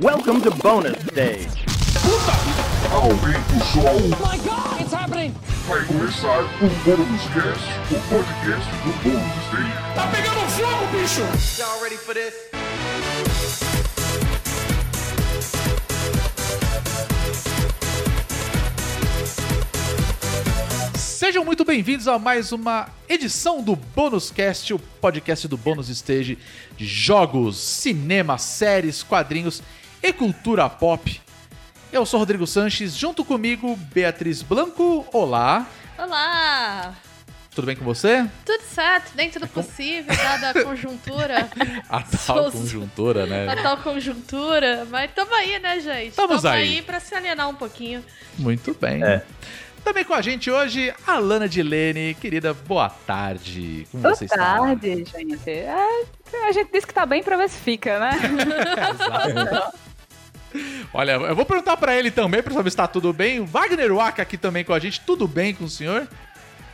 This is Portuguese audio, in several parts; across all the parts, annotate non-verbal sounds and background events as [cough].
Welcome to bonus stage. Aumenta o som. my god, it's happening! Vai começar o Bônus Cast, o podcast do Bônus Stage. Tá pegando fogo, bicho! Y'all ready for this? Sejam muito bem-vindos a mais uma edição do Bônus Cast, o podcast do Bônus Stage de jogos, cinema, séries, quadrinhos e cultura pop. Eu sou Rodrigo Sanches, junto comigo Beatriz Blanco. Olá, Olá! tudo bem com você? Tudo certo, dentro do possível, dada a [laughs] conjuntura. A tal Sou- conjuntura, né? A tal conjuntura. Mas tamo aí, né, gente? Tamo aí. aí pra se alienar um pouquinho. Muito bem. Também com a gente hoje, a Lana Dilene. Querida, boa tarde. Como Boa você está? tarde, gente. É, a gente disse que tá bem pra ver se fica, né? [laughs] [laughs] Olha, eu vou perguntar pra ele também, pra saber se tá tudo bem. O Wagner Waka aqui também com a gente. Tudo bem com o senhor?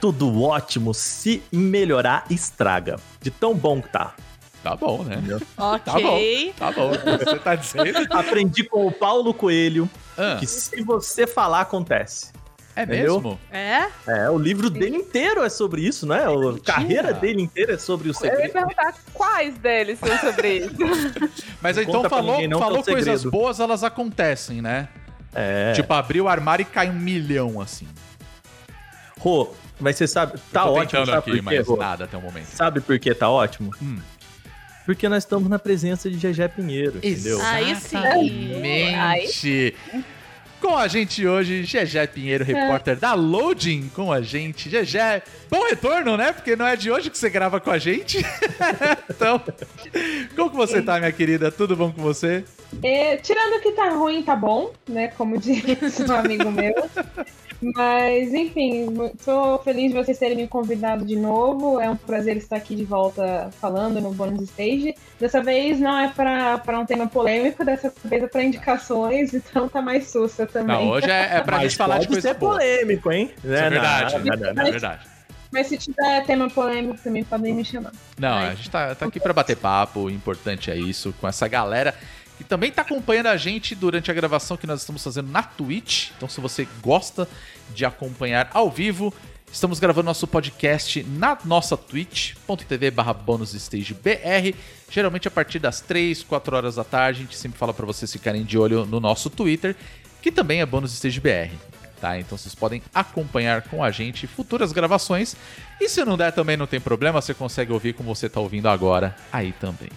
tudo ótimo, se melhorar, estraga. De tão bom que tá. Tá bom, né? Ok. Tá bom. Tá bom. Você tá dizendo? Aprendi com o Paulo Coelho Ah, que se você falar, acontece. É entendeu? mesmo? É? É, o livro dele inteiro é sobre isso, né? A carreira dele inteira é sobre o Eu ia segredo. perguntar quais deles são sobre isso. [laughs] Mas Não então falou, ninguém é falou um coisas segredo. boas, elas acontecem, né? É. Tipo, abrir o armário e cai um milhão, assim. Rô, mas você sabe, tá Tô ótimo, sabe aqui, por quê, mas Rô? nada até o momento. Sabe por que tá ótimo? Hum. Porque nós estamos na presença de Gegé Pinheiro, entendeu? Aí sim. Exatamente. Com a gente hoje, Gegé Pinheiro, repórter da Loading com a gente. Gegé, bom retorno, né? Porque não é de hoje que você grava com a gente. [laughs] então, como que você tá, minha querida? Tudo bom com você? É, tirando que tá ruim, tá bom, né? Como disse um amigo meu. Mas, enfim, tô feliz de vocês terem me convidado de novo. É um prazer estar aqui de volta falando no Bonus Stage. Dessa vez não é pra um tema polêmico, dessa vez é pra indicações, então tá mais sussa também. Não, hoje é, é pra Mas gente falar de coisa ser boa. polêmico, hein? Isso é verdade. Não, não, não, É verdade. Mas se tiver tema polêmico também podem me chamar. Não, a gente tá, tá aqui pra bater papo, o importante é isso, com essa galera que também tá acompanhando a gente durante a gravação que nós estamos fazendo na Twitch. Então, se você gosta de acompanhar ao vivo, estamos gravando nosso podcast na nossa twitch.tv barra bonusstagebr, geralmente a partir das 3, 4 horas da tarde. A gente sempre fala pra vocês ficarem de olho no nosso Twitter, que também é bonusstagebr. Tá, então vocês podem acompanhar com a gente futuras gravações. E se não der também não tem problema, você consegue ouvir como você tá ouvindo agora aí também.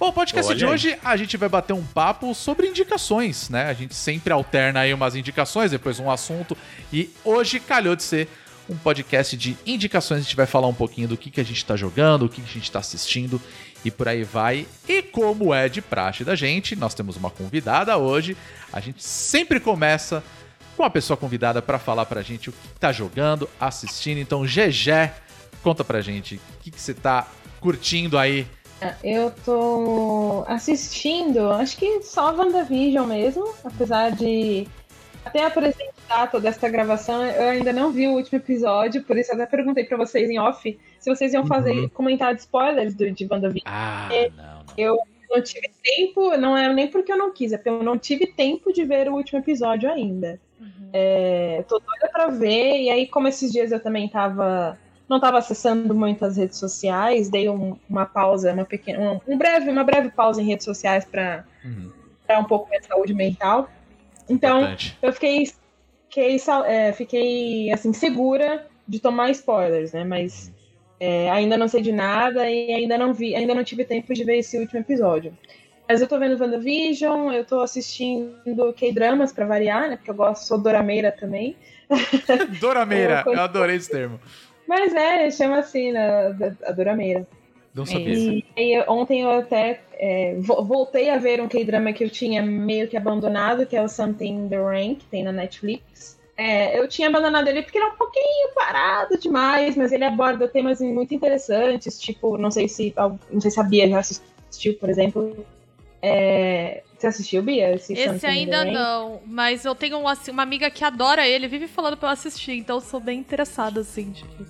Bom, o podcast Olha de aí. hoje a gente vai bater um papo sobre indicações, né? A gente sempre alterna aí umas indicações, depois um assunto. E hoje calhou de ser um podcast de indicações. A gente vai falar um pouquinho do que, que a gente tá jogando, o que, que a gente tá assistindo e por aí vai. E como é de praxe da gente, nós temos uma convidada hoje. A gente sempre começa com a pessoa convidada para falar pra gente o que tá jogando, assistindo. Então, GG, conta pra gente o que, que você tá curtindo aí Eu tô assistindo, acho que só WandaVision mesmo, apesar de até apresentar toda essa gravação, eu ainda não vi o último episódio, por isso eu até perguntei pra vocês em off se vocês iam fazer Uhum. comentar de spoilers do, de WandaVision. Ah, É, não, não. Eu não tive tempo, não é nem porque eu não quis, é porque eu não tive tempo de ver o último episódio ainda. É, tô doida pra ver, e aí, como esses dias eu também tava. Não tava acessando muito as redes sociais, dei um- uma pausa, uma pequena. Um, um breve, uma breve pausa em redes sociais pra Uhum, para um pouco minha saúde mental. Então, importante. eu fiquei, fiquei, é, fiquei assim, segura de tomar spoilers, né? Mas é, ainda não sei de nada e ainda não vi, ainda não tive tempo de ver esse último episódio. Mas eu tô vendo WandaVision, eu tô assistindo K-dramas pra variar, né? Porque eu gosto, sou dorameira também. [laughs] Dorameira, [laughs] eu- eu adorei esse termo. Mas é, chama assim, né? A dorameira. Não sabia. E aí, ontem eu até é, vo- voltei a ver um K-drama que eu tinha meio que abandonado, que é o Something in the Rain, que tem na Netflix. É, eu tinha abandonado ele porque ele é um pouquinho parado demais, mas ele aborda temas muito interessantes, tipo, não sei se não sei se a Bia já assistiu, por exemplo. É, você assistiu, Bia? Esse, Esse ainda Rain? não, mas eu tenho uma, uma amiga que adora ele, vive falando pra eu assistir, então eu sou bem interessada, assim, tipo.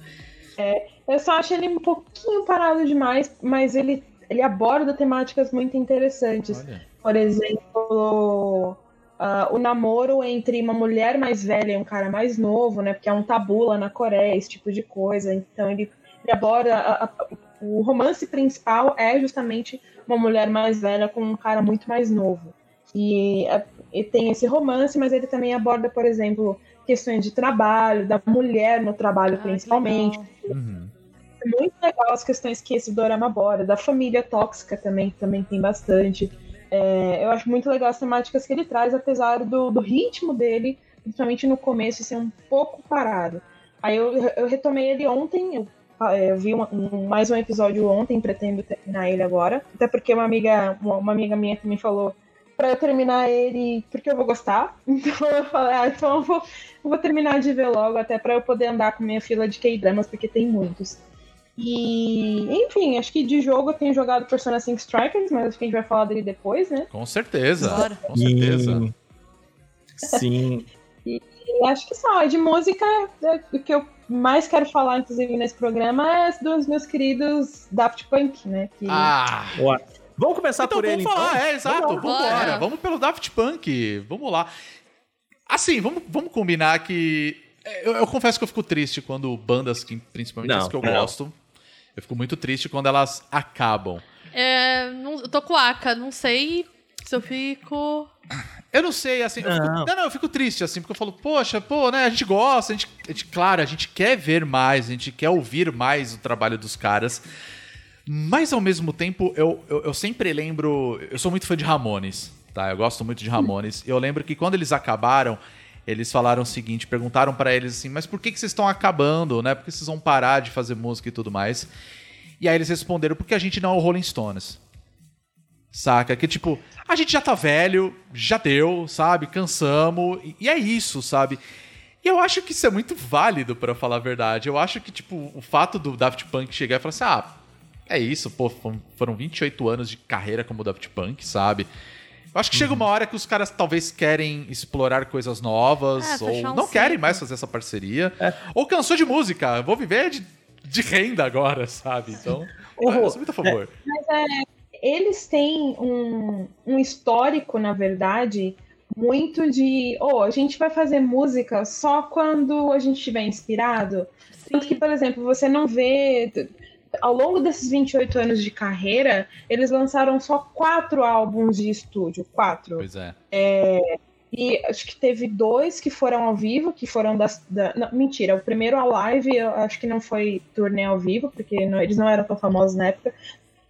Eu só acho ele um pouquinho parado demais, mas ele, ele aborda temáticas muito interessantes. Olha. Por exemplo, ah, o namoro entre uma mulher mais velha e um cara mais novo, né? Porque é um tabu lá na Coreia, esse tipo de coisa. Então ele, ele aborda. a- a- o romance principal é justamente uma mulher mais velha com um cara muito mais novo. E, a- e tem esse romance, mas ele também aborda, por exemplo, questões de trabalho, da mulher no trabalho Ai, principalmente. Uhum. É muito legal as questões que esse dorama aborda, da família tóxica também, que também tem bastante. É, eu acho muito legal as temáticas que ele traz, apesar do, do ritmo dele, principalmente no começo, ser um pouco parado. Aí eu, eu retomei ele ontem, eu, é, eu vi uma- um- mais um episódio ontem, pretendo terminar ele agora. Até porque uma amiga, uma, uma amiga minha também falou pra eu terminar ele porque eu vou gostar. [laughs] Então eu falei, ah, então eu vou, eu vou terminar de ver logo, até pra eu poder andar com minha fila de K-dramas, porque tem muitos. E, enfim, acho que de jogo eu tenho jogado Persona 5 Strikers, mas acho que a gente vai falar dele depois, né? Com certeza. Bora. Com certeza. Sim. [laughs] E acho que só, de música, é, o que eu mais quero falar, inclusive, nesse programa é dos meus queridos Daft Punk, né? Que Ah! Ó, Vamos começar Então por vamos ele, falar, então? é, exato. Vamos Vamos Bora. embora. Vamos pelo Daft Punk. Vamos lá. Assim, vamos, vamos combinar que. é, Eu, eu confesso que eu fico triste quando bandas, que, principalmente Não, as que eu não. gosto, eu fico muito triste quando elas acabam. É, não, eu tô com Aka, não sei se eu fico. Eu não sei, assim. Eu fico, Não. não, não, eu fico triste, assim, porque eu falo, poxa, pô, né, a gente gosta, a gente, a gente- claro, a gente quer ver mais, a gente quer ouvir mais o trabalho dos caras. Mas ao mesmo tempo, eu, eu, eu sempre lembro. Eu sou muito fã de Ramones, tá? Eu gosto muito de Ramones. E eu lembro que quando eles acabaram, eles falaram o seguinte: perguntaram pra eles assim, mas por que, que vocês estão acabando, né? Por que vocês vão parar de fazer música e tudo mais? E aí eles responderam: porque a gente não é o Rolling Stones. Saca? Que tipo, a gente já tá velho, já deu, sabe? Cansamos, e- é isso, sabe? E eu acho que isso é muito válido, pra falar a verdade. Eu acho que, tipo, o fato do Daft Punk chegar e falar assim: ah, é isso, pô, foram- foram 28 anos de carreira como Daft Punk, sabe? Eu acho que chega uma hora que os caras talvez querem explorar coisas novas, É, ou um não querem mais fazer essa parceria, ou cansou de música, vou viver de, de renda agora, sabe? Então, Ô, eu sou muito a favor. Eles têm um, um histórico, na verdade, muito de. Oh, a gente vai fazer música só quando a gente estiver inspirado. Tanto que, por exemplo, você não vê. Ao longo desses 28 anos de carreira, eles lançaram só quatro álbuns de estúdio. Quatro. Pois é. E acho que teve dois que foram ao vivo, que foram das. Da, não, mentira, o primeiro a live, eu acho que não foi turnê ao vivo, porque não- eles não eram tão famosos na época.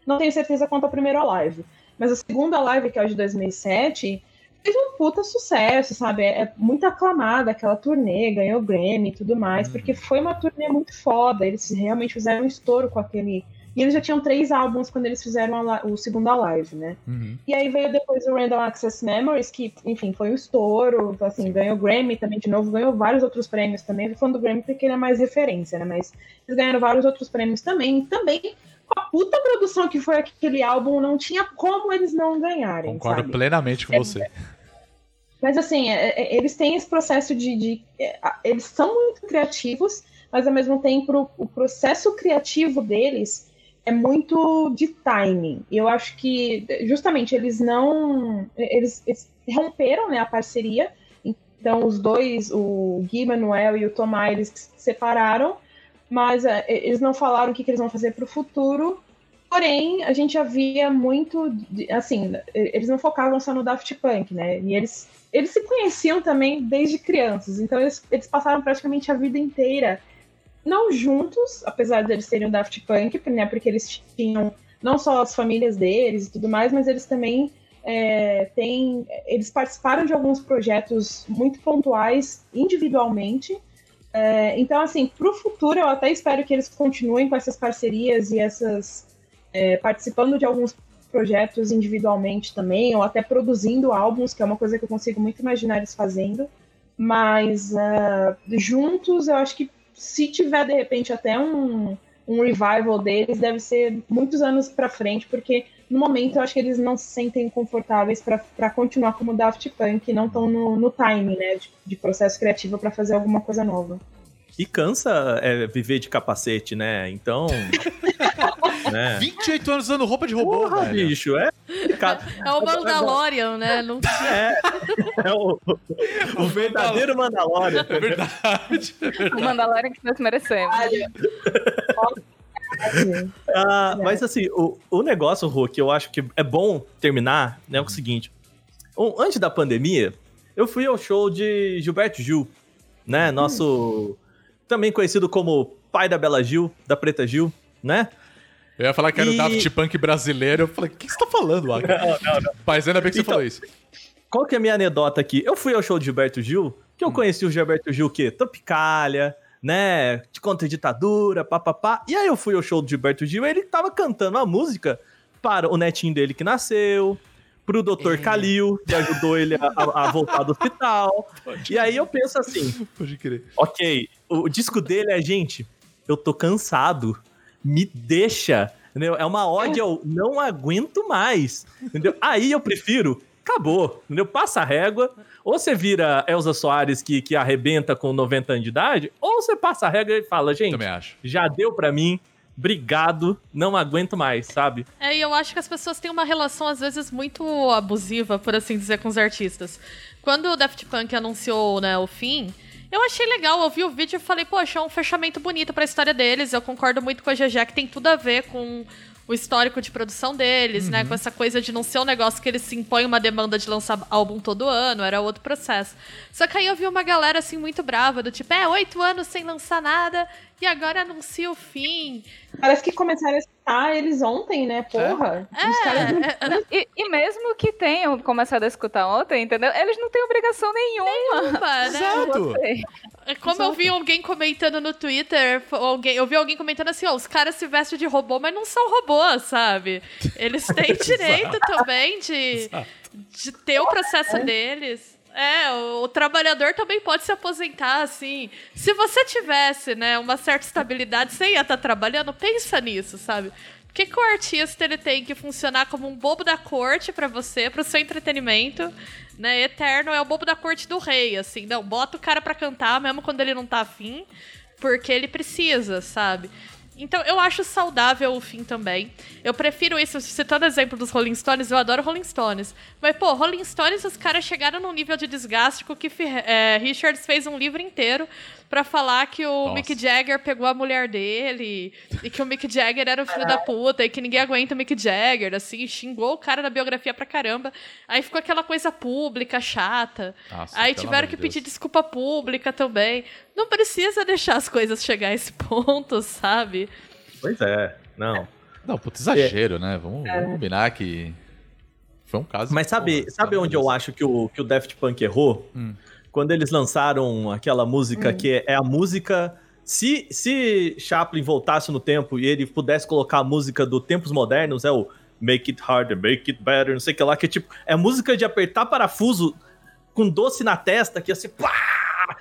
Não tenho certeza quanto ao primeiro a live. Mas a segunda live, que é o de 2007, fez um puta sucesso, sabe? É, muito aclamada aquela turnê, ganhou Grammy e tudo mais, Uhum. porque foi uma turnê muito foda. Eles realmente fizeram um estouro com aquele. E eles já tinham três álbuns quando eles fizeram a o segundo a live, né? Uhum. E aí veio depois o Random Access Memories, que, enfim, foi um estouro, assim, ganhou Grammy também de novo, ganhou vários outros prêmios também. Eu falando do Grammy porque ele é mais referência, né? Mas eles ganharam vários outros prêmios também. Também, a puta produção que foi aquele álbum, não tinha como eles não ganharem, Concordo sabe? plenamente com você. Mas assim, é- é- eles têm esse processo de. de- é, eles são muito criativos, mas ao mesmo tempo o processo criativo deles é muito de timing. E eu acho que justamente eles não. Eles, eles romperam né, a parceria. Então os dois, o Gui Manuel e o Tomás, eles se separaram, mas é, eles não falaram o que, que eles vão fazer para o futuro. Porém, a gente já via muito, assim, eles não focavam só no Daft Punk, né? E eles, eles se conheciam também desde crianças, então eles, eles passaram praticamente a vida inteira, não juntos, apesar de eles serem o Daft Punk, né? Porque eles tinham não só as famílias deles e tudo mais, mas eles também é, têm, eles participaram de alguns projetos muito pontuais individualmente. É, então, assim, para o futuro, eu até espero que eles continuem com essas parcerias e essas é, participando de alguns projetos individualmente também, ou até produzindo álbuns, que é uma coisa que eu consigo muito imaginar eles fazendo. Mas ah, juntos, eu acho que se tiver de repente até um, um revival deles, deve ser muitos anos para frente, porque no momento eu acho que eles não se sentem confortáveis para continuar como Daft Punk, não estão no, no time né, de, de processo criativo para fazer alguma coisa nova. E cansa é, viver de capacete, né? Então. [laughs] né? 28 anos usando roupa de robô, Porra, velho. bicho, é. É o Mandalorian, né? Não [laughs] É, é o, o [laughs] verdadeiro Mandalorian. É verdade. É O verdade. Mandalorian que nós merecemos. Ah, mas assim, o, o negócio, Rô, que eu acho que é bom terminar, né, é o seguinte. Um- antes da pandemia, eu fui ao show de Gilberto Gil, né? Nosso. Também conhecido como pai da Bela Gil, da Preta Gil, né? Eu ia falar que era o E- Daft Punk brasileiro. Eu falei, o que você tá falando, Aka? Não, não, não. Mas ainda bem que você Então- falou isso. Qual que é a minha anedota aqui? Eu fui ao show de Gilberto Gil, que eu conheci o Gilberto Gil o quê? Tropicália, né? De contra a ditadura, papapá. E aí eu fui ao show do Gilberto Gil e ele tava cantando a música para o netinho dele que nasceu, pro Dr. Calil, que ajudou ele a, a- voltar do hospital. E aí eu penso assim, Pode crer. ok, o disco dele é, gente, eu tô cansado, me deixa, entendeu? É uma ode ao não aguento mais, entendeu? Aí eu prefiro, acabou, entendeu? Passa a régua, ou você vira Elza Soares que, que arrebenta com 90 anos de idade, ou você passa a régua e fala, gente, Também acho. já deu pra mim, obrigado, não aguento mais, sabe? É, e eu acho que as pessoas têm uma relação, às vezes, muito abusiva, por assim dizer, com os artistas. Quando o Daft Punk anunciou né, o fim, eu achei legal, eu vi o vídeo e falei, poxa, é um fechamento bonito pra história deles. Eu concordo muito com a GG, que tem tudo a ver com o histórico de produção deles, né? Com essa coisa de não ser um negócio que eles se impõem uma demanda de lançar álbum todo ano, era outro processo. Só que aí eu vi uma galera assim muito brava, do tipo, é, oito anos sem lançar nada e agora anuncia o fim. Parece que começaram a citar eles ontem, né? Porra. Os caras não- É, [laughs] E, e mesmo que tenham começado a escutar ontem, entendeu? Eles não têm obrigação nenhuma. Opa, né? Exato. É Como eu vi alguém comentando no Twitter, alguém, eu vi alguém comentando assim, ó, os caras se vestem de robô, mas não são robôs, sabe? Eles têm [laughs] direito também de, de ter o processo deles. É, o, o trabalhador também pode se aposentar, assim. Se você tivesse, né, uma certa estabilidade, você ia estar trabalhando, pensa nisso, sabe? Por que, que o artista ele tem que funcionar como um bobo da corte pra você, pro seu entretenimento, né? Eterno é o bobo da corte do rei, assim. Não, bota o cara pra cantar, mesmo quando ele não tá afim, porque ele precisa, sabe? Então, eu acho saudável o fim também. Eu prefiro isso, citando exemplo dos Rolling Stones, eu adoro Rolling Stones. Mas, pô, Rolling Stones, os caras chegaram num nível de desgaste que o Keith é, Richards fez um livro inteiro pra falar que o Nossa. Mick Jagger pegou a mulher dele e que o Mick Jagger era o filho da puta e que ninguém aguenta o Mick Jagger, assim, xingou o cara na biografia pra caramba. Aí ficou aquela coisa pública, chata. Nossa, Aí tiveram que de Deus. pedir desculpa pública também. Não precisa deixar as coisas chegar a esse ponto, sabe? Pois é, não. Não, puta exagero, né? Vamos, vamos combinar que foi um caso. Mas sabe, Porra, sabe pelo onde eu acho que o, que o Daft Punk errou? Hum. Quando eles lançaram aquela música que é, é a música. Se, se Chaplin voltasse no tempo e ele pudesse colocar a música do Tempos Modernos, é o Make It Harder, Make It Better, não sei o que lá, que é tipo, é música de apertar parafuso com doce na testa, que é assim, pá!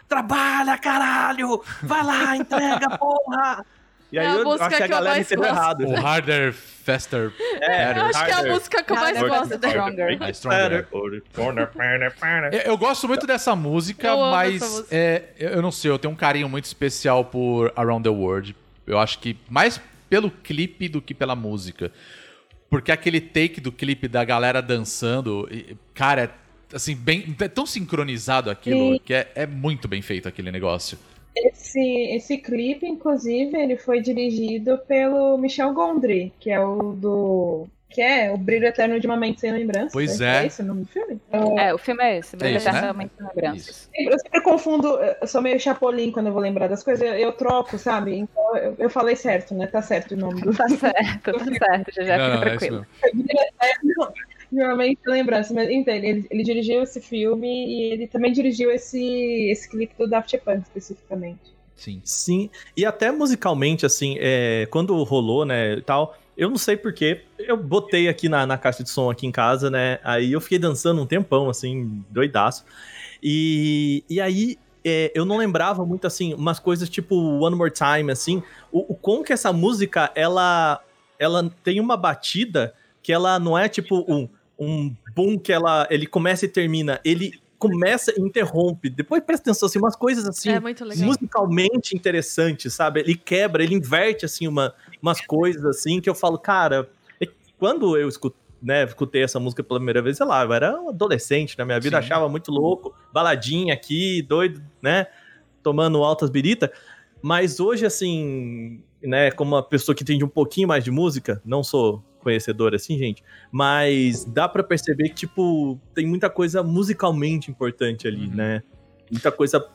Trabalha, caralho! Vai lá, entrega, porra! E aí É a eu música acho que a eu galera mais entendeu gosto. errado. O Harder, Faster, Eu Better. acho que é a música que eu mais Harder, gosto dela. Stronger. Stronger. Eu, eu gosto muito dessa música, Eu mas música. é, eu eu não sei, eu tenho um carinho muito especial por Around the World. Eu acho que mais pelo clipe do que pela música. Porque aquele take do clipe da galera dançando, cara, é, assim, bem, é tão sincronizado aquilo Sim. que é, é muito bem feito aquele negócio. Esse, esse clipe, inclusive, ele foi dirigido pelo Michel Gondry, que é o do. Que é O Brilho Eterno de uma Mente Sem Lembrança. Pois é. É esse o nome do filme? É, o filme é esse, Brilho isso, né? Eternamente Sem Lembranças. Eu sempre confundo, eu sou meio chapolim quando eu vou lembrar das coisas, eu, eu troco, sabe? Então eu, eu falei certo, né? Tá certo o nome do Tá certo, tá [laughs] certo, já, já Não, fica não, é isso tranquilo. mesmo. Brilho Eterno de uma Mente Sem Lembrança. Mas então, ele, ele dirigiu esse filme e ele também dirigiu esse, esse clipe do Daft Punk, especificamente. Sim. Sim, e até musicalmente, assim, é, quando rolou, né, e tal, eu não sei porquê, eu botei aqui na, na caixa de som aqui em casa, né, aí eu fiquei dançando um tempão, assim, doidaço, e, e aí é, eu não lembrava muito, assim, umas coisas tipo One More Time, assim, o, o como que essa música, ela, ela tem uma batida que ela não é tipo um, um boom que ela, ele começa e termina, ele começa e interrompe, depois presta atenção, assim, umas coisas assim, É musicalmente interessante, sabe? Ele quebra, ele inverte, assim, uma, umas coisas, assim, que eu falo, cara, é- quando eu escuto, né, escutei essa música pela primeira vez, sei lá, eu era um adolescente na minha vida, Sim. achava muito louco, baladinha aqui, doido, né, tomando altas birita. Mas hoje, assim, né, como uma pessoa que entende um pouquinho mais de música, não sou conhecedor assim, gente, mas dá pra perceber que, tipo, tem muita coisa musicalmente importante ali, Uhum. né? Muita coisa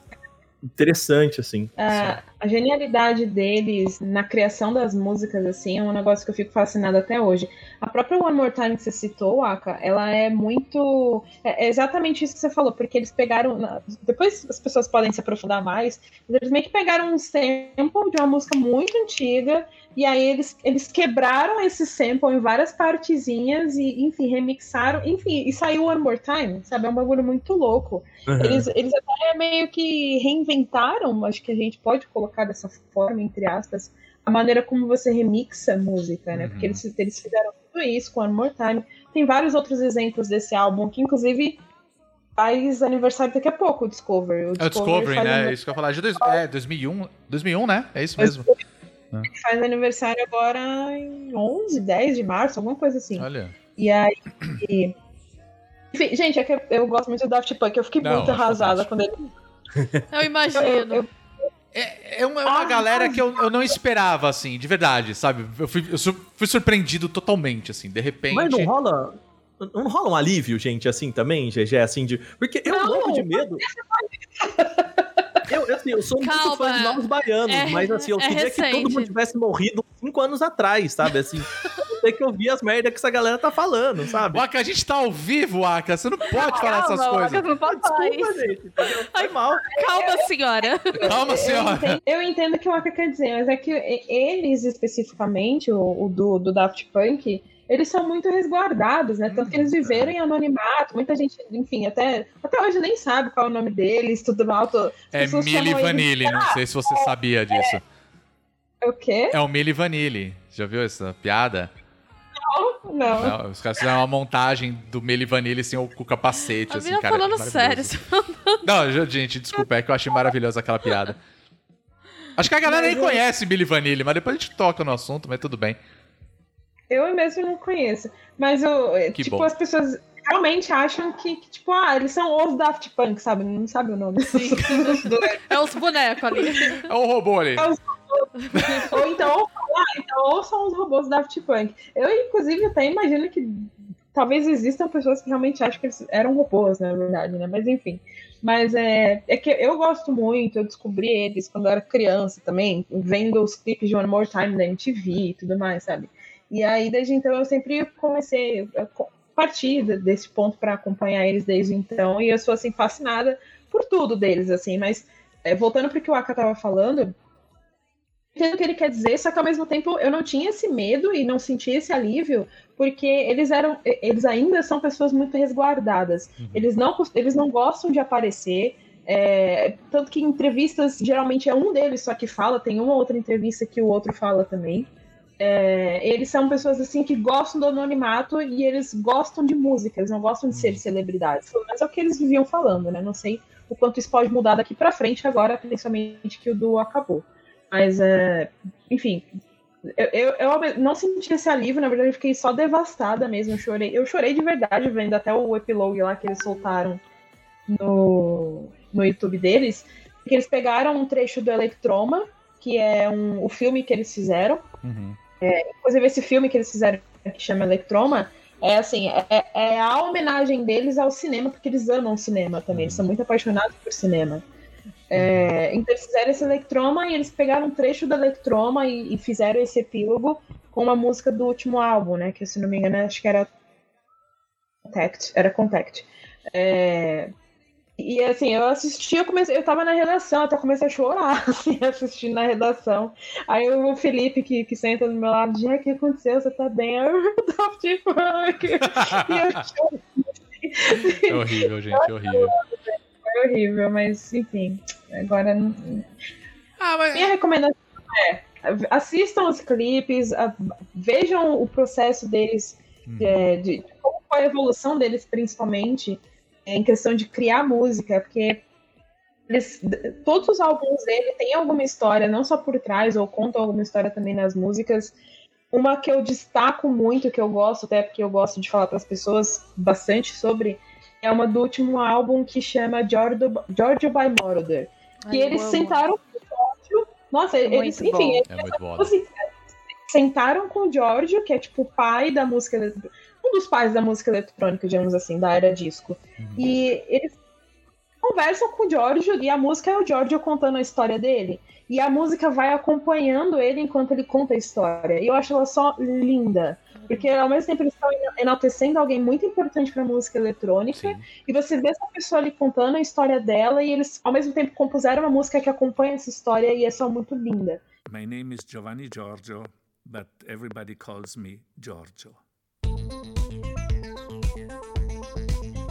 interessante, assim. A, a genialidade deles na criação das músicas, assim, é um negócio que eu fico fascinada até hoje. A própria One More Time que você citou, Aka, ela é muito. É é exatamente isso que você falou, porque eles pegaram. Depois as pessoas podem se aprofundar mais, mas eles meio que pegaram um sample de uma música muito antiga, e aí eles, eles quebraram esse sample em várias partezinhas e, enfim, remixaram. Enfim, e saiu One More Time, sabe? É um bagulho muito louco. Eles, eles até meio que reinventaram, acho que a gente pode colocar dessa forma, entre aspas, a maneira como você remixa música, né? Uhum. Porque eles, eles fizeram tudo isso com One More Time. Tem vários outros exemplos desse álbum, que inclusive faz aniversário daqui a pouco, o Discovery. É o Discovery, né? aniversário- Isso que eu ia falar. De dois, é, 2001, 2001, né? É isso mesmo. Faz aniversário agora em 11, 10 de março, alguma coisa assim. Olha. E aí. Enfim, gente, é que eu, gosto muito do Daft Punk. Eu fiquei Não, muito acho arrasada quando ele. Eu imagino. Eu- eu- É, é uma, é uma galera que eu, eu não esperava, assim, de verdade, sabe? Eu fui, eu fui surpreendido totalmente, assim, de repente. Mas não rola. Não rola um alívio, gente, assim também, GG, assim, de. Porque eu Não, morro de medo. [laughs] Eu, assim, eu sou muito Calma, fã de Novos Baianos, é- mas assim, eu é queria que todo recente. mundo tivesse morrido cinco anos atrás, sabe? Assim, eu sei que eu vi as merdas que essa galera tá falando, sabe? Waka, a gente tá ao vivo, Waka. Você não pode falar essas Calma, coisas. Não pode falar Desculpa, isso. gente? Foi mal. Calma, senhora. Calma, Eu senhora. entendo, eu entendo o que o Aka quer dizer, mas é que eles especificamente, o, o do, do Daft Punk, eles são muito resguardados, né? Tanto que eles viveram em anonimato. Muita gente, enfim, até, até hoje nem sabe qual é o nome deles, tudo mal. As É Milli Vanilli, não sei se você sabia disso. O quê? É o Milli Vanilli. Já viu essa piada? Não. Não, os caras fizeram uma montagem do Milli Vanilli sem o, com o capacete, A assim, cara. falando maravilhoso. sério. Não, ju- gente, desculpa, é que eu achei maravilhosa aquela piada. Acho que a galera nem conhece Milli Vanilli, mas depois a gente toca no assunto, mas tudo bem. Eu mesmo não conheço. Mas eu, Que tipo, bom. as pessoas realmente acham que, que, tipo, ah, eles são os Daft Punk, sabe? Não sabe o nome. [laughs] É os bonecos ali. É o robô ali. ou então, ou, ah, então, ou são os robôs Daft Punk. Eu, inclusive, até imagino que talvez existam pessoas que realmente acham que eles eram robôs, na verdade, né? Mas enfim. Mas é, é que eu gosto muito, eu descobri eles quando eu era criança também, vendo os clipes de One More Time da MTV e tudo mais, sabe? E aí, desde então, eu sempre comecei a partir de- desse ponto para acompanhar eles desde então, e eu sou, assim, fascinada por tudo deles, assim, mas é, voltando para o que o Aka tava falando, entendo o que ele quer dizer, só que ao mesmo tempo eu não tinha esse medo e não sentia esse alívio, porque eles eram, eles ainda são pessoas muito resguardadas. Eles não, eles não gostam de aparecer. é, tanto que em entrevistas geralmente é um deles só que fala, tem uma outra entrevista que o outro fala também. É, eles são pessoas assim que gostam do anonimato e eles gostam de música, eles não gostam de ser celebridades. Pelo menos é o que eles viviam falando, né? Não sei o quanto isso pode mudar daqui pra frente agora, principalmente que o duo acabou. Mas, é, enfim, eu, eu, eu não senti esse alívio, na verdade, eu fiquei só devastada mesmo. Eu chorei, eu chorei de verdade vendo até o epilogue lá que eles soltaram no, no YouTube deles. Que eles pegaram um trecho do Electroma, que é um, o filme que eles fizeram. Uhum. Inclusive, esse filme que eles fizeram, que chama Electroma, é assim, é, é a homenagem deles ao cinema, porque eles amam cinema também, eles são muito apaixonados por cinema. É, então eles fizeram esse Electroma e eles pegaram um trecho do Electroma e, e fizeram esse epílogo com uma música do último álbum, né? Que se não me engano, acho que era Contact. Era Contact. É, e assim, eu assisti, eu comecei, eu tava na redação, até comecei a chorar, [laughs] assim, assistindo na redação. Aí o Felipe, que, que senta do meu lado, já o que aconteceu? Você tá bem? Aí eu [laughs] Daft Punk. E eu chorei. [laughs] É horrível, gente, é horrível. Foi horrível, mas enfim, agora não- Ah, mas. minha recomendação é assistam os clipes, a- vejam o processo deles, é, de como foi a evolução deles, principalmente é, em questão de criar música, porque eles, todos os álbuns dele têm alguma história, não só por trás, ou contam alguma história também nas músicas. uma que eu destaco muito, que eu gosto, até porque eu gosto de falar para as pessoas bastante sobre, é uma do último álbum que chama Giorgio, Giorgio by Moroder. Que eles amo. sentaram com o Giorgio. Nossa, eles, Muito enfim, eles É sentaram com o Giorgio, que é tipo o pai da música eletrônica, um dos pais da música eletrônica, digamos assim, da era disco. E eles conversam com o Giorgio e a música é o Giorgio contando a história dele. E a música vai acompanhando ele enquanto ele conta a história. E eu acho ela só linda. Porque ao mesmo tempo eles estão enaltecendo alguém muito importante para música eletrônica. Sim. E você vê essa pessoa ali contando a história dela e eles ao mesmo tempo compuseram uma música que acompanha essa história e é só muito linda. My name is Giovanni Giorgio, but everybody calls me Giorgio.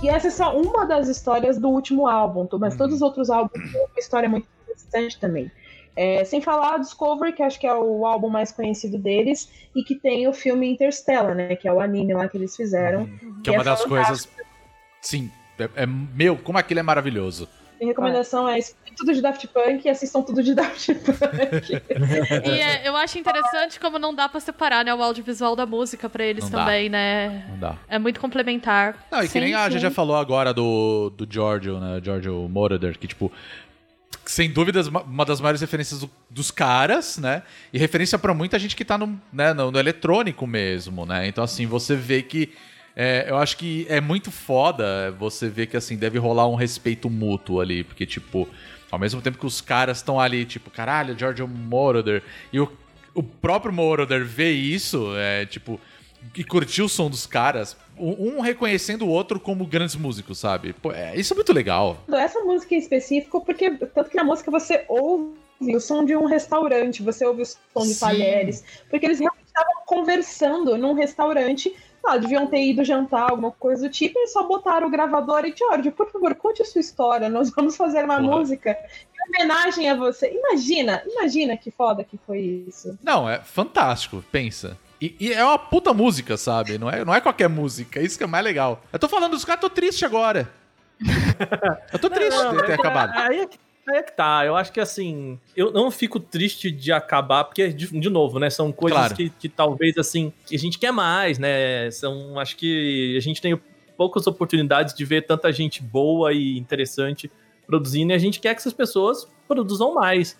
E essa é só uma das histórias do último álbum, mas todos os outros álbuns têm uma história muito interessante também. É, sem falar Discovery, que acho que é o álbum mais conhecido deles, e que tem o filme Interstellar, né? Que é o anime lá que eles fizeram. Que é uma é das fantástico. coisas. Sim, é, é- meu, como aquilo é maravilhoso. Minha recomendação é escutem tudo de Daft Punk e assistam tudo de [laughs] Daft Punk. [laughs] E é, eu acho interessante como não dá pra separar, né, o audiovisual da música pra eles Não dá. também, né? Não dá. É muito complementar. Não, e que Sim, nem a gente já falou agora do, do Giorgio, né? Giorgio Moroder, que, tipo, sem dúvidas, uma- das maiores referências do- dos caras, né? E referência pra muita gente que tá no, né, no, no eletrônico mesmo, né? Então, assim, você vê que. é, eu acho que é muito foda você ver que, assim, deve rolar um respeito mútuo ali, porque, tipo, ao mesmo tempo que os caras estão ali, tipo, caralho, Giorgio Moroder, e o, o próprio Moroder vê isso, é, tipo, e curtir o som dos caras, um um reconhecendo o outro como grandes músicos, sabe? Pô, é, isso é muito legal. Essa música em específico, porque tanto que na música você ouve o som de um restaurante, você ouve o som de Sim. talheres, porque eles realmente estavam conversando num restaurante. Ah, deviam ter ido jantar, alguma coisa do tipo, e só botaram o gravador e, George, por favor, conte a sua história, nós vamos fazer uma Porra. música em homenagem a você. Imagina, imagina que foda que foi isso. Não, é fantástico, pensa. E, e é uma puta música, sabe? Não é, não é qualquer música, isso que é mais legal. Eu tô falando dos caras, tô triste agora. [laughs] Eu tô triste Não, de ter é- acabado. Aí é, que- tá. Eu acho que assim, eu não fico triste de acabar, porque, de, de novo, né? São coisas Claro. que, que talvez, assim, que a gente quer mais, né? São. Acho que a gente tem poucas oportunidades de ver tanta gente boa e interessante produzindo, e a gente quer que essas pessoas produzam mais.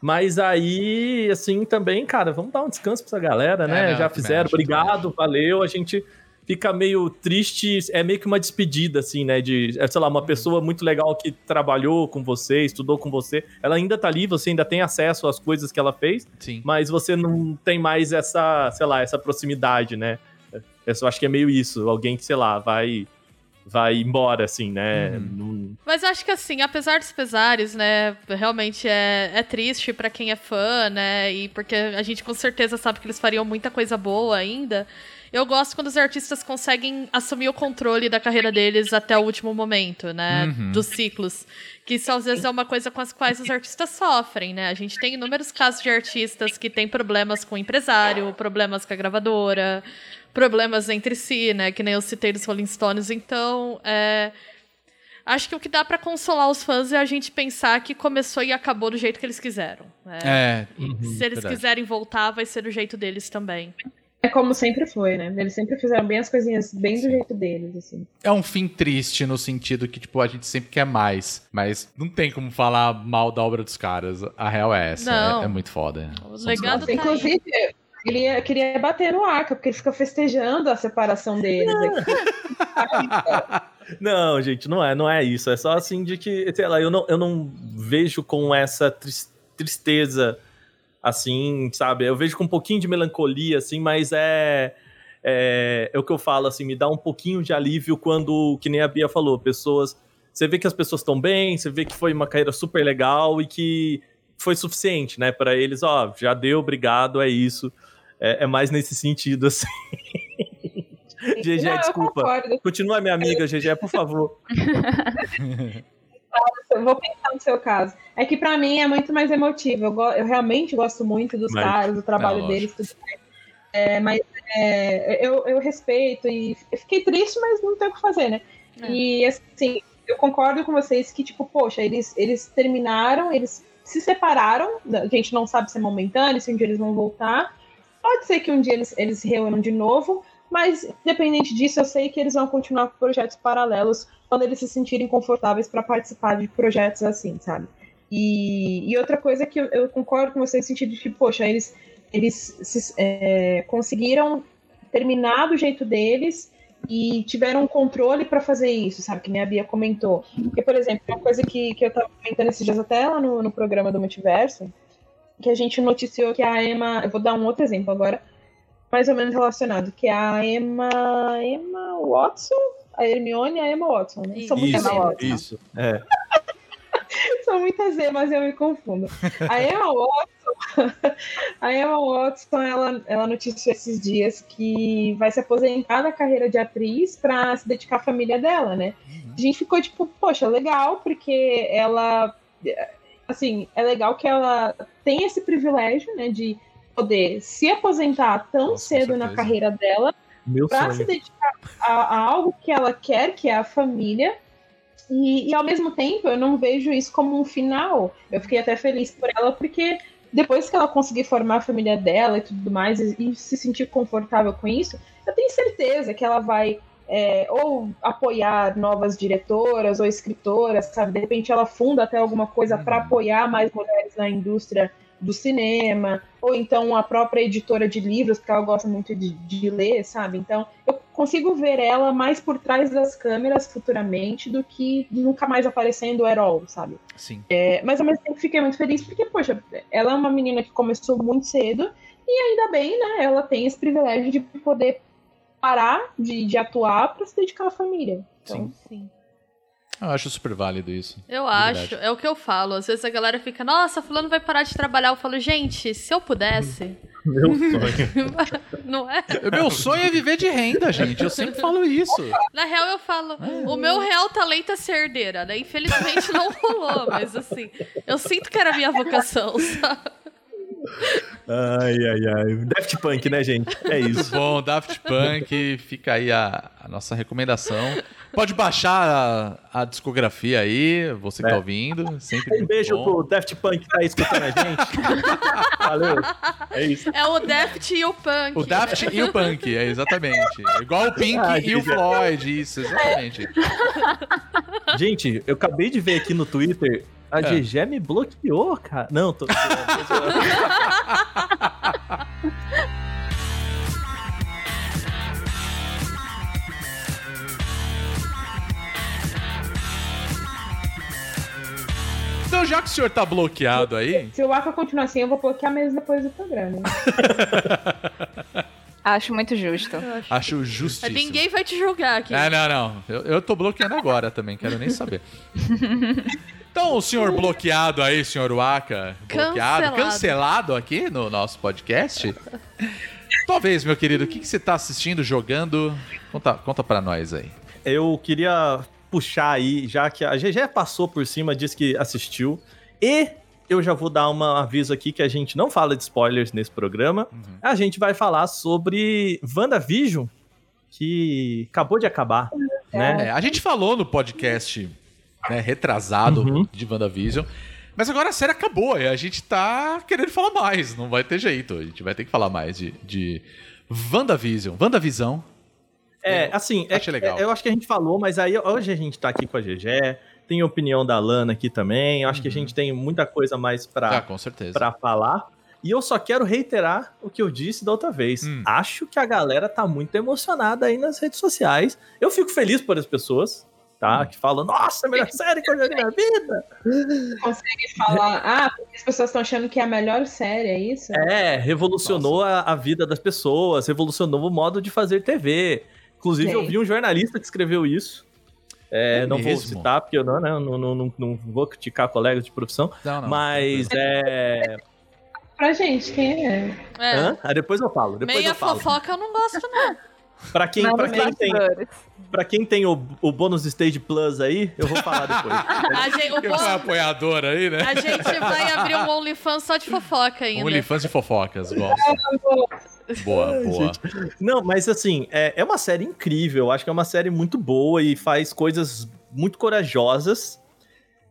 Mas aí, assim, também, cara, vamos dar um descanso pra essa galera, né? É, não, Já fizeram, obrigado, valeu. A gente fica meio triste, é meio que uma despedida, assim, né? De, é, sei lá, uma pessoa muito legal que trabalhou com você, estudou com você, ela ainda tá ali, você ainda tem acesso às coisas que ela fez, Sim. mas você não tem mais essa, sei lá, essa proximidade, né? Eu só acho que é meio isso, alguém que, sei lá, vai vai embora, assim, né? Uhum. Não- Mas eu acho que assim, apesar dos pesares, né, realmente é, é triste pra quem é fã, né, e porque a gente com certeza sabe que eles fariam muita coisa boa ainda. Eu gosto quando os artistas conseguem assumir o controle da carreira deles até o último momento, né, Uhum. dos ciclos. Que isso às vezes é uma coisa com as quais os artistas sofrem, né? A gente tem inúmeros casos de artistas que têm problemas com o empresário, problemas com a gravadora, problemas entre si, né? Que nem eu citei dos Rolling Stones. Então, é, Acho que o que dá pra consolar os fãs é a gente pensar que começou e acabou do jeito que eles quiseram. né? É. Se eles verdade. quiserem voltar, vai ser do jeito deles também. É como sempre foi, né? Eles sempre fizeram bem as coisinhas bem do jeito deles, assim. É um fim triste no sentido que, tipo, a gente sempre quer mais. Mas não tem como falar mal da obra dos caras. A real é essa. Não. É, é muito foda. O São legado tá. Inclusive, eu queria, queria bater no arca, porque ele fica festejando a separação deles aqui. [laughs] Não, gente, não é, não é isso. É só assim de que, sei lá, eu não, eu não vejo com essa tris- tristeza, assim, sabe? Eu vejo com um pouquinho de melancolia, assim, mas é, é, é o que eu falo, assim, me dá um pouquinho de alívio quando, que nem a Bia falou, pessoas. Você vê que as pessoas estão bem, você vê que foi uma carreira super legal e que foi suficiente, né? Pra eles, ó, já deu, obrigado, é isso. É, é mais nesse sentido, [laughs] assim. GG, desculpa. Continua, minha amiga, GG, por favor. [laughs] Eu vou pensar no seu caso. É que pra mim é muito mais emotivo. Eu, go- eu realmente gosto muito dos Mas- caras, do trabalho Não, deles, tudo mais. É, mas é, eu, eu respeito e fiquei triste, mas não tem o que fazer, né? É. E assim, eu concordo com vocês que, tipo, poxa, eles, eles terminaram, eles se separaram, a gente não sabe se é momentâneo, se um dia eles vão voltar. Pode ser que um dia eles, eles se reúnam de novo, mas independente disso, eu sei que eles vão continuar com projetos paralelos quando eles se sentirem confortáveis para participar de projetos assim, sabe? E, e outra coisa que eu, eu, concordo com você no sentido de poxa, eles, eles se, é, conseguiram terminar do jeito deles e tiveram um controle para fazer isso, sabe? Que nem a Bia comentou. Porque, por exemplo, uma coisa que, que eu estava comentando esses dias até lá no, no programa do Multiverso, que a gente noticiou que a Emma. Eu vou dar um outro exemplo agora, mais ou menos relacionado, que é a Emma. Emma Watson? A Hermione e a Emma Watson, né? São muitas isso, Watson. Isso, é. [laughs] São muitas mas eu me confundo. A Emma Watson, [laughs] a Emma Watson, ela, ela noticiou esses dias que vai se aposentar da carreira de atriz para se dedicar à família dela, né? A gente ficou tipo, poxa, legal, porque ela assim, é legal que ela tem esse privilégio, né, de poder se aposentar tão Nossa, cedo na carreira dela para se dedicar a, a, algo que ela quer, que é a família. E, e, ao mesmo tempo, eu não vejo isso como um final. Eu fiquei até feliz por ela, porque depois que ela conseguir formar a família dela e tudo mais, e, e se sentir confortável com isso, eu tenho certeza que ela vai é, ou apoiar novas diretoras ou escritoras, sabe? De repente ela funda até alguma coisa para uhum. apoiar mais mulheres na indústria do cinema, ou então a própria editora de livros, porque ela gosta muito de, de ler, sabe? Então eu consigo ver ela mais por trás das câmeras futuramente do que nunca mais aparecendo at all, sabe? Sim. É, mas ao mesmo tempo fiquei muito feliz porque, poxa, ela é uma menina que começou muito cedo e ainda bem, né? Ela tem esse privilégio de poder parar de, de atuar para se dedicar à família. Então, sim. sim. Eu acho super válido isso. Eu acho, verdade. é o que eu falo. Às vezes a galera fica, nossa, fulano vai parar de trabalhar. Eu falo, gente, se eu pudesse. [laughs] Meu sonho. [laughs] Não é? [laughs] Meu sonho é viver de renda, gente. Eu sempre falo isso. Na real, eu falo, o meu real talento é ser herdeira, né? Infelizmente não rolou, mas assim, eu sinto que era a minha vocação, sabe? Ai, ai, ai. Daft Punk, né, gente? É isso. Bom, Daft Punk, fica aí a, a nossa recomendação. Pode baixar a, a, discografia aí, você que tá é. tá ouvindo. Sempre um beijo bom. pro Daft Punk que tá aí escutando a gente. [laughs] Valeu. É isso. É o Daft e o Punk. O Daft e o Punk, é exatamente. Igual o Pink ah, e o Floyd, isso, exatamente. Gente, eu acabei de ver aqui no Twitter a é. GG me bloqueou, cara. Não, tô. [laughs] Então, já que o senhor tá bloqueado aí. Se o Aka continuar assim, eu vou bloquear mesmo depois do programa. [laughs] Acho muito justo. Acho, acho justíssimo. Ninguém vai te julgar aqui. Ah, não, não. Eu, eu tô bloqueando agora também, quero nem saber. [laughs] Então, o senhor bloqueado aí, senhor Waka, bloqueado, cancelado, cancelado aqui no nosso podcast. Talvez, meu querido, o que, que você tá assistindo, jogando? Conta, conta pra nós aí. Eu queria puxar aí, já que a GG passou por cima, disse que assistiu. E eu já vou dar um aviso aqui que a gente não fala de spoilers nesse programa. Uhum. A gente vai falar sobre WandaVision, que acabou de acabar, é. né? É, a gente falou no podcast né, retrasado uhum. de WandaVision. Mas agora a série acabou e a gente tá querendo falar mais. Não vai ter jeito. A gente vai ter que falar mais de, de WandaVision. WandaVisão. É, assim, é, legal. É, eu acho que a gente falou, mas aí hoje a gente tá aqui com a GG, tem a opinião da Lana aqui também. Eu acho uhum. que a uhum. gente tem muita coisa mais pra, ah, com certeza. pra falar. E eu só quero reiterar o que eu disse da outra vez. Hum. Acho que a galera tá muito emocionada aí nas redes sociais. Eu fico feliz por as pessoas, tá? Que falam, nossa, a melhor série que eu joguei na vida. Consegue falar, [laughs] ah, porque as pessoas estão achando que é a melhor série, é isso? É, revolucionou a, a, vida das pessoas, revolucionou o modo de fazer TV. Inclusive, eu vi um jornalista que escreveu isso. É, é não mesmo? vou citar, porque eu não, né, não, não, não, não vou criticar colegas de profissão, não, não, mas é. Pra gente, quem é? é. Ah, depois eu falo. Depois Meia eu falo. fofoca eu não gosto, não. Pra quem, pra quem tem, pra quem tem o, o bônus Stage Plus aí, eu vou falar depois. [laughs] a gente, o bom... é apoiador aí, né? A gente vai abrir um OnlyFans só de fofoca ainda. OnlyFans de fofocas, gosto. boa, boa. Gente, não, mas assim, é, é uma série incrível. Acho que é uma série muito boa e faz coisas muito corajosas.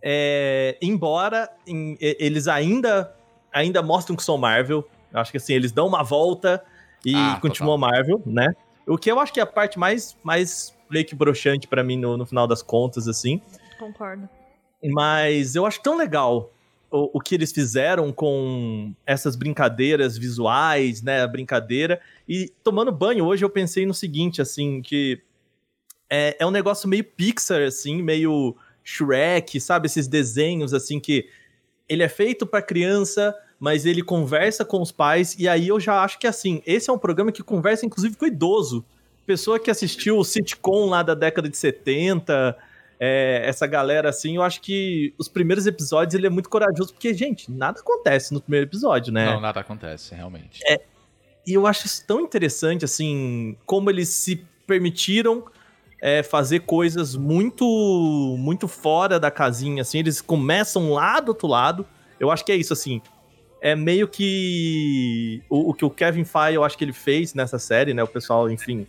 É, embora em, eles ainda, ainda mostram que são Marvel, Eu acho que assim, eles dão uma volta e Ah, continuam Marvel, né? O que eu acho que é a parte mais, mais meio que broxante pra mim no, no final das contas, assim. Concordo. Mas eu acho tão legal o, o que eles fizeram com essas brincadeiras visuais, né? A brincadeira. E tomando banho hoje eu pensei no seguinte, assim, que é, é um negócio meio Pixar, assim, meio Shrek, sabe? Esses desenhos, assim, que ele é feito pra criança, mas ele conversa com os pais. E aí eu já acho que, assim, esse é um programa que conversa, inclusive, com o idoso. Pessoa que assistiu o sitcom lá da década de 70, é, essa galera, assim, eu acho que os primeiros episódios ele é muito corajoso, porque, gente, nada acontece no primeiro episódio, né? Não, nada acontece, realmente. E eu acho isso tão interessante, assim, como eles se permitiram é, fazer coisas muito, muito fora da casinha, assim, eles começam lá do outro lado. Eu acho que é isso, assim. É meio que o, o que o Kevin Feige, eu acho que ele fez nessa série, né? O pessoal, enfim,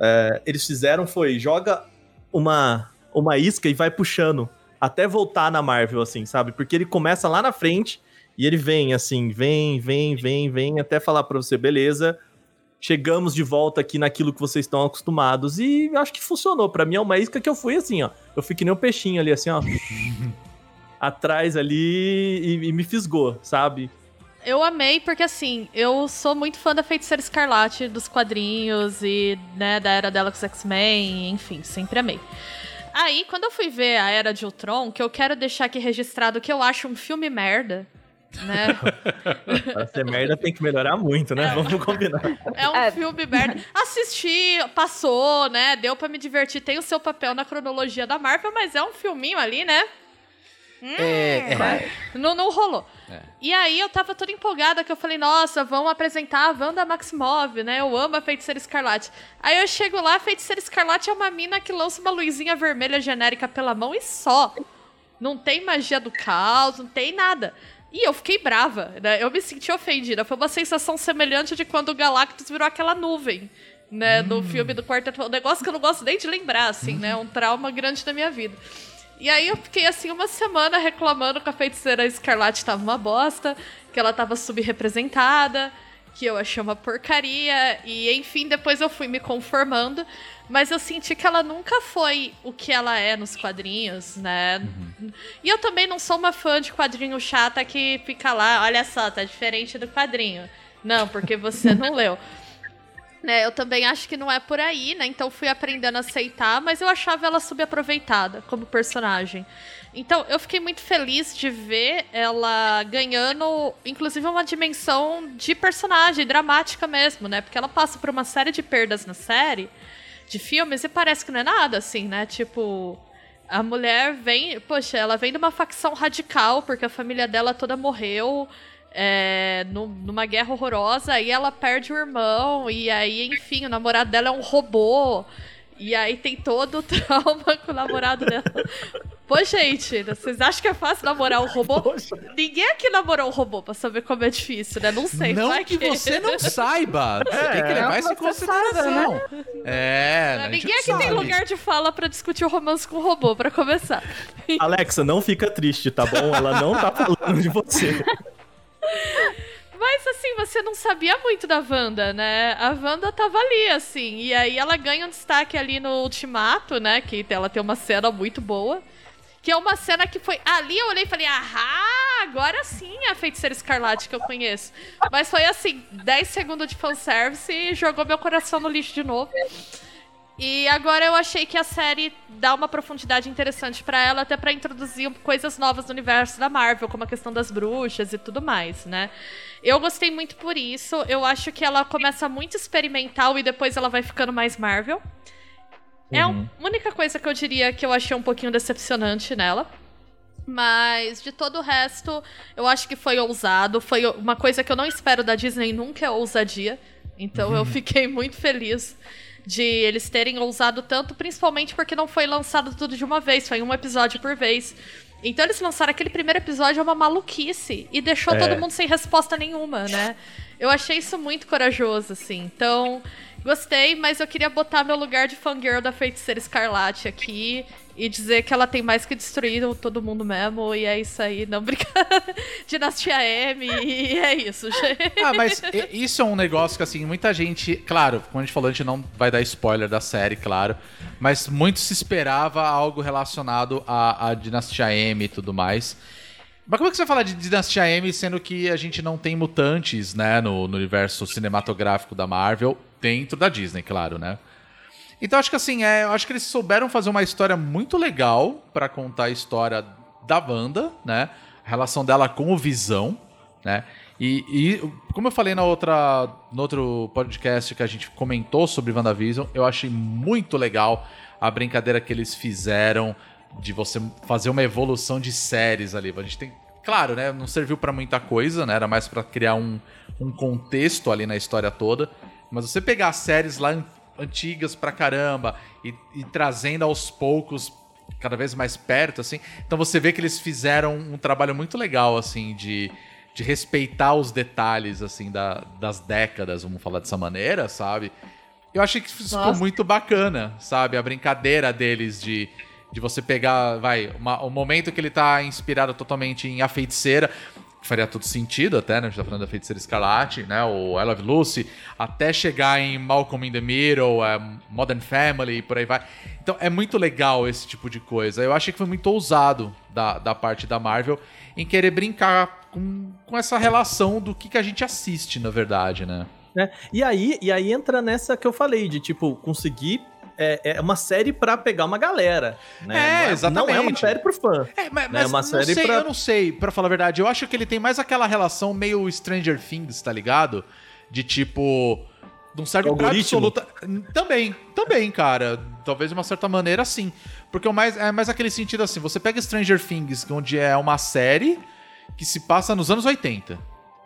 é, eles fizeram foi joga uma uma isca e vai puxando até voltar na Marvel, assim, sabe? Porque ele começa lá na frente e ele vem, assim, vem, vem, vem, vem, até falar pra você, beleza, chegamos de volta aqui naquilo que vocês estão acostumados. E acho que funcionou. Pra mim é uma isca que eu fui assim, ó. Eu fui que nem um peixinho ali, assim, ó. [laughs] atrás ali e, e me fisgou, sabe? Eu amei porque, assim, eu sou muito fã da Feiticeira Escarlate, dos quadrinhos e, né, da era dela com os X-Men, enfim, sempre amei. Aí, quando eu fui ver a Era de Ultron, que eu quero deixar aqui registrado que eu acho um filme merda, né? [laughs] Pra ser merda tem que melhorar muito, né? Vamos combinar. É um É. filme merda. Assisti, passou, né? Deu pra me divertir, tem o seu papel na cronologia da Marvel, mas é um filminho ali, né? É, Não, não rolou. É. E aí eu tava toda empolgada que eu falei, nossa, vamos apresentar a Wanda Maximov, né? Eu amo a Feiticeira Escarlate. Aí eu chego lá, a Feiticeira Escarlate é uma mina que lança uma luzinha vermelha genérica pela mão e só. Não tem magia do caos, não tem nada. E eu fiquei brava, né? Eu me senti ofendida. Foi uma sensação semelhante de quando o Galactus virou aquela nuvem, né? No filme do Quarteto. Um negócio que eu não gosto nem de lembrar, assim, né? Um trauma grande da minha vida. E aí eu fiquei assim uma semana reclamando que a feiticeira Escarlate tava uma bosta, que ela tava subrepresentada, que eu achei uma porcaria, e enfim, depois eu fui me conformando, mas eu senti que ela nunca foi o que ela é nos quadrinhos, né? E eu também não sou uma fã de quadrinho chata que fica lá, olha só, tá diferente do quadrinho. Não, porque você não leu. Né, eu também acho que não é por aí, né? Então fui aprendendo a aceitar, mas eu achava ela subaproveitada como personagem. Então eu fiquei muito feliz de ver ela ganhando, inclusive, uma dimensão de personagem, dramática mesmo, né? Porque ela passa por uma série de perdas na série, de filmes, e parece que não é nada, assim, né? Tipo. A mulher vem, poxa, ela vem de uma facção radical, porque a família dela toda morreu é, nu- numa guerra horrorosa, aí ela perde o irmão, e aí, enfim, o namorado dela é um robô. E aí tem todo o [laughs] trauma com o namorado dela. Pô, gente, vocês acham que é fácil namorar um robô? Ninguém aqui namorou um robô pra saber como é difícil, né? Não sei. não vai que você não saiba. Você tem que É. levar isso em Não, você sabe, consideração. É, Ninguém aqui tem sabe. lugar de fala pra discutir o romance com o robô, pra começar. Alexa, não fica triste, tá bom? Ela não tá falando de você. [laughs] Mas assim, você não sabia muito da Wanda, né? A Wanda tava ali, assim. E aí ela ganha um destaque ali no Ultimato, né? Que ela tem uma cena muito boa. Que é uma cena que foi. Ali eu olhei e falei, ahá, agora sim é a feiticeira escarlate que eu conheço. Mas foi assim, 10 segundos de fanservice e jogou meu coração no lixo de novo. E agora eu achei que a série dá uma profundidade interessante pra ela, até pra introduzir coisas novas no universo da Marvel, como a questão das bruxas e tudo mais, né? Eu gostei muito por isso. Eu acho que ela começa muito experimental e depois ela vai ficando mais Marvel. É a única coisa que eu diria que eu achei um pouquinho decepcionante nela. Mas de todo o resto, eu acho que foi ousado. Foi uma coisa que eu não espero da Disney nunca é ousadia. Então eu fiquei muito feliz de eles terem ousado tanto, principalmente porque não foi lançado tudo de uma vez, foi um episódio por vez. Então eles lançaram aquele primeiro episódio, é uma maluquice, e deixou É. todo mundo sem resposta nenhuma, né? Eu achei isso muito corajoso, assim. Então, gostei, mas eu queria botar meu lugar de fangirl da Feiticeira Escarlate aqui. E dizer que ela tem mais que destruir todo mundo mesmo, e é isso aí, não [laughs] brincar. Dinastia M, e é isso, gente. Ah, mas isso é um negócio que, assim, muita gente. Claro, como a gente falou, a gente não vai dar spoiler da série, claro. Mas muito se esperava algo relacionado à, à Dinastia M e tudo mais. Mas como é que você vai falar de Dinastia M sendo que a gente não tem mutantes, né, no, no universo cinematográfico da Marvel, dentro da Disney, claro, né? Então acho que assim, é, acho que eles souberam fazer uma história muito legal pra contar a história da Wanda, né? A relação dela com o Visão, né? E, e, como eu falei na outra, no outro podcast que a gente comentou sobre WandaVision, eu achei muito legal a brincadeira que eles fizeram de você fazer uma evolução de séries ali. A gente tem, claro, né? Não serviu pra muita coisa, né? Era mais pra criar um, um contexto ali na história toda. Mas você pegar séries lá antigas pra caramba e, e trazendo aos poucos cada vez mais perto, assim. Então você vê que eles fizeram um trabalho muito legal, assim, de, de respeitar os detalhes, assim, da, das décadas, vamos falar dessa maneira, sabe? Eu achei que isso ficou Nossa. muito bacana, sabe? A brincadeira deles de, de você pegar, vai, uma- o momento que ele tá inspirado totalmente em A Feiticeira, faria todo sentido até, né? A gente tá falando da Feiticeira Escarlate, né? O I Love Lucy, até chegar em Malcolm in the Middle, é, Modern Family e por aí vai. Então é muito legal esse tipo de coisa. Eu achei que foi muito ousado da, da parte da Marvel em querer brincar com, com essa relação do que, que a gente assiste, na verdade, né? né? E aí, e aí entra nessa que eu falei, de tipo, conseguir. É, é uma série pra pegar uma galera. Né? É, Não Não é uma exatamente. série pro fã. É, mas, Né, mas uma não série sei, pra- eu não sei, pra falar a verdade. Eu acho que ele tem mais aquela relação meio Stranger Things, tá ligado? De tipo. Não serve pra absoluta. Também, também, cara. Talvez de uma certa maneira, sim. Porque é mais, é mais aquele sentido assim: você pega Stranger Things, onde é uma série que se passa nos anos 80.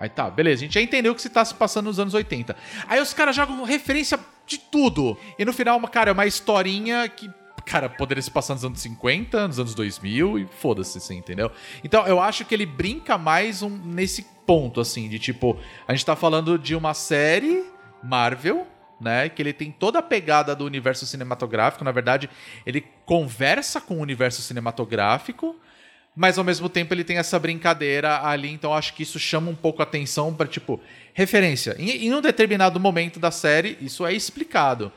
Aí tá, beleza, a gente já entendeu que se tá se passando nos anos 80. Aí os caras jogam referência de tudo. E no final, uma- cara, é uma historinha que, cara, poderia se passar nos anos 50, nos anos 2000 e foda-se, assim, entendeu? Então eu acho que ele brinca mais um- nesse ponto, assim, de tipo, a gente tá falando de uma série Marvel. Né, que ele tem toda a pegada do universo cinematográfico. Na verdade, ele conversa com o universo cinematográfico, mas ao mesmo tempo ele tem essa brincadeira ali, então acho que isso chama um pouco a atenção pra, tipo, referência. Em, em um determinado momento da série, isso é explicado.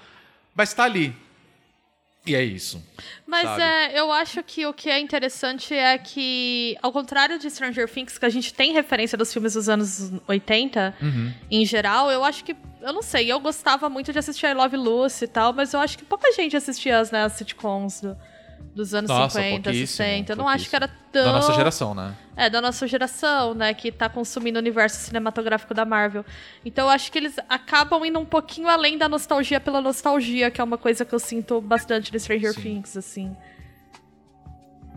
Mas tá ali. E é isso. Mas é, eu acho que o que é interessante é que, ao contrário de Stranger Things, que a gente tem referência dos filmes dos anos 80, Uhum. em geral, eu acho que. Eu não sei, eu gostava muito de assistir I Love Lucy e tal, mas eu acho que pouca gente assistia as, né, as sitcoms do- dos anos Nossa, 50, pouquíssimo, 60. Eu não acho que era tão. Da nossa geração, né? É, da nossa geração, né, que tá consumindo o universo cinematográfico da Marvel. Então eu acho que eles acabam indo um pouquinho além da nostalgia pela nostalgia, que é uma coisa que eu sinto bastante no Stranger Sim. Things, assim.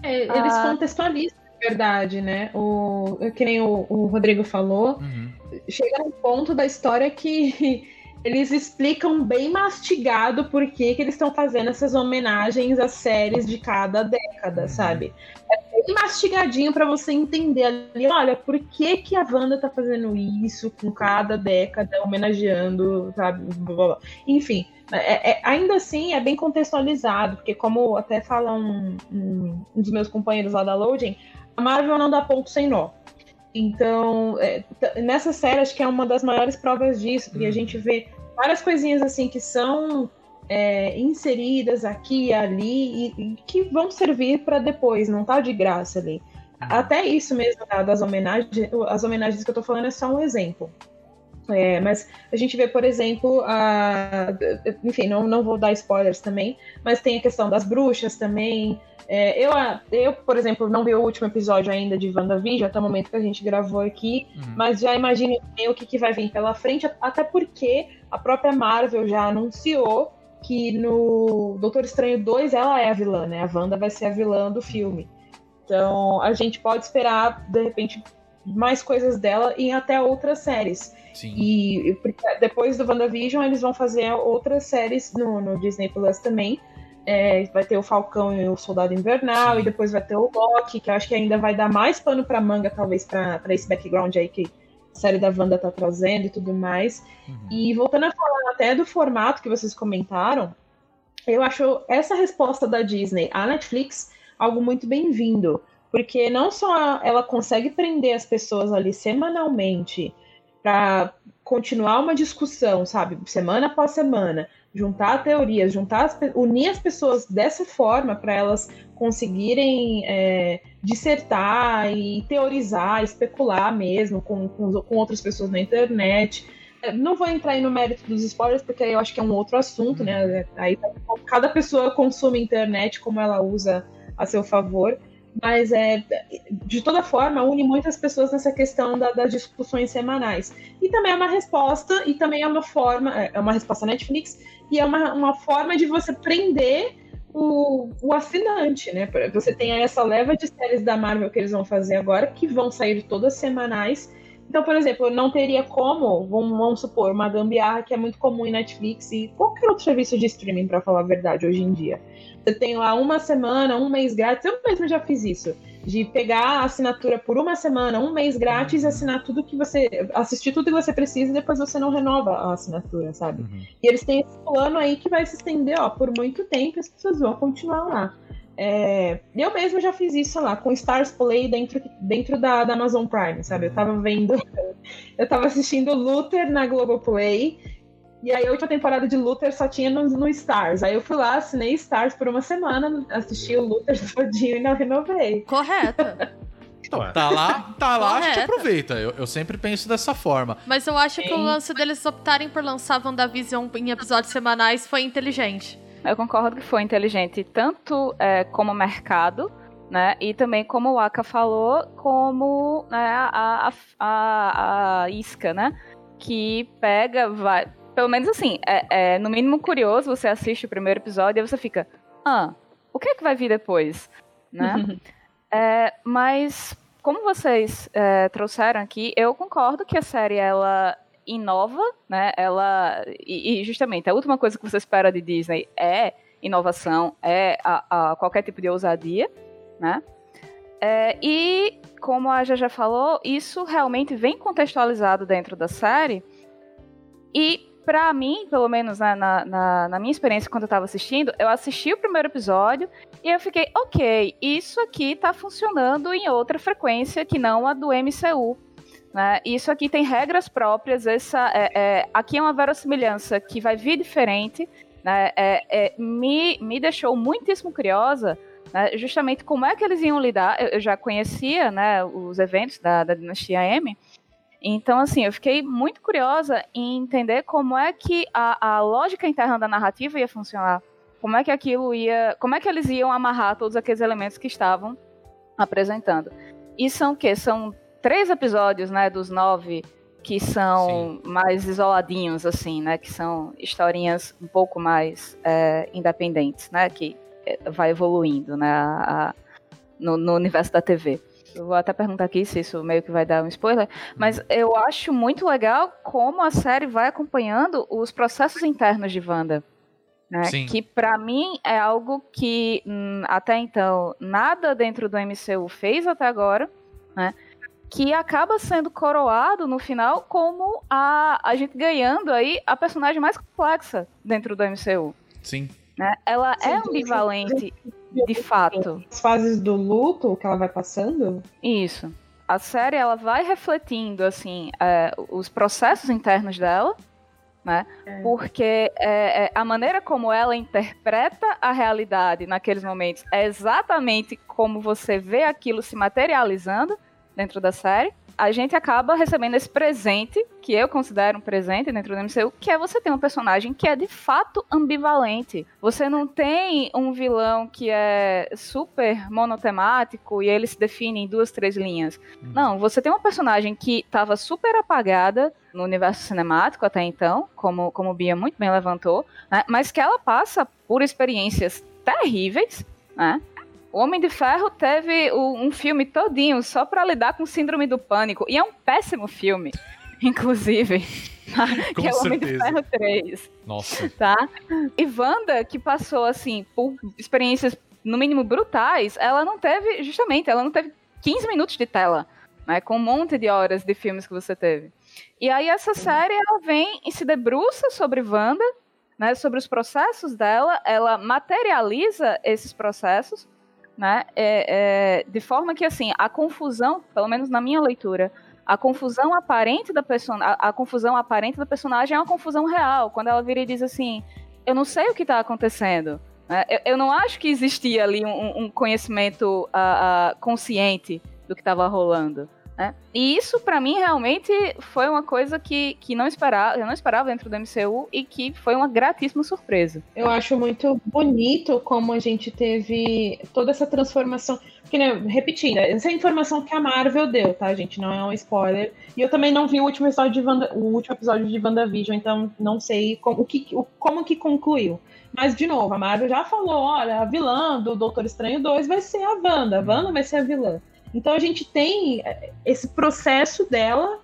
É, eles Ah. contextualizam, na verdade, né? O, que nem o, o Rodrigo falou, Uhum. chega um ponto da história que eles explicam bem mastigado por que, que eles estão fazendo essas homenagens às séries de cada década, sabe? É bem mastigadinho pra você entender ali, olha, por que, que a Wanda tá fazendo isso com cada década, homenageando, sabe? Blá, blá, blá. Enfim, é- é- ainda assim é bem contextualizado, porque como até fala um, um- um dos meus companheiros lá da Loading, a Marvel não dá ponto sem nó. Então, é, nessa série, acho que é uma das maiores provas disso, porque a Uhum. gente vê várias coisinhas assim que são é, inseridas aqui e ali e, e que vão servir para depois, não tá de graça ali. Até isso mesmo da- das homenagens, as homenagens que eu tô falando é só um exemplo. É, mas a gente vê, por exemplo, a, enfim, não, não vou dar spoilers também, mas tem a questão das bruxas também. É, eu, eu, por exemplo, não vi o último episódio ainda de WandaVision, até o momento que a gente gravou aqui, Uhum. mas já imagino bem o que, que vai vir pela frente, até porque a própria Marvel já anunciou que no Doutor Estranho 2 ela é a vilã, né? A Wanda vai ser a vilã do filme. Então a gente pode esperar, de repente, mais coisas dela em até outras séries. Sim. E depois do WandaVision, eles vão fazer outras séries no, no Disney Plus também. É, vai ter o Falcão e o Soldado Invernal, Sim. e depois vai ter o Loki, que eu acho que ainda vai dar mais pano pra manga, talvez, pra esse background aí que a série da Wanda tá trazendo e tudo mais. Uhum. E voltando a falar até do formato que vocês comentaram, eu acho essa resposta da Disney à Netflix algo muito bem-vindo, porque não só ela consegue prender as pessoas ali semanalmente para continuar uma discussão, sabe, semana após semana, juntar teorias, juntar as, unir as pessoas dessa forma para elas conseguirem é, dissertar e teorizar, especular mesmo com, com, com, outras pessoas na internet. É, não vou entrar aí no mérito dos spoilers, porque eu acho que é um outro assunto, né? Aí cada pessoa consome internet como ela usa a seu favor. Mas é, de toda forma, une muitas pessoas nessa questão da, das discussões semanais. E também é uma resposta, e também é uma forma, é, é uma resposta Netflix, e é uma, uma forma de você prender o, o assinante, né? Você tem essa leva de séries da Marvel que eles vão fazer agora, que vão sair todas semanais. Então, por exemplo, não teria como, vamos, vamos supor, uma gambiarra que é muito comum em Netflix e qualquer outro serviço de streaming, para falar a verdade, hoje em dia. Você tem lá uma semana, um mês grátis. Eu mesmo já fiz isso. De pegar a assinatura por uma semana, um mês grátis, assinar tudo que você. assistir tudo que você precisa e depois você não renova a assinatura, sabe? Uhum. E eles têm esse plano aí que vai se estender, ó, por muito tempo as pessoas vão continuar lá. É, eu mesmo já fiz isso lá, com Stars Play dentro, dentro da, da Amazon Prime, sabe? Eu tava vendo. [laughs] eu tava assistindo Luther na Globoplay e aí a última temporada de Luther só tinha no, no, Stars. Aí eu fui lá, assinei Stars por uma semana, assisti o Luther [laughs] todinho e não renovei. Correto. Então, tá lá, tá lá, a gente aproveita. Eu, eu, sempre penso dessa forma. Mas eu acho Sim. que o lance deles optarem por lançar WandaVision em episódios semanais foi inteligente. Eu concordo que foi inteligente, tanto é, como mercado, né? E também, como o Aka falou, como né, a, a, a, a isca, né? Que pega, vai, pelo menos assim, é, é, no mínimo curioso, você assiste o primeiro episódio e você fica, ah, o que é que vai vir depois? Né? [laughs] é, mas, como vocês é, trouxeram aqui, eu concordo que a série, ela inova, né? Ela, e, e, justamente, a última coisa que você espera de Disney é inovação, é a, a qualquer tipo de ousadia, né? É, e, como a já falou, isso realmente vem contextualizado dentro da série. E pra mim, pelo menos na, na, na minha experiência quando eu tava assistindo, eu assisti o primeiro episódio e eu fiquei, ok, isso aqui tá funcionando em outra frequência que não a do MCU. Né? Isso aqui tem regras próprias, essa, é, é, aqui é uma verossimilhança que vai vir diferente. Né? É, é me, me deixou muitíssimo curiosa né? justamente como é que eles iam lidar. Eu, eu já conhecia né, os eventos da, da Dinastia M, então, assim, eu fiquei muito curiosa em entender como é que a, a lógica interna da narrativa ia funcionar. Como é que aquilo ia. Como é que eles iam amarrar todos aqueles elementos que estavam apresentando. E são o quê? São três episódios, né, dos nove que são Sim. mais isoladinhos, assim, né? Que são historinhas um pouco mais é, independentes, né? Que é, vai evoluindo, né? A, a, no, no universo da TV. Eu vou até perguntar aqui se isso meio que vai dar um spoiler, mas uhum. eu acho muito legal como a série vai acompanhando os processos internos de Wanda. Né? Que para mim é algo que hum, até então nada dentro do MCU fez até agora, né? Que acaba sendo coroado no final como a, a gente ganhando aí a personagem mais complexa dentro do MCU. Sim. Né? Ela é ambivalente de fato. As fases do luto que ela vai passando? Isso. A série ela vai refletindo assim é, os processos internos dela, né? É. Porque é, é, a maneira como ela interpreta a realidade naqueles momentos é exatamente como você vê aquilo se materializando dentro da série a gente acaba recebendo esse presente, que eu considero um presente dentro do MCU, que é você ter um personagem que é de fato ambivalente. Você não tem um vilão que é super monotemático e ele se define em duas, três linhas. Uhum. Não, você tem uma personagem que estava super apagada no universo cinemático até então, como, como Bia muito bem levantou, né? mas que ela passa por experiências terríveis, né? O Homem de Ferro teve um filme todinho só para lidar com síndrome do pânico. E é um péssimo filme, [laughs] inclusive. [laughs] que é o Homem de Ferro 3. Nossa. Tá? E Wanda, que passou, assim, por experiências, no mínimo, brutais, ela não teve, justamente, ela não teve 15 minutos de tela. Né, com um monte de horas de filmes que você teve. E aí essa série, ela vem e se debruça sobre Wanda, né, sobre os processos dela, ela materializa esses processos, né, é, é, de forma que assim a confusão, pelo menos na minha leitura, a confusão aparente da personagem, a, confusão aparente da personagem é uma confusão real. Quando ela vira e diz assim, eu não sei o que está acontecendo. Né? Eu, eu, não acho que existia ali um, um conhecimento uh, uh, consciente do que estava rolando. Né? E isso, para mim, realmente foi uma coisa que, que não esperava, eu não esperava dentro do MCU e que foi uma gratíssima surpresa. Eu acho muito bonito como a gente teve toda essa transformação. Porque, né, repetindo, essa é a informação que a Marvel deu, tá, gente? Não é um spoiler. E eu também não vi o último episódio de, Wanda, o último episódio de WandaVision, então não sei como, o que, como que concluiu. Mas, de novo, a Marvel já falou: olha, a vilã do Doutor Estranho 2 vai ser a Wanda. A Wanda vai ser a vilã. Então a gente tem é, esse processo dela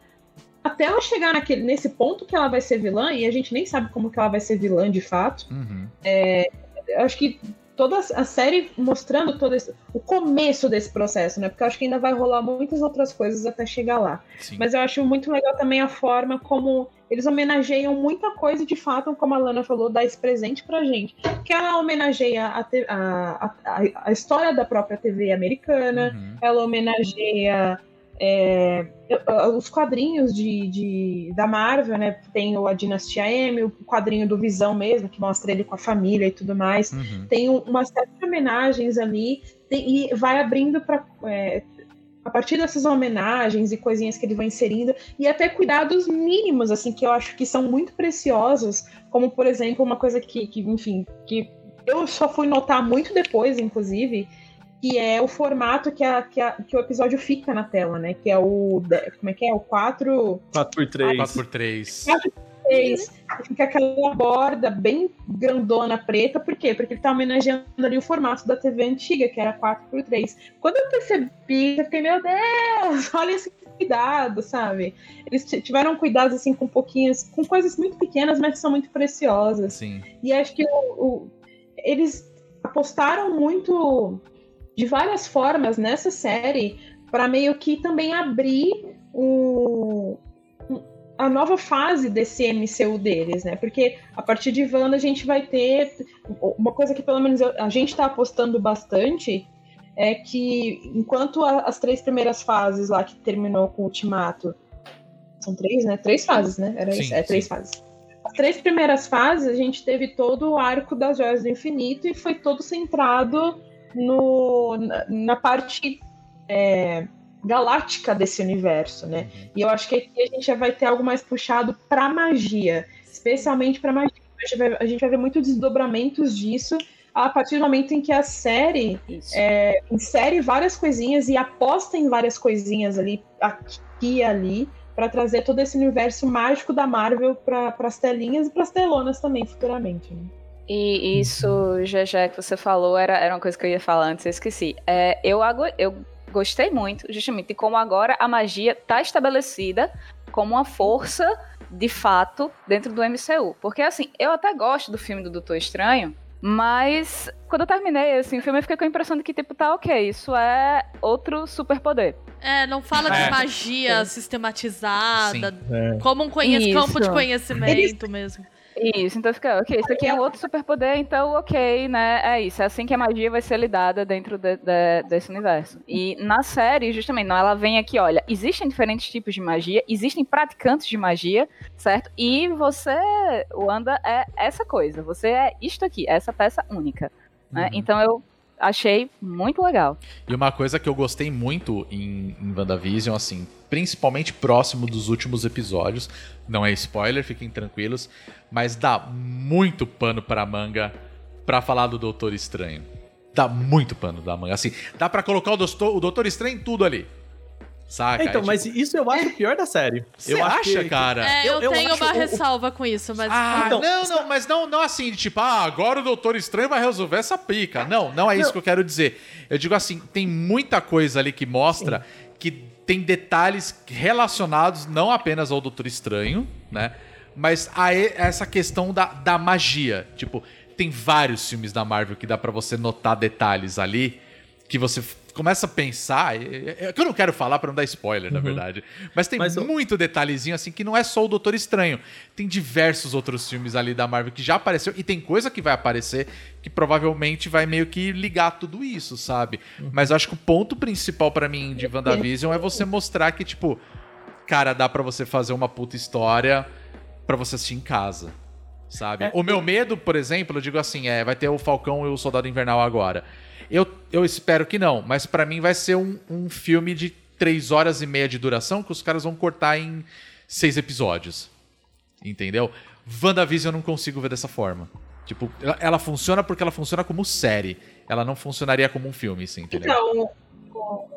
até ela chegar naquele, nesse ponto que ela vai ser vilã, e a gente nem sabe como que ela vai ser vilã de fato. Uhum. É, acho que toda a série mostrando todo esse, o começo desse processo, né? Porque eu acho que ainda vai rolar muitas outras coisas até chegar lá. Sim. Mas eu acho muito legal também a forma como eles homenageiam muita coisa de fato, como a Lana falou, dar esse presente pra gente. Que ela homenageia a, a, a, a história da própria TV americana, uhum. ela homenageia é, os quadrinhos de, de, da Marvel, né? Tem o A Dinastia M, o quadrinho do Visão mesmo, que mostra ele com a família e tudo mais. Uhum. Tem uma série de homenagens ali tem, e vai abrindo para. É, a partir dessas homenagens e coisinhas que ele vai inserindo, e até cuidados mínimos, assim, que eu acho que são muito preciosos, como, por exemplo, uma coisa que, que enfim, que eu só fui notar muito depois, inclusive, que é o formato que, a, que, a, que o episódio fica na tela, né? Que é o. Como é que é? O 4. 4x3. 4x3. 4x3. Fica aquela borda bem grandona preta. Por quê? Porque ele tá homenageando ali o formato da TV antiga, que era 4x3. Quando eu percebi, eu fiquei, meu Deus, [laughs] olha esse cuidado, sabe? Eles tiveram cuidado assim com pouquinhas, com coisas muito pequenas, mas que são muito preciosas. Sim. E acho que o, o, eles apostaram muito de várias formas nessa série para meio que também abrir o, a nova fase desse MCU deles, né? Porque a partir de Wanda a gente vai ter uma coisa que pelo menos a gente está apostando bastante é que enquanto a, as três primeiras fases lá que terminou com o Ultimato são três, né? Três fases, né? Era sim, isso, é sim. três fases. As três primeiras fases a gente teve todo o arco das joias do infinito e foi todo centrado no, na, na parte é, galáctica desse universo, né? Uhum. E eu acho que aqui a gente já vai ter algo mais puxado para magia, especialmente para magia. A gente, vai, a gente vai ver muitos desdobramentos disso a partir do momento em que a série é, insere várias coisinhas e aposta em várias coisinhas ali, aqui e ali, para trazer todo esse universo mágico da Marvel para as telinhas e para as telonas também, futuramente. Né? E isso, já já que você falou, era, era uma coisa que eu ia falar antes, eu esqueci. É, eu, eu gostei muito, justamente, de como agora a magia está estabelecida como uma força de fato dentro do MCU. Porque, assim, eu até gosto do filme do Doutor Estranho, mas quando eu terminei assim, o filme, eu fiquei com a impressão de que, tipo, tá ok, isso é outro superpoder. É, não fala é. de magia sistematizada, é. como um campo de conhecimento mesmo. Isso, então fica, ok, isso aqui é um outro superpoder, então ok, né? É isso, é assim que a magia vai ser lidada dentro de, de, desse universo. E na série, justamente, não, ela vem aqui, olha, existem diferentes tipos de magia, existem praticantes de magia, certo? E você, Wanda, é essa coisa, você é isto aqui, essa peça única. Né? Uhum. Então eu achei muito legal. E uma coisa que eu gostei muito em, em WandaVision, assim, principalmente próximo dos últimos episódios, não é spoiler, fiquem tranquilos, mas dá muito pano pra manga pra falar do Doutor Estranho. Dá muito pano da manga. Assim, dá pra colocar o Doutor, o Doutor Estranho em tudo ali. Saca? Então, é, tipo... mas isso eu acho o pior da série. Você eu acha, que... cara? É, eu, eu tenho uma ressalva com isso, mas. Ah, então, não, não, mas não, não assim, tipo, ah, agora o Doutor Estranho vai resolver essa pica. Não, não é isso não. que eu quero dizer. Eu digo assim, tem muita coisa ali que mostra Sim. que tem detalhes relacionados não apenas ao Doutor Estranho, né? Mas a essa questão da, da magia. Tipo, tem vários filmes da Marvel que dá para você notar detalhes ali que você começa a pensar, é é que eu não quero falar pra não dar spoiler, na verdade, mas tem Mas eu- muito detalhezinho assim que não é só o Doutor Estranho. Tem diversos outros filmes ali da Marvel que já apareceu e tem coisa que vai aparecer que provavelmente vai meio que ligar tudo isso, sabe? Mas eu acho que o ponto principal pra mim de WandaVision é você mostrar que tipo, cara, dá pra você fazer uma puta história pra você assistir em casa. Sabe? É, o meu medo, por exemplo, eu digo assim, é, vai ter o Falcão e o Soldado Invernal agora. Eu, eu espero que não, mas pra mim vai ser um, um filme de três horas e meia de duração que os caras vão cortar em seis episódios. Entendeu? WandaVision eu não consigo ver dessa forma. Tipo, ela, ela funciona porque ela funciona como série. Ela não funcionaria como um filme, assim, entendeu? Então, o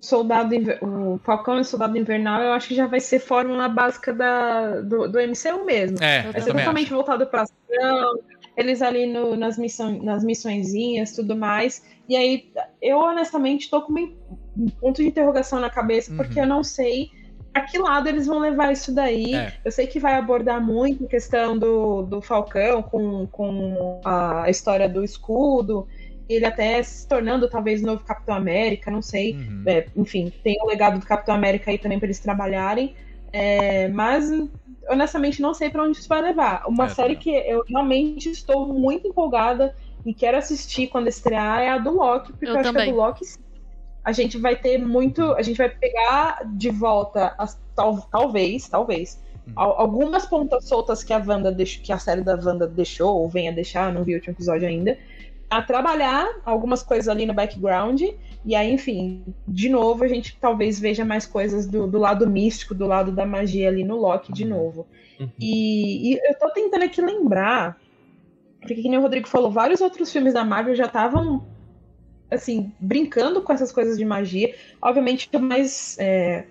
Soldado o Falcão e o Soldado Invernal, eu acho que já vai ser fórmula básica da, do, do MCU mesmo. é, Vai ser totalmente acho. voltado pra ação, eles ali no- nas, missão, nas missõezinhas, tudo mais. E aí, eu honestamente tô com um ponto de interrogação na cabeça, porque Uhum. eu não sei a que lado eles vão levar isso daí. É. Eu sei que vai abordar muito a questão do, do Falcão com, com a história do escudo, ele até se tornando talvez novo Capitão América, não sei. Uhum. É, enfim, tem o legado do Capitão América aí também para eles trabalharem. É, mas, honestamente, não sei para onde isso vai levar. Uma É, série também que eu realmente estou muito empolgada e quero assistir quando estrear é a do Loki, porque Eu eu, acho que a do Loki a gente vai ter muito. A gente vai pegar de volta, as, tal, talvez, talvez. Al- Algumas pontas soltas que a Wanda deixou, que a série da Wanda deixou, ou venha deixar, não vi o último episódio ainda, a trabalhar algumas coisas ali no background, e aí, enfim, de novo, a gente talvez veja mais coisas do, do lado místico, do lado da magia ali no Loki de novo. Uhum. E, e eu tô tentando aqui lembrar, porque que nem o Rodrigo falou, vários outros filmes da Marvel já estavam assim, brincando com essas coisas de magia. Obviamente, o mais. é,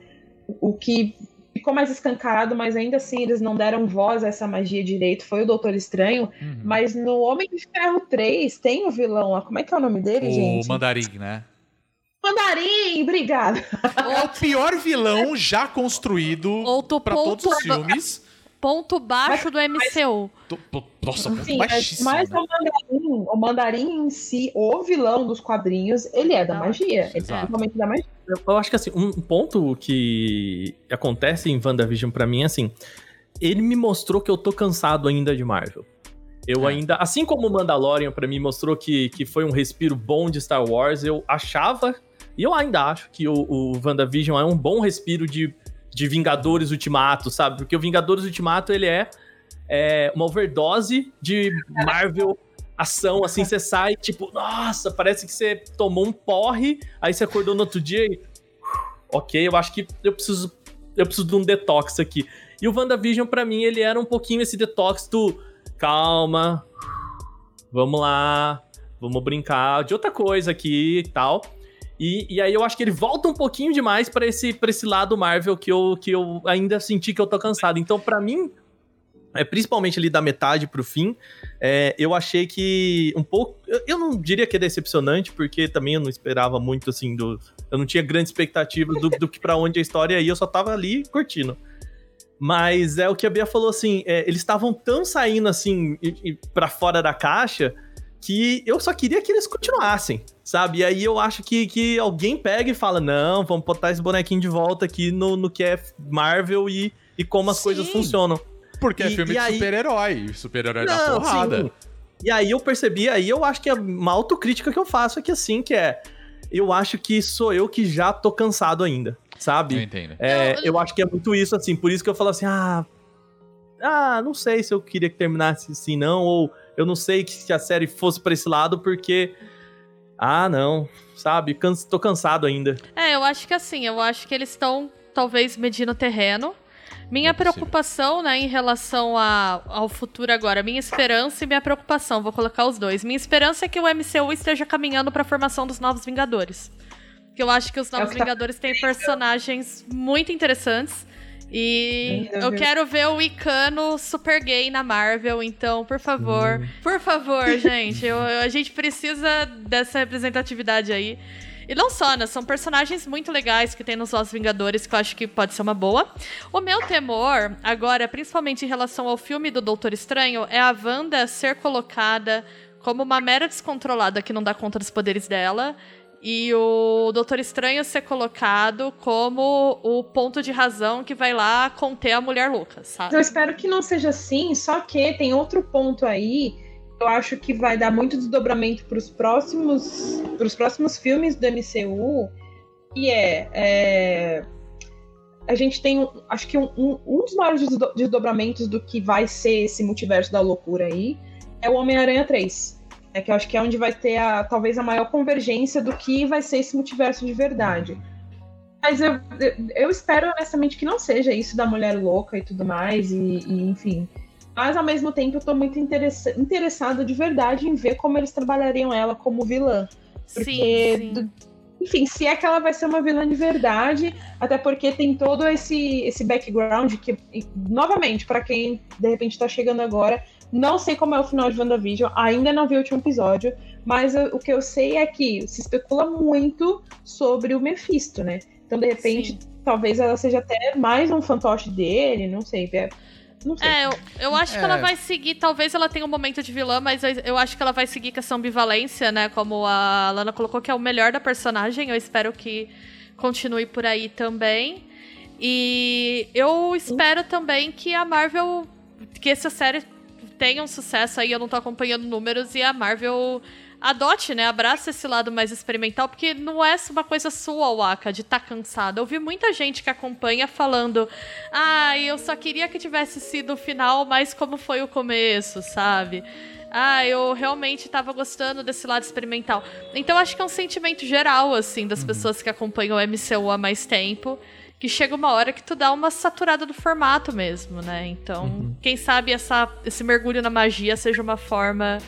o que ficou mais escancarado, mas ainda assim eles não deram voz a essa magia direito, foi o Doutor Estranho. Uhum. Mas no Homem de Ferro 3 tem o vilão lá. Como é que é o nome dele, O gente? Mandarim, né? Mandarim, obrigado. É o pior vilão já construído ponto, todos os filmes. ponto baixo do MCU. To- Nossa, muito Sim, mas, baixíssimo. mas né? o Mandarim, o Mandarim em si, o vilão dos quadrinhos, ele é da Não, magia. Ele é exato. totalmente da magia. Eu, eu acho que assim, um ponto que acontece em WandaVision pra mim é assim, ele me mostrou que eu tô cansado ainda de Marvel. Eu É. ainda, assim como o Mandalorian pra mim mostrou que, que foi um respiro bom de Star Wars, eu achava, e eu ainda acho que o, o WandaVision é um bom respiro de, de Vingadores Ultimato, sabe? Porque o Vingadores Ultimato, ele é, é uma overdose de Marvel ação, assim, você sai, tipo, nossa, parece que você tomou um porre, aí você acordou no outro dia e. Ok, eu acho que eu preciso. Eu preciso de um detox aqui. E o WandaVision, pra mim, ele era um pouquinho esse detox do. Calma. Vamos lá. Vamos brincar de outra coisa aqui e tal. E, e aí eu acho que ele volta um pouquinho demais pra esse, esse lado Marvel que eu, que eu ainda senti que eu tô cansado. Então, pra mim, é, principalmente ali da metade pro fim, é, eu achei que um pouco. Eu, eu não diria que é decepcionante, porque também eu não esperava muito assim do. Eu não tinha grande expectativa do, do que pra onde a história ia, eu só tava ali curtindo. Mas é o que a Bia falou assim: é, eles estavam tão saindo assim pra fora da caixa que eu só queria que eles continuassem, sabe? E aí eu acho que, que alguém pega e fala: não, vamos botar esse bonequinho de volta aqui no, no que é Marvel e, e como as Sim. coisas funcionam. Porque é E- filme e de aí- super-herói. Super-herói da porrada. sim. E aí eu percebi, aí eu acho que é uma autocrítica que eu faço aqui assim, que é. Eu acho que sou eu que já tô cansado ainda, Eu sabe? entendo. É, eu acho que é muito isso, assim, por isso que eu falo assim, ah. Ah, não sei se eu queria que terminasse assim, não, ou eu não sei que, se a série fosse pra esse lado, porque. Ah, não, sabe? Canso, tô cansado ainda. É, eu acho que assim, eu acho que eles estão talvez medindo o terreno. Minha É preocupação, né, em relação a- ao futuro agora, minha esperança e minha preocupação, vou colocar os dois. Minha esperança é que o MCU esteja caminhando para a formação dos novos Vingadores. Porque eu acho que os novos É que tá- Vingadores têm personagens muito interessantes. E eu quero ver o Icano super gay na Marvel, então, por favor, Hum. por favor, [laughs] gente, eu- a gente precisa dessa representatividade aí. E não só, né? São personagens muito legais que tem nos Novos Vingadores, que eu acho que pode ser uma boa. O meu temor, agora, principalmente em relação ao filme do Doutor Estranho, é a Wanda ser colocada como uma mera descontrolada que não dá conta dos poderes dela. E o Doutor Estranho ser colocado como o ponto de razão que vai lá conter a mulher louca, sabe? Eu espero que não seja assim, só que tem outro ponto aí. Eu acho que vai dar muito desdobramento para os próximos, próximos filmes do MCU. E é, é a gente tem, acho que um, um, um dos maiores desdobramentos do que vai ser esse multiverso da loucura aí é o Homem-Aranha 3. É que eu acho que é onde vai ter a, talvez a maior convergência do que vai ser esse multiverso de verdade. Mas eu, eu espero honestamente que não seja isso da mulher louca e tudo mais, e, e enfim. Mas ao mesmo tempo eu tô muito interessa interessada de verdade em ver como eles trabalhariam ela como vilã. Porque sim, sim enfim, se é que ela vai ser uma vilã de verdade, até porque tem todo esse, esse background que, novamente, para quem de repente tá chegando agora, não sei como é o final de WandaVision, ainda não vi o último episódio, mas eu, o que eu sei é que se especula muito sobre o Mephisto, né? Então, de repente, Sim. talvez ela seja até mais um fantoche dele, não sei. É não sei. É, eu, eu acho é. que ela é. vai seguir. Talvez ela tenha um momento de vilã, mas eu, eu acho que ela vai seguir com essa ambivalência, né? Como a Lana colocou, que é o melhor da personagem. Eu espero que continue por aí também. E eu espero também que a Marvel. Que essa série tenha um sucesso aí. Eu não tô acompanhando números e a Marvel adote, né? Abraça esse lado mais experimental, porque não é uma coisa sua, Waka, de estar tá cansada. Eu vi muita gente que acompanha falando: ah, eu só queria que tivesse sido o final, mas como foi o começo, sabe? Ah, eu realmente tava gostando desse lado experimental. Então acho que é um sentimento geral, assim, das uhum. pessoas que acompanham o MCU há mais tempo. Que chega uma hora que tu dá uma saturada do formato mesmo, né? Então, uhum. quem sabe essa, esse mergulho na magia seja uma forma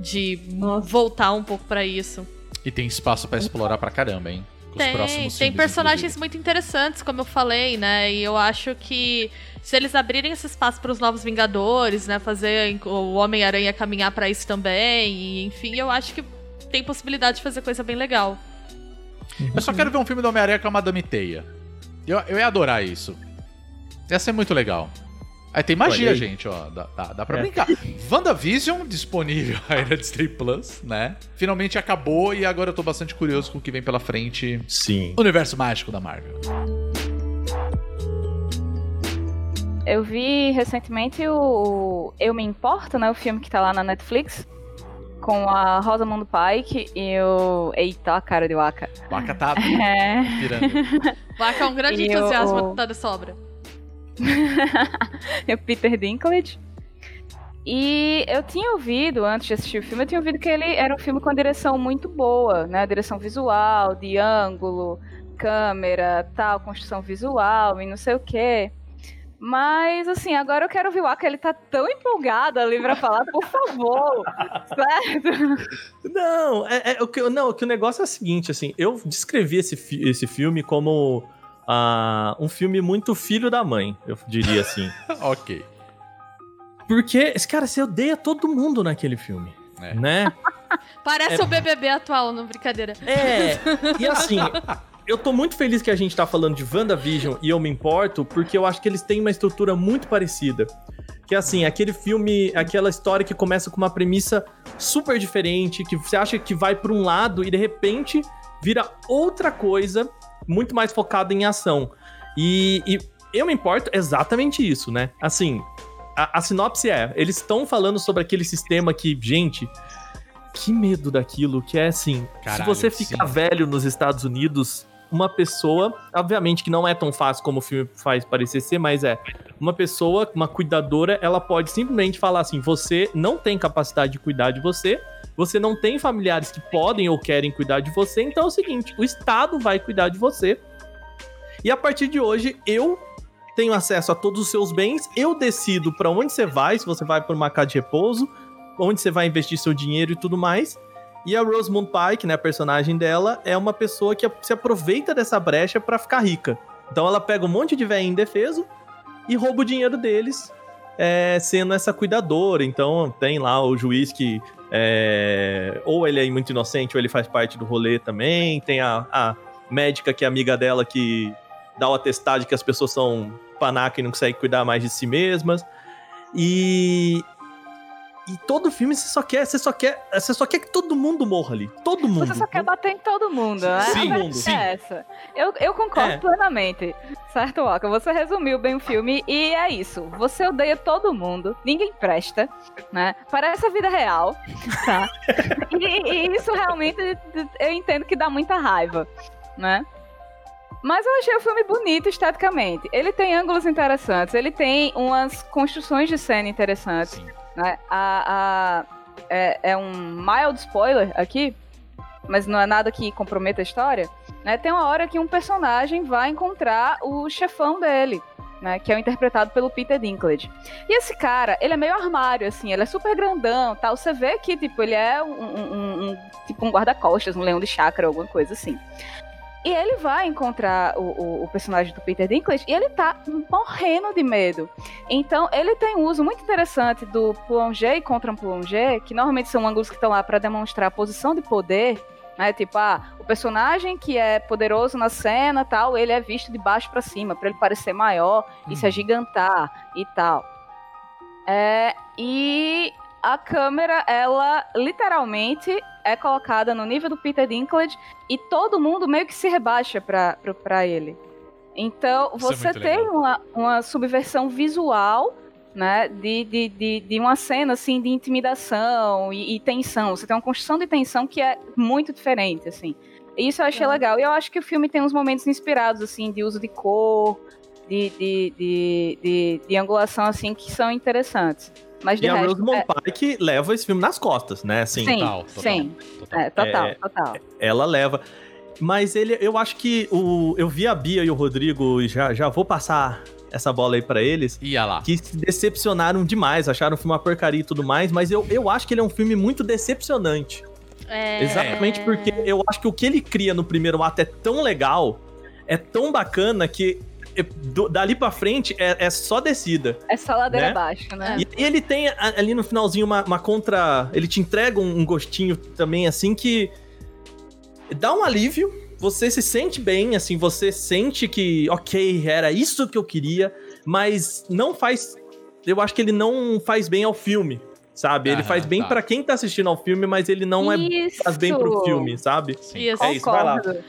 de Nossa. voltar um pouco para isso. E tem espaço para explorar pra caramba, hein? Os tem, tem filmes, personagens inclusive. muito interessantes, como eu falei, né? E eu acho que se eles abrirem esse espaço para os novos Vingadores, né? Fazer o Homem-Aranha caminhar para isso também, e, enfim, eu acho que tem possibilidade de fazer coisa bem legal. Eu só quero ver um filme do Homem-Aranha com a Madame Teia. Eu, eu ia adorar isso. Ia ser muito legal. Aí tem magia, aí. gente, ó. Dá, dá, dá pra é. brincar. [laughs] WandaVision disponível [laughs] aí na Disney Plus, né? Finalmente acabou e agora eu tô bastante curioso com o que vem pela frente. Sim. Universo mágico da Marvel. Eu vi recentemente o Eu Me Importo, né? O filme que tá lá na Netflix. Com a Rosamund Pike e o. Eita, a cara de Waka. Waka tá [laughs] é... tirando. Waka é um grande e entusiasmo o... da sobra. é [laughs] o Peter Dinklage. E eu tinha ouvido, antes de assistir o filme, eu tinha ouvido que ele era um filme com a direção muito boa, né? Direção visual, de ângulo, câmera, tal, construção visual e não sei o quê. Mas, assim, agora eu quero ver o Aka, ele tá tão empolgado ali pra falar, por favor, [laughs] certo? Não, é, é, o que, não, o que o negócio é o seguinte, assim, eu descrevi esse, esse filme como uh, um filme muito filho da mãe, eu diria assim. [laughs] ok. Porque, cara, você odeia todo mundo naquele filme, é. né? [laughs] Parece é... o BBB atual, não brincadeira. É, e assim, eu tô muito feliz que a gente tá falando de WandaVision e eu me importo, porque eu acho que eles têm uma estrutura muito parecida. Que assim, aquele filme, aquela história que começa com uma premissa super diferente, que você acha que vai por um lado e de repente vira outra coisa muito mais focado em ação. E, e eu me importo exatamente isso, né? Assim, a, a sinopse é: eles estão falando sobre aquele sistema que, gente, que medo daquilo, que é assim, Caralho, se você ficar sim. velho nos Estados Unidos, uma pessoa, obviamente que não é tão fácil como o filme faz parecer ser, mas é, uma pessoa, uma cuidadora, ela pode simplesmente falar assim: você não tem capacidade de cuidar de você, você não tem familiares que podem ou querem cuidar de você, então é o seguinte: o Estado vai cuidar de você. E a partir de hoje, eu tenho acesso a todos os seus bens, eu decido para onde você vai, se você vai para uma casa de repouso, onde você vai investir seu dinheiro e tudo mais. E a Rosamund Pike, né, a personagem dela, é uma pessoa que se aproveita dessa brecha para ficar rica. Então ela pega um monte de velho indefeso e rouba o dinheiro deles, é, sendo essa cuidadora. Então tem lá o juiz que é, ou ele é muito inocente ou ele faz parte do rolê também. Tem a, a médica que é amiga dela que dá o atestado de que as pessoas são panaca e não conseguem cuidar mais de si mesmas. E, E todo filme você só quer, você só quer, você só quer que todo mundo morra ali. Todo mundo. Você só quer bater em todo mundo, né? Sim, A mundo. é Sim. essa. Eu, eu concordo É. plenamente. Certo, Waka? Você resumiu bem o filme e é isso. Você odeia todo mundo, ninguém presta, né? Parece a vida real, [laughs] tá? e, e isso realmente eu entendo que dá muita raiva, né? Mas eu achei o filme bonito esteticamente. Ele tem ângulos interessantes, ele tem umas construções de cena interessantes. Né? A, a- é, é um mild spoiler aqui, mas não é nada que comprometa a história. Né? Tem uma hora que um personagem vai encontrar o chefão dele. Né, que é o interpretado pelo Peter Dinklage. E esse cara, ele é meio armário, assim, ele é super grandão, tal. Você vê que, tipo, ele é um, um- um- tipo um guarda-costas, um leão de chácara, alguma coisa assim. E ele vai encontrar o, o- o personagem do Peter Dinklage e ele tá morrendo de medo. Então, ele tem um uso muito interessante do plongé e contra um plongé, que normalmente são ângulos que estão lá para demonstrar a posição de poder. Né? Tipo, ah, o personagem que é poderoso na cena, tal, ele é visto de baixo para cima, para ele parecer maior e se agigantar e tal. É, e a câmera, ela literalmente é colocada no nível do Peter Dinklage e todo mundo meio que se rebaixa pra, pra, pra ele. Então, Isso é você muito tem legal. uma, uma subversão visual, né, de, de, de, de uma cena, assim, de intimidação e, e tensão. Você tem uma construção de tensão que é muito diferente, assim. Isso eu achei legal. E eu acho que o filme tem uns momentos inspirados, assim, de uso de cor, de, de, de, de, de angulação, assim, que são interessantes. Mas de E a resto, Rosamund é- Pike leva esse filme nas costas, né? Assim, sim, sim. É, total, É, total. ela leva. Mas ele, eu acho que o, eu vi a Bia e o Rodrigo e já, já vou passar essa bola aí pra eles. Ia lá. Que se decepcionaram demais, acharam o filme uma porcaria e tudo mais, mas eu, eu acho que ele é um filme muito decepcionante. É... Exatamente porque eu acho que o que ele cria no primeiro ato é tão legal, é tão bacana que do- dali pra frente é, é só descida. É só ladeira né? abaixo, né? E, e ele tem ali no finalzinho uma, uma contra. Ele te entrega um, um gostinho também, assim, que dá um alívio. Você se sente bem, assim, você sente que, ok, era isso que eu queria, mas não faz. Eu acho que ele não faz bem ao filme, sabe? ele Aham, faz bem tá. pra quem tá assistindo ao filme, mas ele não é Isso. faz bem pro filme, sabe? Isso. É isso, vai lá. Concordo.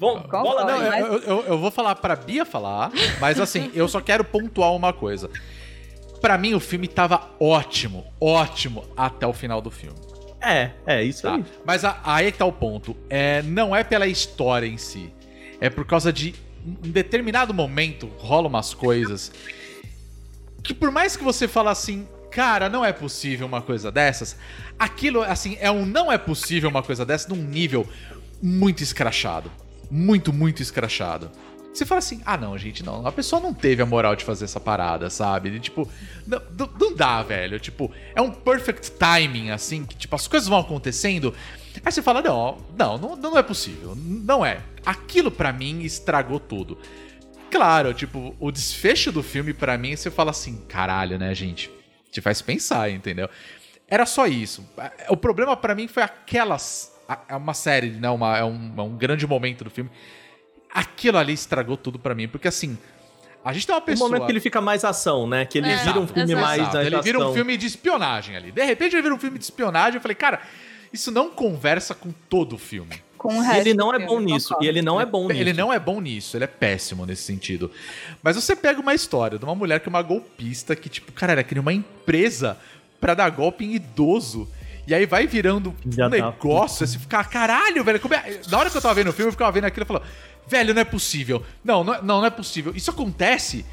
Vamos, Concordo. bola Não, eu, eu, eu vou falar pra Bia falar, mas assim, eu só quero pontuar uma coisa. Pra mim, o filme tava ótimo, ótimo até o final do filme. É, é isso Tá? aí. Mas a- aí que tá o ponto. É, não é pela história em si. É por causa de. Em determinado momento rolam umas coisas. Que por mais que você fale assim, cara, não é possível uma coisa dessas. Aquilo, assim, é um não é possível uma coisa dessa num nível muito escrachado. Muito, muito escrachado. Você fala assim, ah não, gente, não. A pessoa não teve a moral de fazer essa parada, sabe? De, tipo, não, não- dá, velho. Tipo, é um perfect timing, assim, que tipo, as coisas vão acontecendo. Aí você fala, não, não, não, não é possível. Não é. Aquilo pra mim estragou tudo. Claro, tipo, o desfecho do filme pra mim, você fala assim, caralho, né, gente? Te faz pensar, entendeu? Era só isso. O problema pra mim foi aquelas. É uma série, né? Uma, é, um, é um grande momento do filme. Aquilo ali estragou tudo pra mim, porque assim. A gente tem uma No pessoa. momento que ele fica mais ação, né? Que ele É, vira um filme exato. mais Exato, da Ele vira um filme de espionagem ali. De repente ele vira um filme de espionagem. Eu falei, cara, isso não conversa com todo o filme. Com o E resto ele não é filme, bom nisso. E ele não é bom nisso. Ele não é bom nisso, ele é péssimo nesse sentido. Mas você pega uma história de uma mulher que é uma golpista que, tipo, cara, ela cria uma empresa pra dar golpe em idoso. E aí vai virando Já um tá. negócio, assim, ficar, caralho, velho. como é-" Na hora que eu tava vendo o filme, eu ficava vendo aquilo e falava, velho, não é possível. Não, não é, não, não é possível. Isso acontece.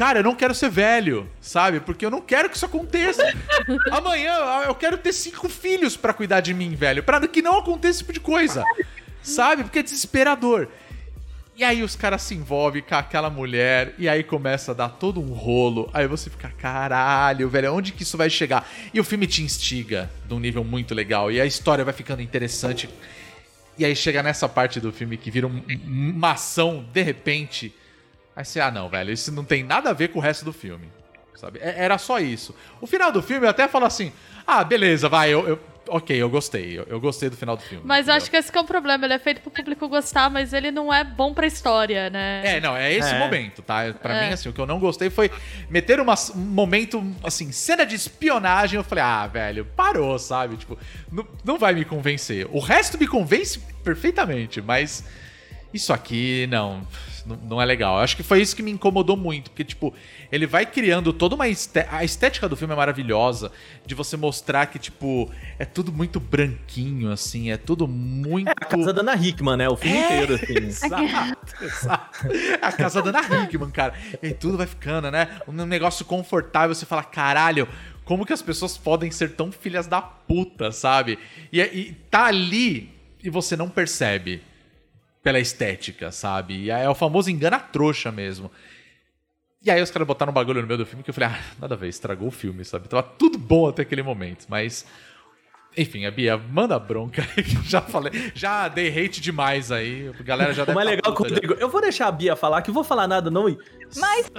Cara, eu não quero ser velho, sabe? Porque eu não quero que isso aconteça. [laughs] Amanhã eu quero ter cinco filhos pra cuidar de mim, velho. Pra que não aconteça esse tipo de coisa. Sabe? Porque é desesperador. E aí os caras se envolvem com aquela mulher e aí começa a dar todo um rolo. Aí você fica, caralho, velho, onde que isso vai chegar? E o filme te instiga de um nível muito legal. E a história vai ficando interessante. E aí chega nessa parte do filme que vira um- uma ação de repente. Aí você, ah não, velho, isso não tem nada a ver com o resto do filme. sabe? É- Era só isso. O final do filme eu até falo assim: ah, beleza, vai, eu. eu- ok, eu gostei. Eu, eu gostei do final do filme. Mas entendeu? acho que esse que é o problema. Ele é feito pro público gostar, mas ele não é bom pra história, né? É, não, é esse É. momento, tá? Pra É. mim, assim, o que eu não gostei foi meter uma- um momento, assim, cena de espionagem. Eu falei, ah, velho, parou, sabe? Tipo, não, não vai me convencer. O resto me convence perfeitamente, mas isso aqui, não, não, não é legal. Eu acho que foi isso que me incomodou muito, porque, tipo, ele vai criando toda uma. esté- A estética do filme é maravilhosa, de você mostrar que, tipo, é tudo muito branquinho, assim, é tudo muito. É a casa da Ana Hickman, né? O filme inteiro, assim. Exato, exato. A casa da Ana Hickman, cara. E tudo vai ficando, né? Um negócio confortável, você fala, caralho, como que as pessoas podem ser tão filhas da puta, sabe? E, e tá ali e você não percebe pela estética, sabe? E é o famoso engana trouxa mesmo. E aí os caras botaram um bagulho no meio do filme que eu falei, ah, nada a ver, estragou o filme, sabe? Tava tudo bom até aquele momento, mas... Enfim, a Bia, manda bronca aí, [laughs] que eu já falei, já dei hate demais aí, a galera já O deve mais tá legal é puta já. Rodrigo. Eu vou deixar a Bia falar, que eu vou falar nada, não. Mas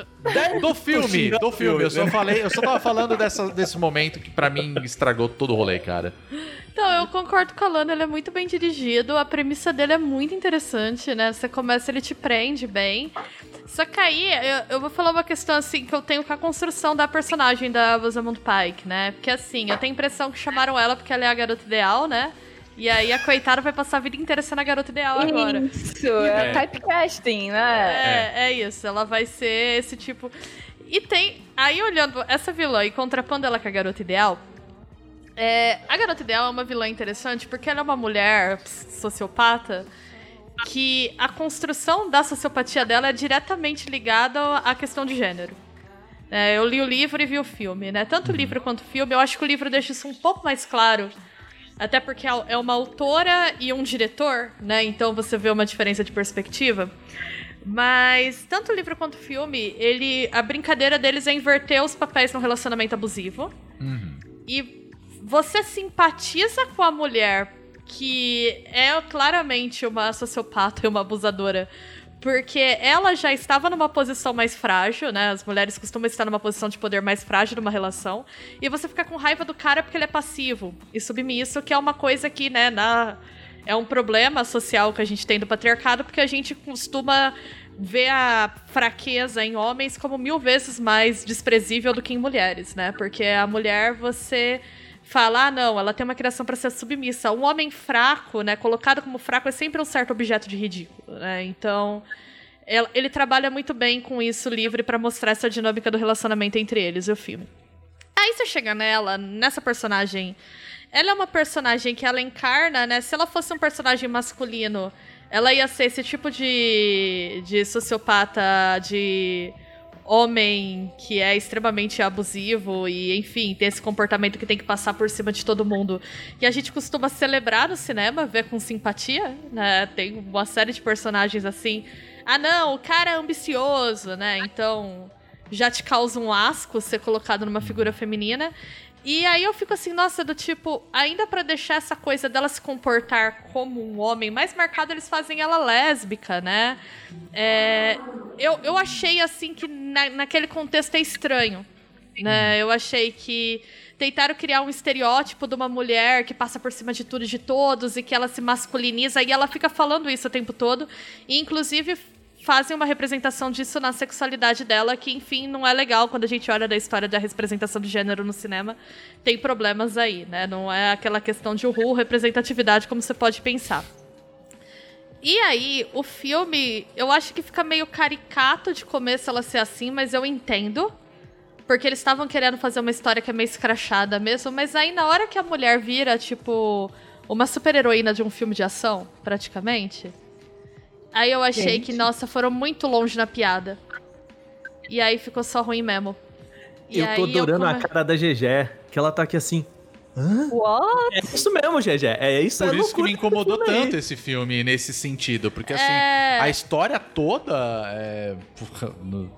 Do filme, do filme. Eu só falei, eu só tava falando dessa, desse momento que pra mim estragou todo o rolê, cara. Então, eu concordo com a Lana, ele é muito bem dirigido, a premissa dele é muito interessante, né? Você começa, ele te prende bem. Só que aí, eu, eu vou falar uma questão, assim, que eu tenho com a construção da personagem da Rosamund Pike, né? Porque, assim, eu tenho a impressão que chamaram ela porque ela é a garota ideal, né? E aí a coitada vai passar a vida inteira sendo a garota ideal agora. Isso, é, É. typecasting, né? É, é isso, ela vai ser esse tipo. E tem. Aí olhando essa vilã e contrapondo ela com a garota ideal. É, a garota ideal é uma vilã interessante porque ela é uma mulher sociopata que a construção da sociopatia dela é diretamente ligada à questão de gênero. É, eu li o livro e vi o filme, né? Tanto o livro quanto o filme, eu acho que o livro deixa isso um pouco mais claro. Até porque é uma autora e um diretor, né? Então você vê uma diferença de perspectiva. Mas tanto o livro quanto o filme, ele a brincadeira deles é inverter os papéis no relacionamento abusivo. E você simpatiza com a mulher que é claramente uma sociopata e uma abusadora. Porque ela já estava numa posição mais frágil, né? As mulheres costumam estar numa posição de poder mais frágil numa relação. E você fica com raiva do cara porque ele é passivo e submisso, que é uma coisa que, né, na... é um problema social que a gente tem do patriarcado, porque a gente costuma ver a fraqueza em homens como mil vezes mais desprezível do que em mulheres, né? Porque a mulher, você fala, ah, não, ela tem uma criação para ser submissa. Um homem fraco, né, colocado como fraco, é sempre um certo objeto de ridículo, né? Então, el- ele trabalha muito bem com isso livre para mostrar essa dinâmica do relacionamento entre eles e o filme. Aí você chega nela, nessa personagem. Ela é uma personagem que ela encarna, né? Se ela fosse um personagem masculino, ela ia ser esse tipo de, de sociopata, de homem que é extremamente abusivo e, enfim, tem esse comportamento que tem que passar por cima de todo mundo. E a gente costuma celebrar no cinema, ver com simpatia, né? Tem uma série de personagens assim. Ah, não, o cara é ambicioso, né? Então já te causa um asco ser colocado numa figura feminina. E aí eu fico assim, nossa, do tipo, ainda pra deixar essa coisa dela se comportar como um homem mais marcado, eles fazem ela lésbica, né? É, eu, eu achei assim que na- naquele contexto é estranho. Né? Eu achei que tentaram criar um estereótipo de uma mulher que passa por cima de tudo e de todos e que ela se masculiniza e ela fica falando isso o tempo todo. E, inclusive, fazem uma representação disso na sexualidade dela, que, enfim, não é legal quando a gente olha da história da representação de gênero no cinema. Tem problemas aí, né? Não é aquela questão de uhul, representatividade, como você pode pensar. E aí, o filme, eu acho que fica meio caricato de começo ela ser assim, mas eu entendo. Porque eles estavam querendo fazer uma história que é meio escrachada mesmo, mas aí na hora que a mulher vira, tipo, uma super-heroína de um filme de ação, praticamente, aí eu achei Gente. que, nossa, foram muito longe na piada. E aí ficou só ruim mesmo. E eu tô adorando come- a cara da GG, que ela tá aqui assim. What? É isso mesmo, GG. É isso Por é isso que me incomodou tanto esse filme nesse sentido. Porque, assim, É. a história toda. É...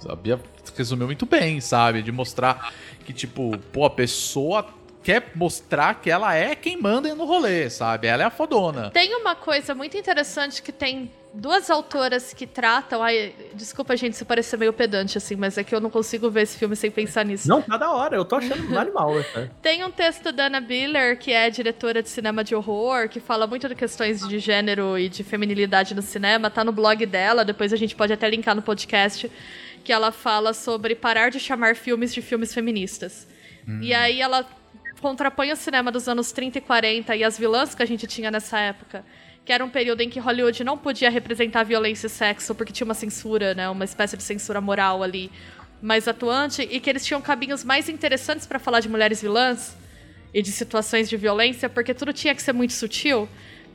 A Bia resumiu muito bem, sabe? De mostrar que, tipo, pô, a pessoa quer mostrar que ela é quem manda no rolê, sabe? Ela é a fodona. Tem uma coisa muito interessante que tem duas autoras que tratam. Ai, desculpa, gente, se parecer meio pedante, assim, mas é que eu não consigo ver esse filme sem pensar nisso. Não, tá da hora, eu tô achando um animal. Né? [laughs] Tem um texto da Anna Biller, que é diretora de cinema de horror, que fala muito de questões de gênero e de feminilidade no cinema. Tá no blog dela, depois a gente pode até linkar no podcast, que ela fala sobre parar de chamar filmes de filmes feministas. E aí ela contrapõe o cinema dos anos 30 e 40 e as vilãs que a gente tinha nessa época que era um período em que Hollywood não podia representar violência e sexo porque tinha uma censura, né, uma espécie de censura moral ali mais atuante e que eles tinham caminhos mais interessantes para falar de mulheres vilãs e de situações de violência porque tudo tinha que ser muito sutil.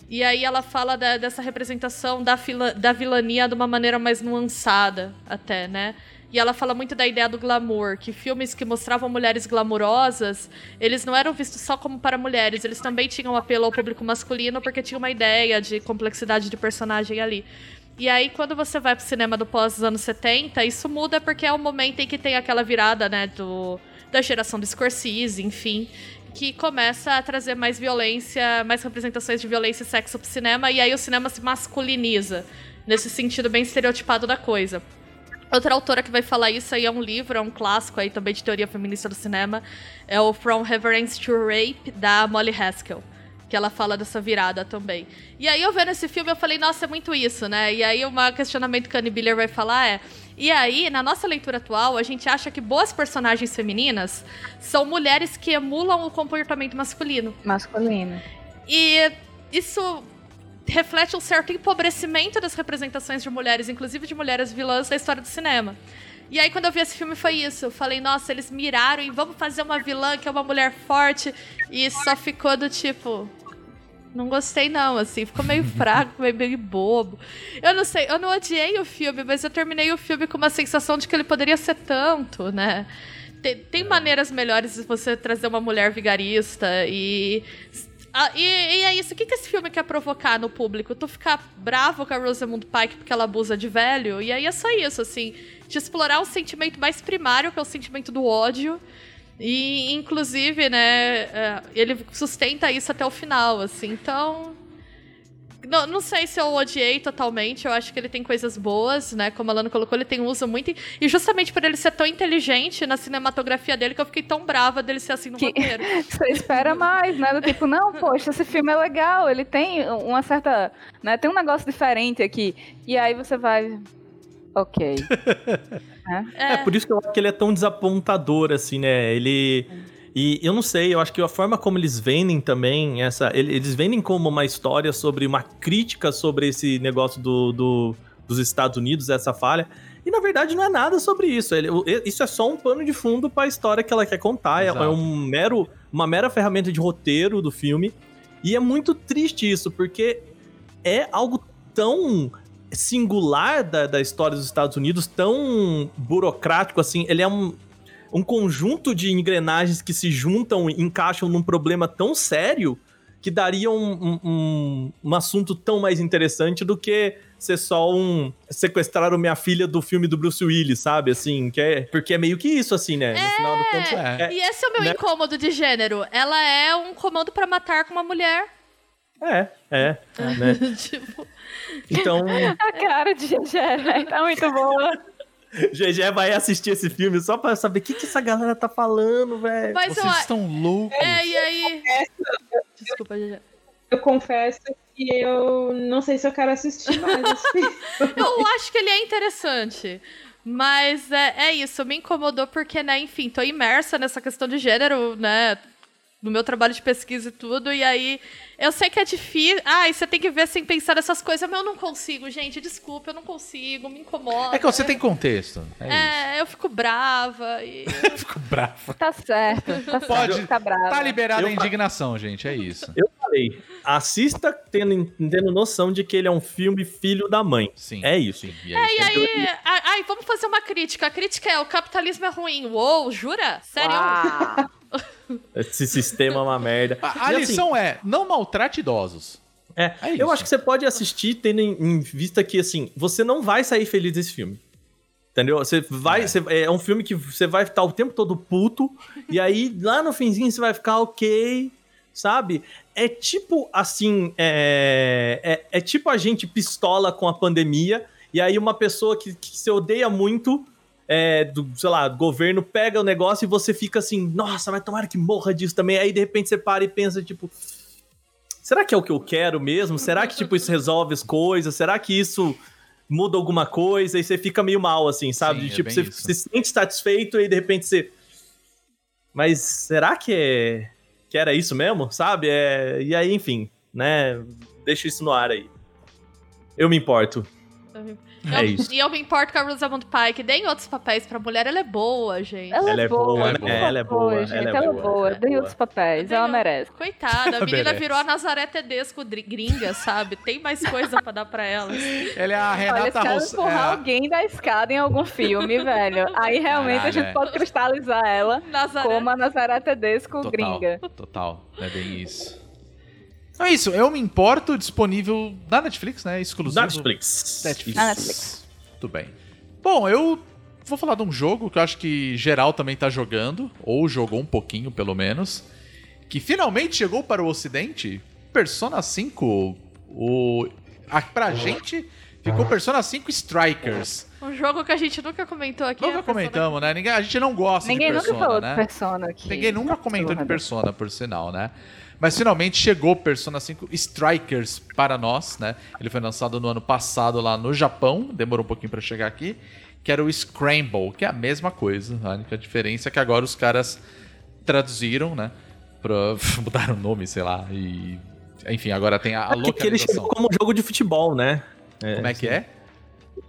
E aí ela fala da- dessa representação da, fila- da vilania de uma maneira mais nuançada, até, né? E ela fala muito da ideia do glamour, que filmes que mostravam mulheres glamourosas, eles não eram vistos só como para mulheres, eles também tinham apelo ao público masculino porque tinha uma ideia de complexidade de personagem ali. E aí, quando você vai pro cinema do pós anos 70, isso muda porque é o momento em que tem aquela virada, né, do, da geração do Scorsese, enfim, que começa a trazer mais violência, mais representações de violência e sexo pro cinema, e aí o cinema se masculiniza, nesse sentido bem estereotipado da coisa. Outra autora que vai falar isso aí é um livro, é um clássico aí também de teoria feminista do cinema, é o From Reverence to Rape, da Molly Haskell. Que ela fala dessa virada também. E aí, eu vendo esse filme, eu falei, nossa, é muito isso, né? E aí, um questionamento que a Annie Biller vai falar é: e aí, na nossa leitura atual, a gente acha que boas personagens femininas são mulheres que emulam o comportamento masculino. Masculino. E isso reflete um certo empobrecimento das representações de mulheres, inclusive de mulheres vilãs da história do cinema. E aí, quando eu vi esse filme, foi isso. Eu falei, nossa, eles miraram em vamos fazer uma vilã que é uma mulher forte. E só ficou do tipo. Não gostei, não, assim. Ficou meio [laughs] fraco, meio, meio bobo. Eu não sei, eu não odiei o filme, mas eu terminei o filme com uma sensação de que ele poderia ser tanto, né? Tem, tem maneiras melhores de você trazer uma mulher vigarista e. Ah, e, e é isso. O que, que esse filme quer provocar no público? Tu ficar bravo com a Rosamund Pike porque ela abusa de velho? E aí é só isso, assim. De explorar o sentimento mais primário, que é o sentimento do ódio. E, inclusive, né, é, ele sustenta isso até o final, assim. Então. Não, não sei se eu odiei totalmente, eu acho que ele tem coisas boas, né? Como a Lana colocou, ele tem um uso muito. E justamente por ele ser tão inteligente na cinematografia dele, que eu fiquei tão brava dele ser assim no Que- roteiro. [laughs] Você espera mais, né? Do tipo, não, poxa, esse filme é legal, ele tem uma certa. Né, tem um negócio diferente aqui. E aí você vai. Ok. [laughs] É, por isso que eu acho que ele é tão desapontador, assim, né? Ele. E eu não sei, eu acho que a forma como eles vendem também essa. ele- Eles vendem como uma história sobre uma crítica sobre esse negócio do, do- dos Estados Unidos, essa falha. E na verdade não é nada sobre isso. Ele- isso é só um pano de fundo para a história que ela quer contar. É, Exato. é um mero, uma mera ferramenta de roteiro do filme. E é muito triste isso, porque é algo tão singular da, da história dos Estados Unidos, tão burocrático assim. Ele é um, um conjunto de engrenagens que se juntam e encaixam num problema tão sério que daria um, um, um- um assunto tão mais interessante do que ser só um sequestraram minha filha do filme do Bruce Willis, sabe? Assim, que é, porque é meio que isso, assim, né? No final do conto, É. E esse é o meu né? incômodo de gênero. Ela é um comando pra matar com uma mulher. é, é, [laughs] né? tipo, Então, A cara de GG, né? Tá muito boa. GG vai assistir esse filme só pra saber o que, que essa galera tá falando, velho. mas eu. Vocês estão loucos. É, e aí. Desculpa, GG. Eu confesso que eu não sei se eu quero assistir mais esse [laughs] filme. Eu acho que ele é interessante. Mas é, é isso, me incomodou porque, né, enfim, tô imersa nessa questão de gênero, né? No meu trabalho de pesquisa e tudo, e aí eu sei que é difícil. Ai, você tem que ver sem pensar nessas coisas, mas eu não consigo, gente. Desculpa, eu não consigo, me incomoda. É que você tem contexto. É, isso. É, eu fico brava. E... [laughs] Fico bravo. Tá certo. Tá Pode- certo. Tá brava. Tá liberada a Eu- indignação, gente. É isso. Eu falei, assista tendo, tendo noção de que ele é um filme filho da mãe. Sim. É isso. Sim, e E aí, aí, ai, ai, vamos fazer uma crítica. A crítica é: o capitalismo é ruim. Uou, jura? Sério? [laughs] Esse sistema é uma merda. A, a assim, lição é: não maltrate idosos. É, É eu acho que você pode assistir tendo em, em vista que, assim, você não vai sair feliz desse filme. Entendeu? Você vai. você- é um filme que você vai estar o tempo todo puto, e aí lá no finzinho você vai ficar ok, sabe? É tipo assim. É, é, é tipo a gente pistola com a pandemia, e aí uma pessoa que, que você odeia muito. É, do, sei lá, governo pega o negócio e você fica assim, nossa, mas tomara que morra disso também. Aí de repente você para e pensa, tipo, será que é o que eu quero mesmo? Será que, tipo, isso resolve as coisas? Será que isso muda alguma coisa? E você fica meio mal, assim, sabe? Sim, De, é tipo, bem você isso. se sente satisfeito e de repente você. Mas será que é. Que era isso mesmo? Sabe? É... E aí, enfim, né? Deixa isso no ar aí. Eu me importo. É Eu- isso. E eu me importo com a Rosamund Pike. Deem outros papéis pra mulher, ela é boa, gente. Ela, Ela é é boa, né? Ela é favor, boa, gente, ela é ela é boa, boa. ela é boa. outros papéis, ela merece. Coitada, a menina Merece. virou a Nazaré Tedesco gringa, sabe? Tem mais coisa pra dar pra ela. Ela é a Olha, se Renata ela Ross. empurrar é a- alguém da escada em algum filme, [laughs] velho, aí realmente Caralho, a gente é. pode cristalizar ela Nazaré. como a Nazaré Tedesco Total, gringa. total. É bem isso. Então é isso. Eu me importo disponível na Netflix, né? Exclusivo. Netflix. Netflix. Na Netflix. Muito bem. Bom, eu vou falar de um jogo que eu acho que geral também tá jogando, ou jogou um pouquinho pelo menos, que finalmente chegou para o ocidente, Persona 5. O a, pra gente ficou Persona 5 Strikers. Um jogo que a gente nunca comentou aqui. Nunca é comentamos, né? Ninguém, a gente não gosta Ninguém de nunca Persona, falou né? de Persona aqui. Ninguém nunca comentou de. Persona, por sinal, né? Mas finalmente chegou Persona 5 Strikers para nós, né? Ele foi lançado no ano passado lá no Japão, demorou um pouquinho para chegar aqui, que era o Scramble, que é a mesma coisa, a única diferença é que agora os caras traduziram, né? Pra... [laughs] mudaram o nome, sei lá, e... Enfim, agora tem a, a É porque ele chegou como um jogo de futebol, né? Como é que é?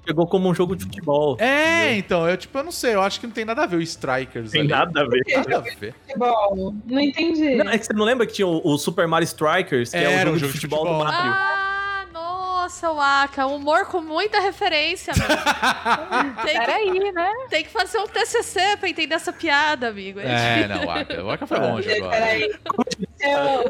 Chegou como um jogo de futebol. É, então, eu tipo, eu não sei, eu acho que não tem nada a ver o Strikers Tem ali. nada a ver. Nada a ver. Futebol. Não entendi. Não, é que você não lembra que tinha o, o Super Mario Strikers, que é Era o um jogo, jogo de de futebol, futebol. do Mario? Ah, nossa, Waka. Humor com muita referência, [laughs] tem, que, Peraí, né? tem que fazer um TCC pra entender essa piada, amigo. É, não, o Aka, o Aka foi longe agora. Peraí.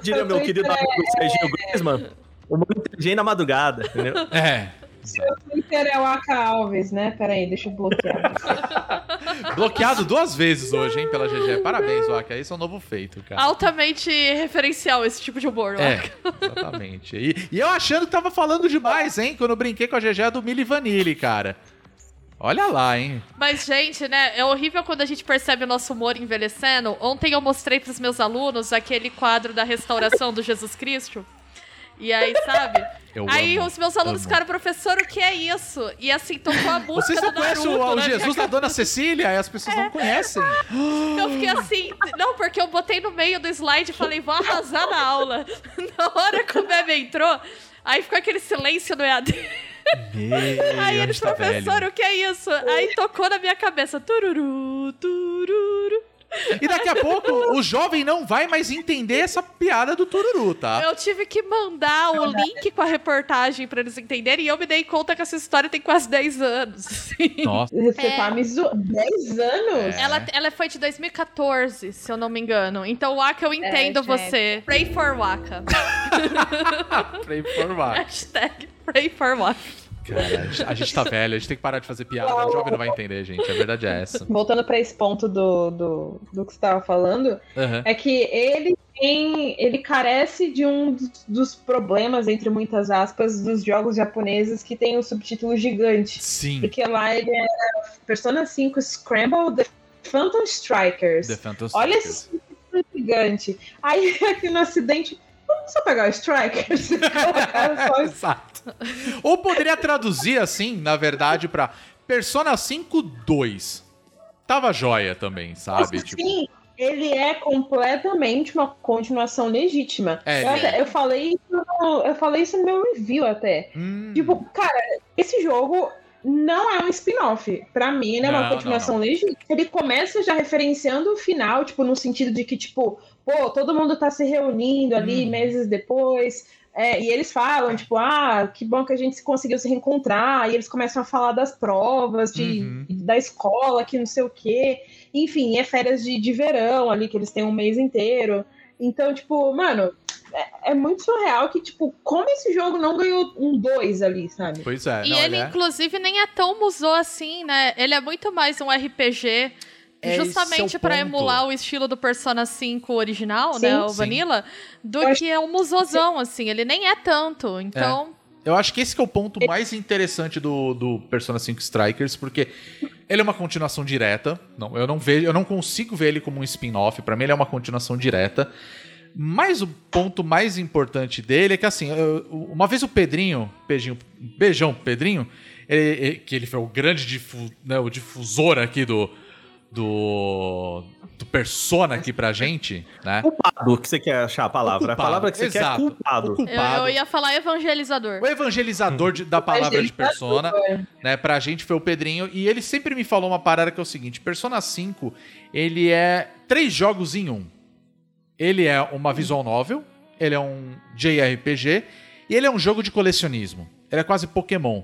Diria meu querido amigo Serginho Griezmann, o mundo inteligente na madrugada, entendeu? É. é- Twitter é o Aka Alves, né? Peraí, deixa eu bloquear. [laughs] Bloqueado duas vezes hoje, hein, pela GG. Parabéns, Waka. Esse é um novo feito, cara. Altamente referencial esse tipo de humor, É, Waka. exatamente. E, e eu achando que tava falando demais, hein, quando eu brinquei com a GG do Mili Vanille, cara. Olha lá, hein. Mas, gente, né, é horrível quando a gente percebe o nosso humor envelhecendo. Ontem eu mostrei pros meus alunos aquele quadro da restauração do Jesus Cristo. E aí, sabe? Eu aí amo, os meus alunos amo. ficaram, professor, o que é isso? E assim, tocou a música Vocês não conhecem o, né? Jesus da Dona Cecília? E as pessoas não conhecem. Eu fiquei assim, não, porque eu botei no meio do slide e falei, vou arrasar na aula. [laughs] Na hora que o bebê entrou, aí ficou aquele silêncio no EAD. Meu, Aí eles, tá professor, velho? o que é isso? Aí tocou na minha cabeça, tururu, tururu. E daqui a pouco o jovem não vai mais entender essa piada do tururu, tá? Eu tive que mandar o link com a reportagem pra eles entenderem e eu me dei conta que essa história tem quase 10 anos. assim. Nossa. Você É. tá me zoando. 10 anos? É. Ela, ela foi de 2014, se eu não me engano. Então, Waka, eu entendo gente. você. Pray for Waka. [laughs] pra informar. Hashtag Pray for Waka. Cara, a gente- a gente tá velho, a gente tem que parar de fazer piada. O jovem não vai entender, gente. A verdade é essa. Voltando pra esse ponto do, do, do que você tava falando, Aham. é que ele tem. Ele carece de um dos- problemas, entre muitas aspas, dos jogos japoneses que tem o subtítulo gigante. Sim. Porque lá ele é Persona 5 Scramble The Phantom Strikers. The Phantom Olha Strikers. esse título gigante. Aí aqui no acidente, vamos só pegar o Strikers e [laughs] colocar só. [laughs] Ou poderia traduzir assim, na verdade, pra Persona 5 2. Tava joia também, sabe? Tipo, Sim, ele é completamente uma continuação legítima. É, eu, até- é. eu falei isso no, eu falei isso no meu review até. hum, Tipo, cara, esse jogo não é um spin-off. Pra mim, ele é Não, uma continuação legítima. Ele começa já referenciando o final, tipo, no sentido de que, tipo, pô, todo mundo tá se reunindo ali Hum. meses depois. É, e eles falam, tipo, ah, que bom que a gente conseguiu se reencontrar. E eles começam a falar das provas, de, Uhum. da escola, que não sei o quê. Enfim, é férias de, de verão ali, que eles têm um mês inteiro. Então, tipo, mano, é, é muito surreal que, tipo, como esse jogo não ganhou um 2 ali, sabe? Pois é. E não, ele, é- inclusive, nem é tão musou assim, né? Ele é muito mais um RPG. É, é justamente ponto. emular o estilo do Persona 5 original, Sim, né? O sim. Vanilla, do Eu que é um musozão, assim. Ele nem é tanto. Então, Eu acho que esse que é o ponto mais interessante do, do Persona 5 Strikers, porque ele é uma continuação direta. Não, eu não vejo, eu não consigo ver ele como um spin-off. Pra mim, ele é uma continuação direta. Mas o ponto mais importante dele é que, assim, eu- uma vez o Pedrinho, beijinho, beijão, Pedrinho, ele- ele- que ele foi o grande difu, né, o difusor aqui do, do, do Persona aqui pra gente, né? Culpado que você quer achar a palavra. Culpado, A palavra que você quer é exato. culpado. O eu, culpado. eu ia falar evangelizador. O evangelizador de- da palavra de Persona, né, pra gente foi o Pedrinho, e ele sempre me falou uma parada que é o seguinte, Persona 5, ele é três jogos em um. Ele é uma visual novel, ele é um JRPG, e ele é um jogo de colecionismo. Ele é quase Pokémon,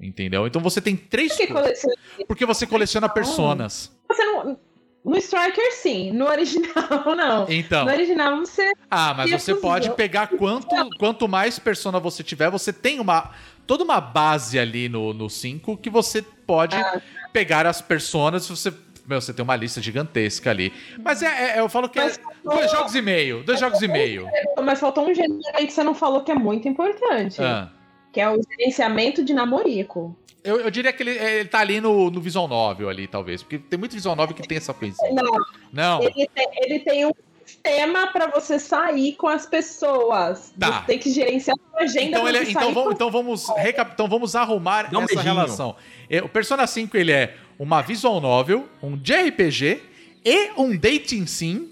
entendeu? Então você tem três Que coisas, coleciona- porque você coleciona personas. Você não. No Striker, sim. No original, [laughs] não. Então, No original, você. Ah, mas você pode pegar quanto, quanto mais persona você tiver, você tem uma toda uma base ali no, no 5 que você pode Ah. pegar as personas, você meu, você tem uma lista gigantesca ali. Mas é, é- eu falo que é Mas- dois jogos e meio, dois jogos e meio. Mas faltou um gênero aí que você não falou que é muito importante. Ah. Que é o gerenciamento de namorico. Eu, eu diria que ele, ele tá ali no, no Visual Novel ali, talvez. Porque tem muito Visual Novel que tem essa coisinha. Não, Não. ele tem, ele tem um sistema pra você sair com as pessoas. Tá. Você tem que gerenciar a sua agenda Então, ele, você então, vamos, então, vamos recap, então vamos arrumar Dá um essa beijinho. relação. É, O Persona 5 ele é uma visual novel, um JRPG e um dating sim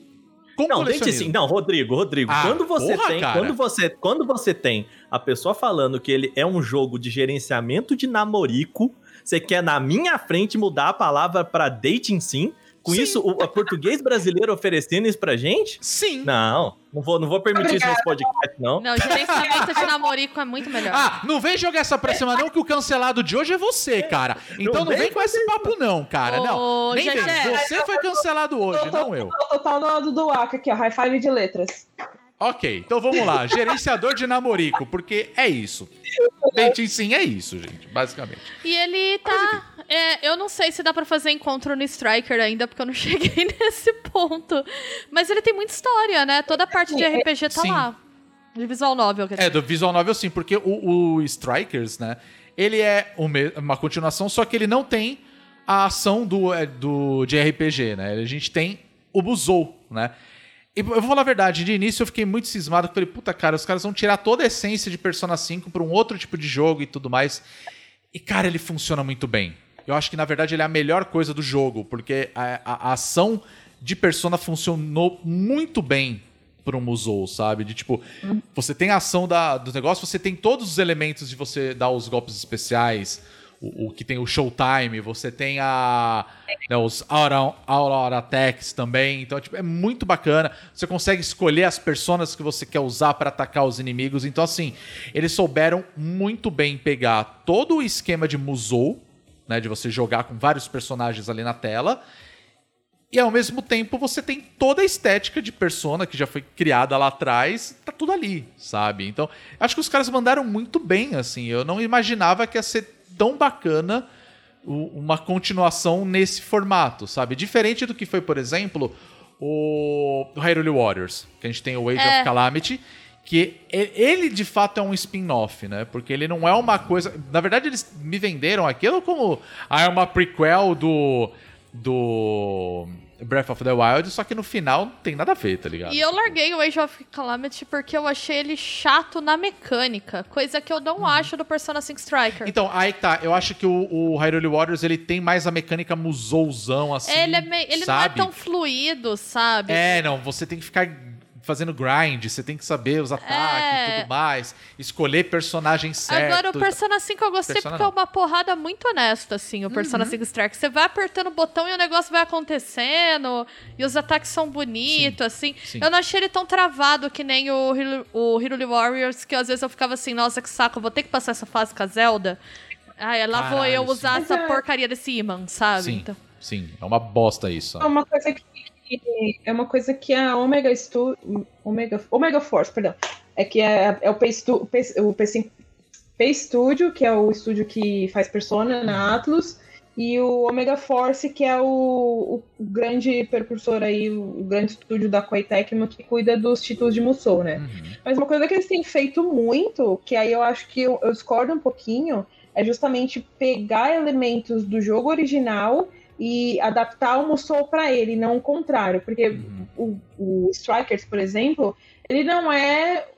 com Não, gente, sim. Não, Rodrigo, Rodrigo. Ah, quando você porra, tem, cara. quando você, quando você tem a pessoa falando que ele é um jogo de gerenciamento de namorico, você quer na minha frente mudar a palavra pra dating sim? Com Sim. isso, o, português brasileiro oferecendo isso pra gente? Sim. Não, não vou, não vou permitir isso nesse podcast, não. Não, gerenciamento de namorico é muito melhor. Ah, não vem jogar essa pra cima não, que o cancelado de hoje é você, cara. Então não, Não vem vem com esse papo não, cara. Não, Ô, nem vem. Você foi cancelado hoje, não eu. O total do, do, do Aka aqui, ó. High five de letras. Ok, então vamos lá. Gerenciador de namorico, porque é isso. Sim é isso, gente, basicamente. E ele tá. É, eu não sei se dá pra fazer encontro no Striker ainda, porque eu não [laughs] cheguei nesse ponto. Mas ele tem muita história, né? Toda a parte de RPG tá Sim. lá. De visual novel, quer dizer. É, do Visual Novel sim, porque o, o Strikers, né, ele é uma continuação, só que ele não tem a ação do, é, do de RPG, né? A gente tem o Buzou, né? E eu vou falar a verdade, de início eu fiquei muito cismado, que falei, puta cara, os caras vão tirar toda a essência de Persona 5 pra um outro tipo de jogo e tudo mais. E cara, ele funciona muito bem. Eu acho que na verdade ele é a melhor coisa do jogo, porque a, a- a ação de Persona funcionou muito bem pro Musou, sabe? De tipo, você tem a ação da, do negócio, você tem todos os elementos de você dar os golpes especiais, o, o que tem o Showtime, você tem a né, os Aura Attacks também. Então, tipo, é muito bacana. Você consegue escolher as personas que você quer usar para atacar os inimigos. Então, assim, eles souberam muito bem pegar todo o esquema de Musou, né? De você jogar com vários personagens ali na tela. E ao mesmo tempo você tem toda a estética de persona que já foi criada lá atrás, tá tudo ali, sabe? Então, acho que os caras mandaram muito bem, assim. Eu não imaginava que ia ser tão bacana uma continuação nesse formato, sabe? Diferente do que foi, por exemplo, o o Hyrule Warriors, que a gente tem o Age É. of Calamity, que ele de fato é um spin-off, né? Porque ele não é uma coisa. Na verdade, eles me venderam aquilo como ah, é uma prequel do do Breath of the Wild, só que no final não tem nada a ver, tá ligado? E eu larguei o Age of Calamity porque eu achei ele chato na mecânica, coisa que eu não acho do Persona 5 Striker. Então, aí tá. Eu acho que o, o Hyrule Warriors ele tem mais a mecânica musouzão, assim. ele é me- ele não é tão fluido, sabe? É, não, você tem que ficar fazendo grind, você tem que saber os ataques É. e tudo mais, escolher personagem certo. Agora, o Persona 5 eu gostei Persona porque é não. Uhum. uma porrada muito honesta, assim, o Persona 5 Strike. Você vai apertando o botão e o negócio vai acontecendo, e os ataques são bonitos, assim. sim. Eu não achei ele tão travado que nem o, Hyrule- o Hyrule Warriors, que às vezes eu ficava assim, nossa, que saco, eu vou ter que passar essa fase com a Zelda. Ai, lá vou Caralho, eu usar sim. essa é- porcaria desse imã, sabe? Sim, Então, sim, é uma bosta isso. É uma coisa que, que é uma coisa que a Omega Stu, Omega, Omega Force, perdão, é que é, é o P, Stu, P, o P5, P Studio, que é o estúdio que faz Persona na Atlus, e o Omega Force, que é o, o grande percursor aí, o grande estúdio da Koei Tecmo que cuida dos títulos de Musou, né? Mas uma coisa que eles têm feito muito, que aí eu acho que eu, eu discordo um pouquinho, é justamente pegar elementos do jogo original e adaptar o Musou para ele, não o contrário. Porque o, o Strikers, por exemplo, ele não é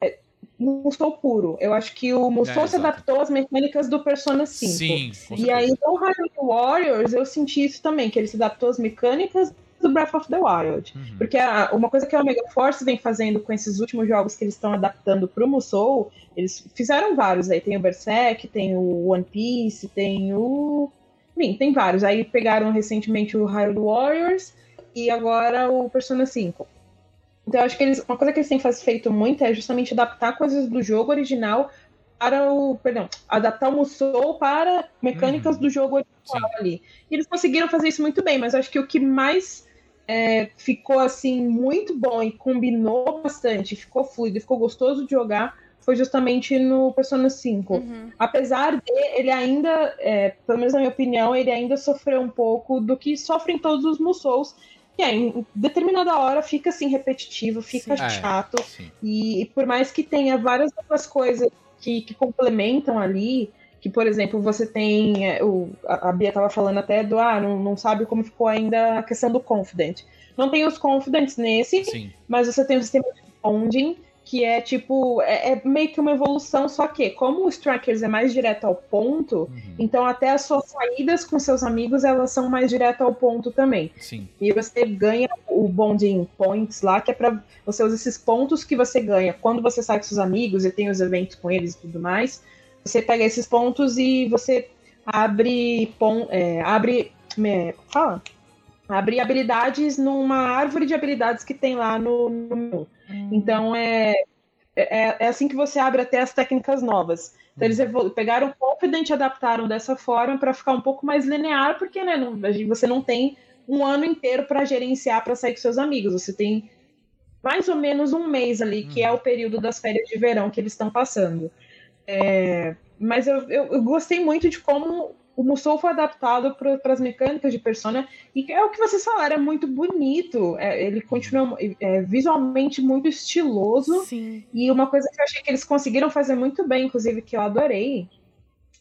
é Musou puro. Eu acho que o Musou É, se exato. adaptou às mecânicas do Persona 5. Sim, E aí, no Hyrule Warriors, eu senti isso também, que ele se adaptou às mecânicas do Breath of the Wild. Uhum. Porque a- uma coisa que a Omega Force vem fazendo com esses últimos jogos que eles estão adaptando pro Musou, eles fizeram vários aí. Tem o Berserk, tem o One Piece, tem o. Enfim, tem vários. Aí pegaram recentemente o Hyrule Warriors e agora o Persona 5. Então eu acho que eles, uma coisa que eles têm feito muito é justamente adaptar coisas do jogo original para o. Perdão, adaptar o Musou para mecânicas Uhum. do jogo original ali. E eles conseguiram fazer isso muito bem, mas acho que o que mais é, ficou assim muito bom e combinou bastante, ficou fluido, ficou gostoso de jogar, foi justamente no Persona 5. Uhum. Apesar de ele ainda, é, pelo menos na minha opinião, ele ainda sofreu um pouco do que sofrem todos os Musous, que é, em determinada hora fica assim repetitivo, fica Sim. É. chato. Sim. E, e por mais que tenha várias outras coisas que, que complementam ali, que, por exemplo, você tem. é, o, a, a Bia estava falando até do ah, não, não sabe como ficou ainda a questão do Confident. Não tem os Confidents nesse, Sim. mas você tem o sistema de bonding, que é tipo. É, é meio que uma evolução, só que, como o Strikers é mais direto ao ponto, Uhum. então até as suas saídas com seus amigos elas são mais direto ao ponto também. Sim. E você ganha o bonding points lá, que é pra você usar esses pontos que você ganha quando você sai com seus amigos e tem os eventos com eles e tudo mais. Você pega esses pontos e você abre pon, é, abre é, fala abre habilidades numa árvore de habilidades que tem lá no, no menu. Então é, é é assim que você abre até as técnicas novas. Então eles evolu- pegaram o Confident e adaptaram dessa forma para ficar um pouco mais linear, porque né, não- você não tem um ano inteiro para gerenciar para sair com seus amigos. Você tem mais ou menos um mês ali, que é o período das férias de verão que eles estão passando. É, mas eu, eu, eu gostei muito de como o Musou foi adaptado para as mecânicas de Persona, e é o que vocês falaram, é muito bonito. É, ele continua é, visualmente muito estiloso. Sim. E uma coisa que eu achei que eles conseguiram fazer muito bem, inclusive, que eu adorei,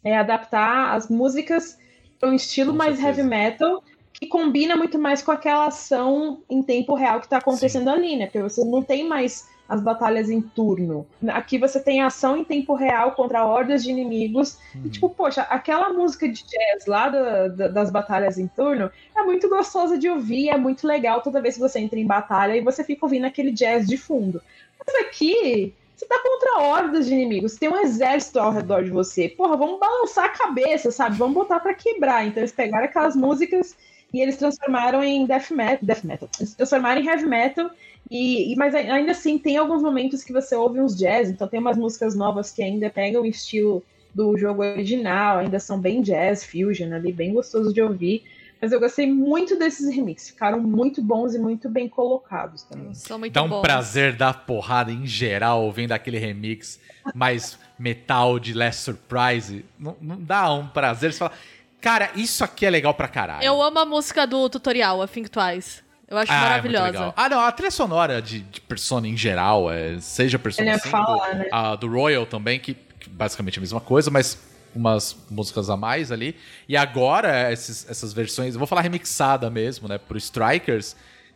é adaptar as músicas para um estilo Com mais certeza. heavy metal, que combina muito mais com aquela ação em tempo real que está acontecendo ali, né? Porque você não tem mais as batalhas em turno. Aqui você tem ação em tempo real contra hordas de inimigos. Uhum. E, tipo, poxa, aquela música de jazz lá da- da- das batalhas em turno é muito gostosa de ouvir, é muito legal toda vez que você entra em batalha e você fica ouvindo aquele jazz de fundo. Mas aqui, você tá contra hordas de inimigos, tem um exército ao redor de você. Porra, vamos balançar a cabeça, sabe? Vamos botar pra quebrar. Então eles pegaram aquelas músicas e eles transformaram em death metal, death metal. Eles transformaram em heavy metal. E, e- mas ainda assim tem alguns momentos que você ouve uns jazz, então tem umas músicas novas que ainda pegam o estilo do jogo original, ainda são bem jazz, fusion ali, bem gostoso de ouvir. Mas eu gostei muito desses remixes, ficaram muito bons e muito bem colocados também. São muito Dá um bons. prazer dar porrada em geral ouvindo aquele remix mais metal de Last Surprise. Não, não dá um prazer. Você fala, cara, isso aqui é legal pra caralho. Eu amo a música do tutorial, a Think Twice. Eu acho Ah, é muito maravilhosa. legal. Ah, não, a trilha sonora de, de Persona em geral, é, seja Persona Ele ia 5, falar, né? a do Royal também, que, que basicamente é a mesma coisa, mas umas músicas a mais ali. E agora, esses- essas versões, eu vou falar remixada mesmo, né, pro Strikers,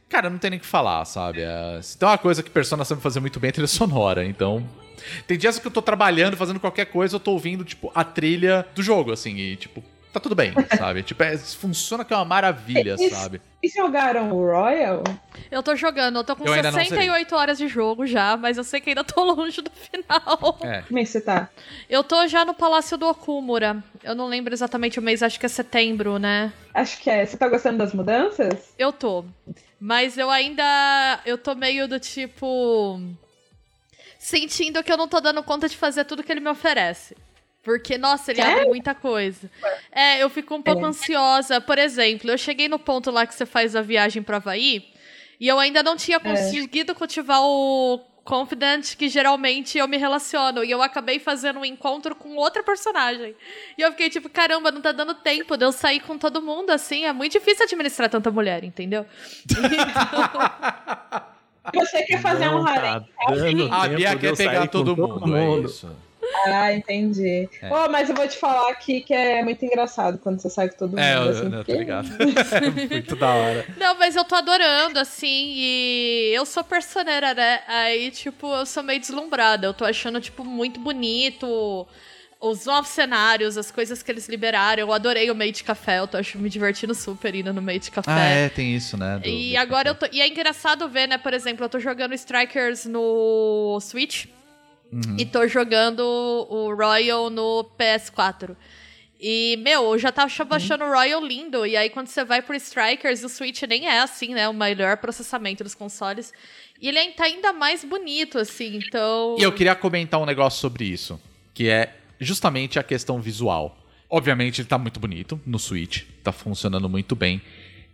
cara, não tem nem o que falar, sabe? É, se tem uma coisa que Persona sabe fazer muito bem, é trilha sonora, então... Tem dias que eu tô trabalhando, fazendo qualquer coisa, eu tô ouvindo, tipo, a trilha do jogo, assim, e, tipo, tá tudo bem, [laughs] sabe? tipo, é, funciona que é uma maravilha, Isso. sabe? E jogaram o Royal? Eu tô jogando, eu tô com Eu ainda não 68 horas de jogo já, mas eu sei que ainda tô [laughs] longe do final. É. Como é que você tá? Eu tô já no Palácio do Okumura. Eu não lembro exatamente o mês, acho que é setembro, né? Acho que é. Você tá gostando das mudanças? Eu tô. Mas eu ainda. Eu tô meio do tipo. Sentindo que eu não tô dando conta de fazer tudo que ele me oferece. Porque, nossa, ele Sério? abre muita coisa. É, eu fico um pouco É. ansiosa. Por exemplo, eu cheguei no ponto lá que você faz a viagem pra Havaí e eu ainda não É. tinha conseguido cultivar o confident que geralmente eu me relaciono. E eu acabei fazendo um encontro com outra personagem. E eu fiquei tipo, caramba, não tá dando tempo de eu sair com todo mundo assim. É muito difícil administrar tanta mulher, entendeu? [laughs] Você quer fazer um Não harém? tá dando A Bia quer pegar com todo mundo, é isso. Ah, entendi. É. Pô, mas eu vou te falar aqui que é muito engraçado quando você sai com todo mundo. É, eu, assim, eu tô porque- ligado. [laughs] [laughs] Muito da hora. Não, mas eu tô adorando, assim, e eu sou personeira, né? Aí, tipo, eu sou meio deslumbrada. Eu tô achando, tipo, muito bonito os novos cenários, as coisas que eles liberaram. Eu adorei o meio de café, eu tô acho, me divertindo super indo no meio de café. Ah, é, tem isso, né? do- E agora eu tô. E é engraçado ver, né? Por exemplo, eu tô jogando Strikers no Switch Uhum. e tô jogando o Royal no PS4. E, meu, eu já tava achando o Royal lindo. E aí, quando você vai pro Strikers, o Switch nem é assim, né? O melhor processamento dos consoles. E ele tá ainda mais bonito, assim. Então. E eu queria comentar um negócio sobre isso, que é justamente a questão visual. Obviamente ele tá muito bonito no Switch, tá funcionando muito bem.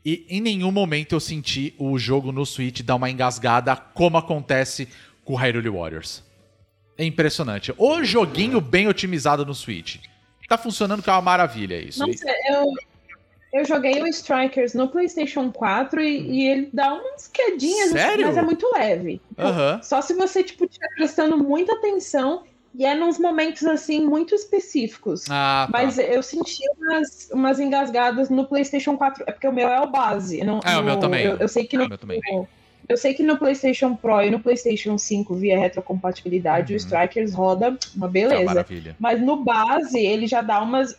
E em nenhum momento eu senti o jogo no Switch dar uma engasgada como acontece com o Hyrule Warriors. É impressionante. O joguinho bem otimizado no Switch. Tá funcionando que é uma maravilha isso. Nossa, eu, eu joguei o Strikers no PlayStation 4 e, e ele dá umas quedinhas, Sério? mas é muito leve. Aham. Só se você, tipo, estiver prestando muita atenção e é nos momentos, assim, muito específicos. Ah, tá. Mas eu senti umas, umas engasgadas no PlayStation 4. É porque o meu é o base. Não, É, o meu também. Eu, eu sei que É, no, o meu também. eu sei que no PlayStation Pro e no PlayStation 5, via retrocompatibilidade, Uhum. o Strikers roda uma uma beleza. maravilha. Mas no base, ele já dá umas.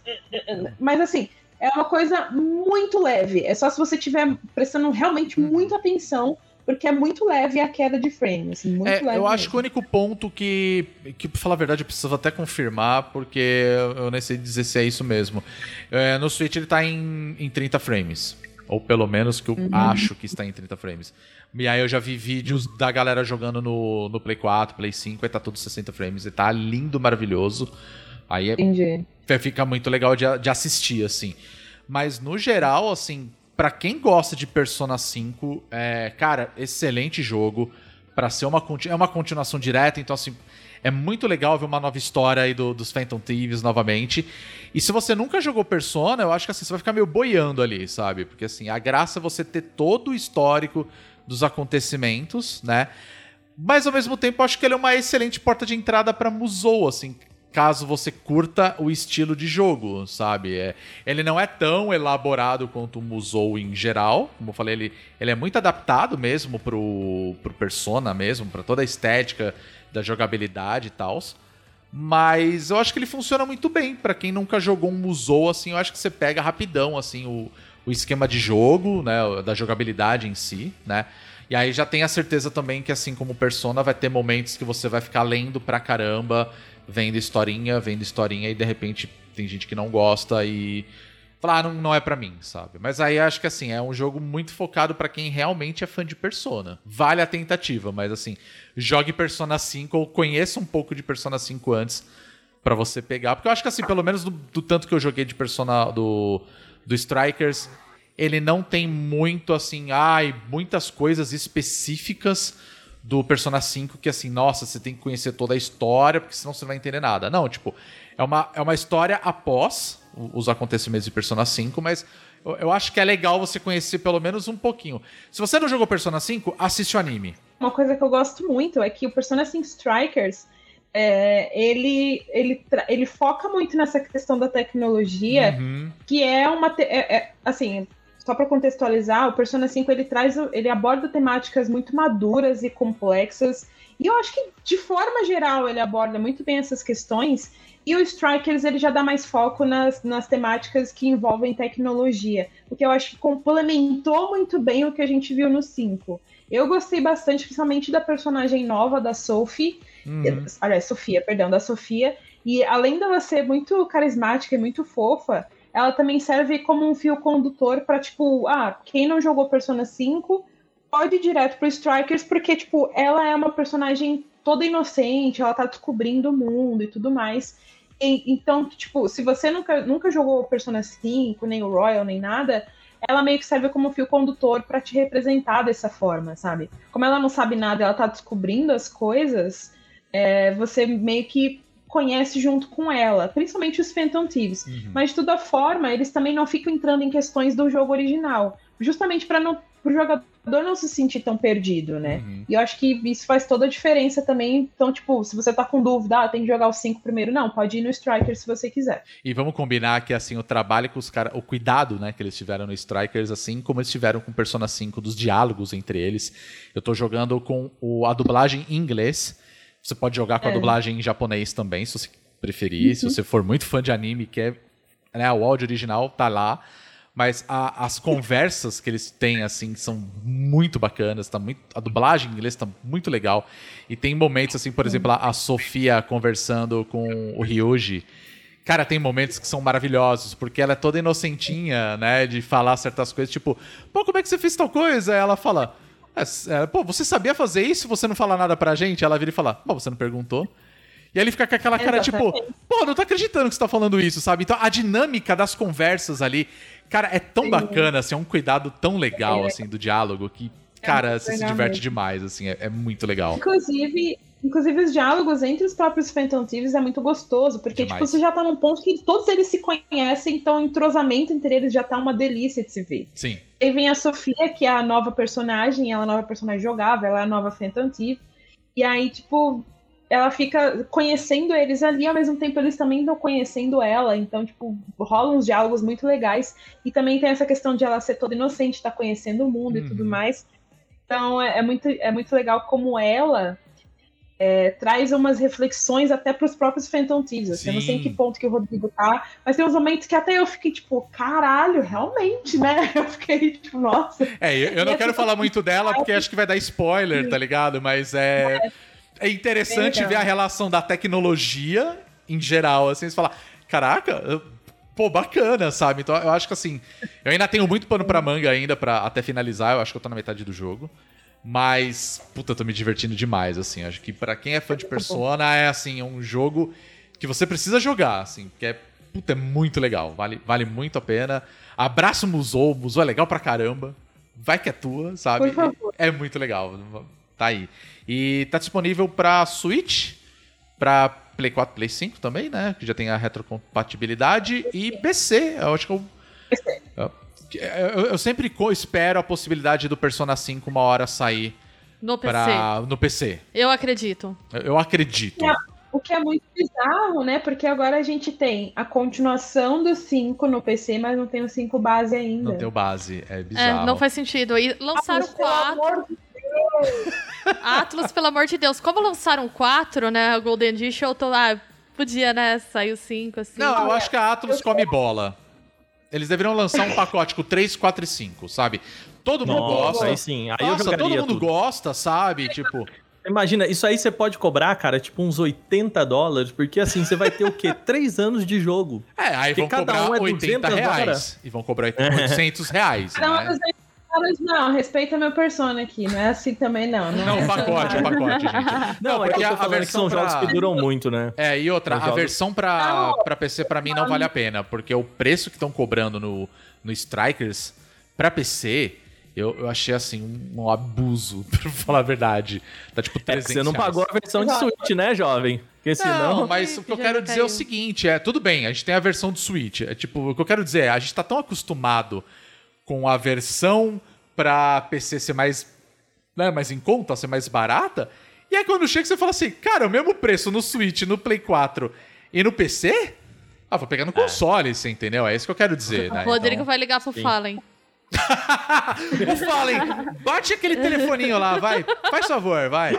Mas assim, é uma coisa muito leve. É só se você estiver prestando realmente Uhum. muita atenção, porque é muito leve a queda de frame. Assim, muito É, leve. eu acho que o único ponto que, que, pra falar a verdade, eu preciso até confirmar, porque eu nem sei dizer se é isso mesmo. É, no Switch ele tá em, em 30 frames. Ou pelo menos que eu Uhum. acho que está em 30 frames. E aí eu já vi vídeos da galera jogando no, no Play 4, Play 5, e tá tudo 60 frames. E tá lindo, maravilhoso. Aí é, fica muito legal de, de assistir, assim. Mas no geral, assim, pra quem gosta de Persona 5, é, cara, excelente jogo. Pra ser uma, é uma continuação direta, então assim, é muito legal ver uma nova história aí do- dos Phantom Thieves novamente. E se você nunca jogou Persona, eu acho que assim, você vai ficar meio boiando ali, sabe? Porque assim, a graça é você ter todo o histórico dos acontecimentos, né? Mas ao mesmo tempo, acho que ele é uma excelente porta de entrada pra Musou, assim, caso você curta o estilo de jogo, sabe? É, ele não é tão elaborado quanto o Musou em geral, como eu falei, ele, ele é muito adaptado mesmo pro, pro Persona mesmo, pra toda a estética da jogabilidade e tal. Mas eu acho que ele funciona muito bem pra quem nunca jogou um Musou, assim, eu acho que você pega rapidão, assim, o, o esquema de jogo, né, da jogabilidade em si, né? E aí já tem a certeza também que, assim como Persona, vai ter momentos que você vai ficar lendo pra caramba, vendo historinha, vendo historinha, e de repente tem gente que não gosta e fala, ah, não, não é pra mim, sabe? Mas aí acho que, assim, é um jogo muito focado pra quem realmente é fã de Persona. Vale a tentativa, mas, assim, jogue Persona 5 ou conheça um pouco de Persona 5 antes pra você pegar. Porque eu acho que, assim, pelo menos do, do tanto que eu joguei de Persona do, do Strikers, ele não tem muito, assim, ai, muitas coisas específicas do Persona 5 que, assim, nossa, você tem que conhecer toda a história, porque senão você não vai entender nada. Não, tipo, é uma, é uma história após os acontecimentos de Persona 5, mas eu, eu acho que é legal você conhecer pelo menos um pouquinho. Se você não jogou Persona 5, assiste o anime. Uma coisa que eu gosto muito é que o Persona 5 Strikers. É, ele, ele, ele foca muito nessa questão da tecnologia, Uhum. que é uma. é- é- assim, só para contextualizar, o Persona 5 ele traz. ele aborda temáticas muito maduras e complexas. E eu acho que, de forma geral, ele aborda muito bem essas questões. E o Strikers ele já dá mais foco nas, nas temáticas que envolvem tecnologia. O que eu acho que complementou muito bem o que a gente viu no 5. Eu gostei bastante, principalmente da personagem nova da Sophie. Uhum. Aliás, Sofia, perdão, da Sofia. E além dela ser muito carismática e muito fofa, ela também serve como um fio condutor pra, tipo, ah, quem não jogou Persona 5 pode ir direto pro Strikers, porque, tipo, ela é uma personagem toda inocente, ela tá descobrindo o mundo e tudo mais. e- então, tipo, se você nunca, nunca jogou Persona 5, nem o Royal, nem nada, ela meio que serve como fio condutor pra te representar dessa forma, sabe? Como ela não sabe nada, ela tá descobrindo as coisas, é, você meio que conhece junto com ela, principalmente os Phantom Thieves. Uhum. Mas de toda forma, eles também não ficam entrando em questões do jogo original, justamente para não o jogador não se sentir tão perdido, né? Uhum. E eu acho que isso faz toda a diferença também. Então, tipo, se você tá com dúvida, ah, tem que jogar os 5 primeiro, não, pode ir no Striker se você quiser. E vamos combinar que assim o trabalho que os caras, o cuidado, né, que eles tiveram no Strikers, assim como eles tiveram com Persona 5 dos diálogos entre eles. Eu tô jogando com o, a dublagem em inglês. Você pode jogar com a É. dublagem em japonês também, se você preferir, se você for muito fã de anime, quer, né, o áudio original tá lá. Mas a- as conversas que eles têm, assim, são muito bacanas. Tá muito, a dublagem em inglês tá muito legal. E tem momentos, assim, por exemplo, a, a Sofia conversando com o Ryuji. Cara, tem momentos que são maravilhosos, porque ela é toda inocentinha, né? De falar certas coisas, tipo, pô, como é que você fez tal coisa? Aí ela fala, "É, é, pô, você sabia fazer isso? Você não fala nada pra gente? Ela vira e fala, pô, você não perguntou? E aí ele fica com aquela cara, tipo, Exatamente. pô, não tô acreditando que você tá falando isso, sabe? Então a dinâmica das conversas ali, cara, é tão bacana, assim, é um cuidado tão legal, assim, do diálogo, que, cara, muito você se diverte demais, assim, é, é muito legal. Inclusive, inclusive os diálogos entre os próprios Phantom Thieves é muito gostoso, porque Demais. tipo, você já tá num ponto que todos eles se conhecem, então o entrosamento entre eles já tá uma delícia de se ver. Sim. Aí vem a Sofia, que é a nova personagem, ela é a nova personagem jogável, ela é a nova Phantom Thief. E aí, tipo, ela fica conhecendo eles ali, ao mesmo tempo eles também estão conhecendo ela. Então, tipo, rolam uns diálogos muito legais. E também tem essa questão de ela ser toda inocente, estar conhecendo o mundo Uhum. e tudo mais. Então, é, é muito, é muito legal como ela é, traz umas reflexões até para os próprios Phantom Thieves. assim, Eu não sei em Sim. que ponto que o Rodrigo tá, mas tem uns momentos que até eu fiquei tipo, caralho, realmente, né? [laughs] Eu fiquei tipo, nossa. É, eu, eu não quero falar muito dela, porque acho que vai dar spoiler, tá ligado? Mas é. É interessante Legal. ver a relação da tecnologia em geral, assim, você falar, caraca, eu- pô, bacana, sabe? Então eu acho que assim, eu ainda tenho muito pano pra manga ainda para até finalizar, eu acho que eu tô na metade do jogo. Mas, puta, eu tô me divertindo demais, assim. Acho que pra quem é fã de Persona, é assim, um jogo que você precisa jogar, assim, porque é, puta, é muito legal. Vale, vale muito a pena. Abraço Musou, o Musou é legal pra caramba. Vai que é tua, sabe? É muito legal. Tá aí. E tá disponível pra Switch, pra Play 4, Play 5 também, né? Que já tem a retrocompatibilidade. E PC. Eu acho que eu. Eu, eu- eu sempre espero a possibilidade do Persona 5 uma hora sair No PC. pra, no PC. Eu acredito. Eu, eu acredito. É. O que é muito bizarro, né? Porque agora a gente tem a continuação do 5 no PC, mas não tem o 5 base ainda. Não tem o base. É É, bizarro. não faz sentido. E lançaram Ah, pelo quatro. amor de [laughs] Atlas, pelo amor de Deus. Como lançaram quatro, né? A Golden Edition, eu tô lá. Podia, né? Sair o cinco, assim. Não, eu acho que a Atlus come bola. Eles deveriam lançar um pacote com 3, 4 e 5, sabe? Todo mundo Nossa, gosta. aí sim. Aí eu Nossa, jogaria todo mundo tudo. gosta, sabe? Tipo, Imagina, isso aí você pode cobrar, cara, tipo uns 80 dólares, porque assim, você vai ter o quê? [laughs] Três anos de jogo. é, aí Porque vão cada cobrar um é 80 200 reais. horas. E vão cobrar 800 reais, Não, né? Mas caras, não, respeita meu persona aqui, não é assim também não. Não, Não, é o pacote, o pacote, gente. [laughs] Não, é que porque a que são versão jogos pra- que duram muito, né? É, e outra, Os a jogos- versão pra, pra PC pra mim não vale a pena, porque o preço que estão cobrando no, no Strikers pra PC, eu, eu achei assim um, um abuso, [laughs] pra falar a verdade. Tá tipo É 300 que você não pagou a versão de Switch, né, jovem? Porque Não, senão. mas o que eu quero não dizer é o seguinte, é, tudo bem, a gente tem a versão do Switch, é tipo, o que eu quero dizer é, a gente tá tão acostumado com a versão pra PC ser mais, né, mais em conta, ser mais barata, e aí quando chega você fala assim, cara, o mesmo preço no Switch, no Play 4 e no PC? Ah, vou pegar no console, você entendeu? É isso que eu quero dizer, né? O Rodrigo Então- vai ligar pro Fallen. [laughs] o Fallen, bate aquele telefoninho lá, vai, faz favor, vai.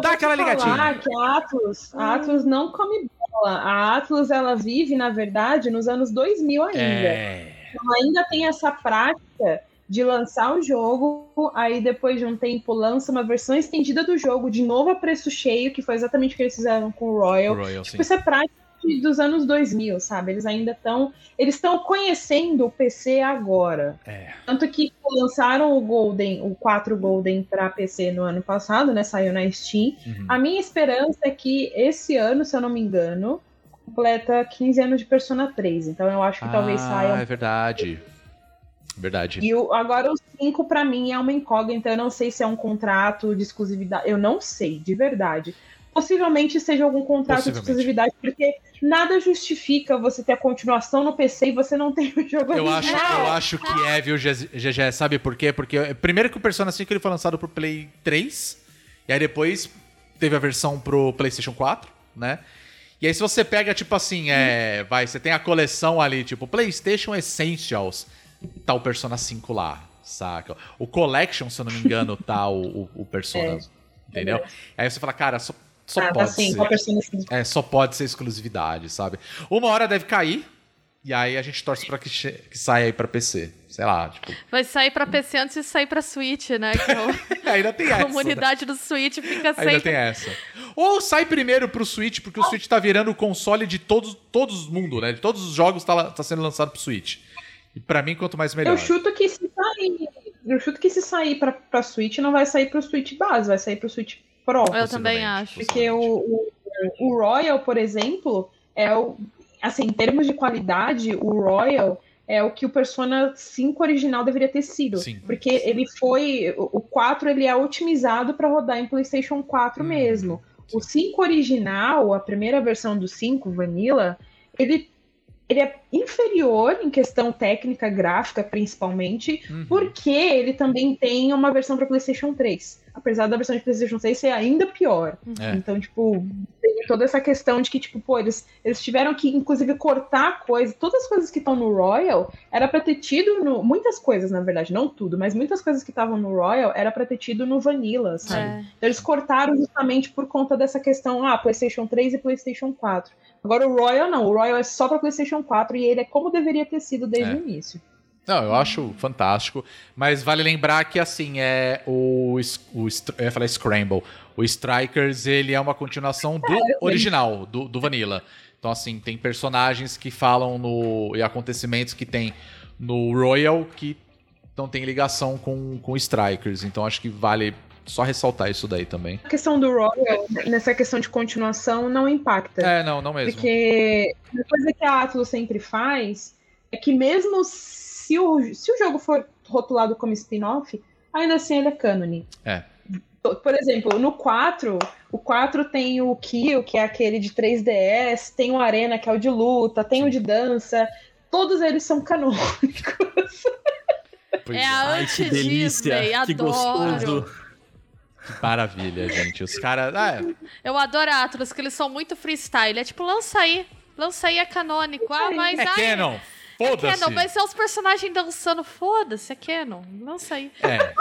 Dá aquela falar ligadinha. que a Atlus, a Atlus não come bola. A Atlus, ela vive, na verdade, nos anos 2000 ainda. É... Ela ainda tem essa prática de lançar o jogo, aí depois de um tempo lança uma versão estendida do jogo, de novo a preço cheio, que foi exatamente o que eles fizeram com o Royal. Royal, sim. Tipo, isso é prática dos anos 2000, sabe? Eles ainda estão. Eles estão conhecendo o PC agora. É. Tanto que lançaram o Golden, o 4 Golden para PC no ano passado, né? Saiu na Steam. Uhum. A minha esperança é que esse ano, se eu não me engano, completa 15 anos de Persona 3. Então eu acho que talvez ah, saia. é verdade. Verdade. E o, agora o 5 pra mim é uma incógnita. Eu não sei se é um contrato de exclusividade. Eu não sei, de verdade. Possivelmente seja algum contrato de exclusividade, porque nada justifica você ter a continuação no PC e você não tem o jogo Eu acho, eu acho que é, viu, GG? Sabe por quê? Porque eh, primeiro que o Persona 5 ele foi lançado pro Play 3, e aí depois teve a versão pro PlayStation 4, né? E aí se você pega, tipo assim, é, vai, você tem a coleção ali, tipo, PlayStation Essentials, tá o Persona 5 lá, saca? O Collection, se eu não me engano, [laughs] tá o, o, Persona, entendeu? Aí você fala, cara, só, só Ah, tá pode sim, ser. Persona 5. É, só pode ser exclusividade, sabe? Uma hora deve cair, e aí a gente torce pra que, que saia aí pra PC. Sei lá, tipo. Vai sair pra PC antes de sair pra Switch, né? Que o- [laughs] Ainda tem a essa. comunidade do Switch fica né? Ainda sempre. tem essa. Ou sai primeiro pro Switch, porque o Switch tá virando o console de todos, todos os mundo, né? De todos os jogos tá, tá sendo lançado pro Switch. E pra mim, quanto mais melhor. Eu chuto que se sair. Eu chuto que se sair pra, pra Switch, não vai sair pro Switch base, vai sair pro Switch Pro. Eu também acho. Porque o, o, o Royal, por exemplo, é o. Assim, em termos de qualidade, o Royal é o que o Persona 5 original deveria ter sido. Sim. Porque ele foi. O o 4 ele é otimizado para rodar em PlayStation 4 Hum, mesmo. O 5 original, a primeira versão do 5, Vanilla, ele, ele é inferior em questão técnica, gráfica, principalmente, Uhum. porque ele também tem uma versão para PlayStation 3. Apesar da versão de PlayStation 3 ser ainda pior. É. Então, tipo, tem toda essa questão de que, tipo, pô, eles, eles tiveram que, inclusive, cortar coisas. Todas as coisas que estão no Royal era pra ter tido no. Muitas coisas, na verdade, não tudo, mas muitas coisas que estavam no Royal era pra ter tido no Vanilla, sabe? É. Então, eles cortaram justamente por conta dessa questão, ah, PlayStation 3 e PlayStation 4. Agora o Royal não, o Royal é só pra PlayStation 4 e ele é como deveria ter sido desde É. o início. Não, eu acho fantástico. Mas vale lembrar que, assim, é o. o eu ia falar Scramble. O Strikers, ele é uma continuação do original, do, do Vanilla. Então, assim, tem personagens que falam no. e acontecimentos que tem no Royal que não tem ligação com, com Strikers. Então, acho que vale só ressaltar isso daí também. A questão do Royal, nessa questão de continuação, não impacta. É, não, não mesmo. Porque uma coisa que a Atlus sempre faz é que mesmo se o, se o jogo for rotulado como spin-off, ainda assim ele é cânone. É. Por exemplo, no 4, o 4 tem o Kill, que é aquele de 3DS, tem o Arena, que é o de luta, tem o de dança. Todos eles são canônicos. Pois É a Ai, que delícia, anti-Disney, que adoro. gostoso. Que maravilha, gente. Os caras. Ah, é. Eu adoro a Atlas, que eles são muito freestyle. É tipo, lança aí. Lança aí é canônico. Ah, mas. é ai, Canon. É Foda-se. Canon, vai ser os personagens dançando. Foda-se, é Canon. Lança aí. É.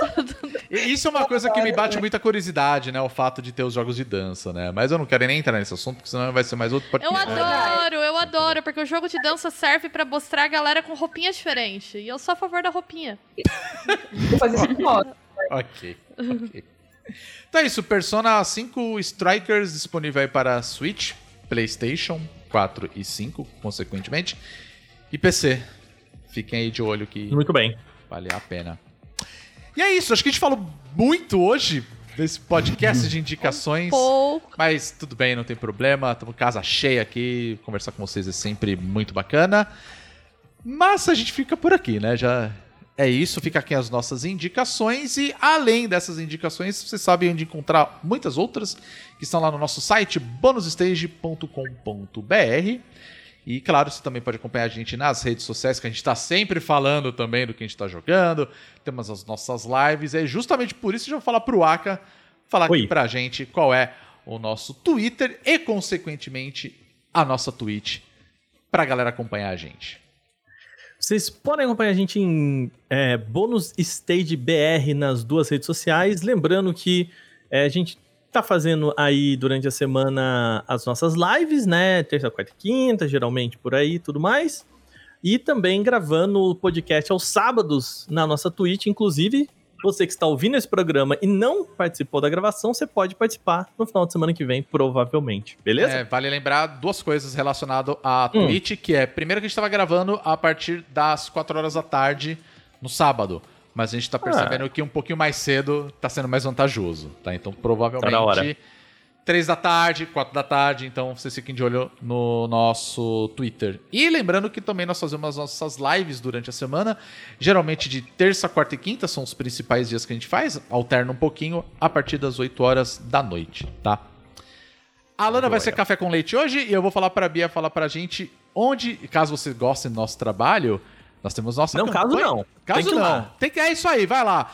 [laughs] Isso é uma coisa que me bate muita curiosidade, né? O fato de ter os jogos de dança, né? Mas eu não quero nem entrar nesse assunto, porque senão vai ser mais outro Eu adoro, eu adoro, porque o jogo de dança serve pra mostrar a galera com roupinha diferente. E eu sou a favor da roupinha. [laughs] Vou fazer isso modo. Ok, ok. Então é isso, Persona 5 Strikers disponível aí para Switch, PlayStation 4 e 5, consequentemente, e PC. Fiquem aí de olho que Muito bem. vale a pena. E é isso, acho que a gente falou muito hoje desse podcast de indicações. Pouco. Mas tudo bem, não tem problema. Estamos casa cheia aqui. Conversar com vocês é sempre muito bacana. Mas a gente fica por aqui, né? Já é isso. Fica aqui as nossas indicações. E além dessas indicações, vocês sabem onde encontrar muitas outras que estão lá no nosso site bonusstage.com.br. E claro, você também pode acompanhar a gente nas redes sociais, que a gente está sempre falando também do que a gente está jogando. Temos as nossas lives. E justamente por isso eu já vou falar pro Aka falar Oi. aqui pra gente qual é o nosso Twitter e, consequentemente, a nossa Twitch pra galera acompanhar a gente. Vocês podem acompanhar a gente em é, Bônus Stage BR nas duas redes sociais. Lembrando que é, a gente tá fazendo aí durante a semana as nossas lives, né? Terça, quarta e quinta, geralmente por aí e tudo mais. E também gravando o podcast aos sábados na nossa Twitch. Inclusive, você que está ouvindo esse programa e não participou da gravação, você pode participar no final de semana que vem, provavelmente. Beleza? É, vale lembrar duas coisas relacionadas à Twitch, que é, primeiro que a gente estava gravando a partir das 4 horas da tarde no sábado. Mas a gente tá percebendo que um pouquinho mais cedo tá sendo mais vantajoso, tá? Então Tá provavelmente hora. Três da tarde, quatro da tarde, então vocês fiquem de olho no nosso Twitter. E lembrando que também nós fazemos as nossas lives durante a semana, geralmente de terça, quarta e quinta, são os principais dias que a gente faz, alterna um pouquinho a partir das 8 horas da noite, tá? A Alana vai ser café com leite hoje e eu vou falar pra Bia falar pra gente onde, caso você goste do nosso trabalho, nós temos nossa Não, caso campanha. não. Caso Tem não. lá. Tem que é isso aí, vai lá.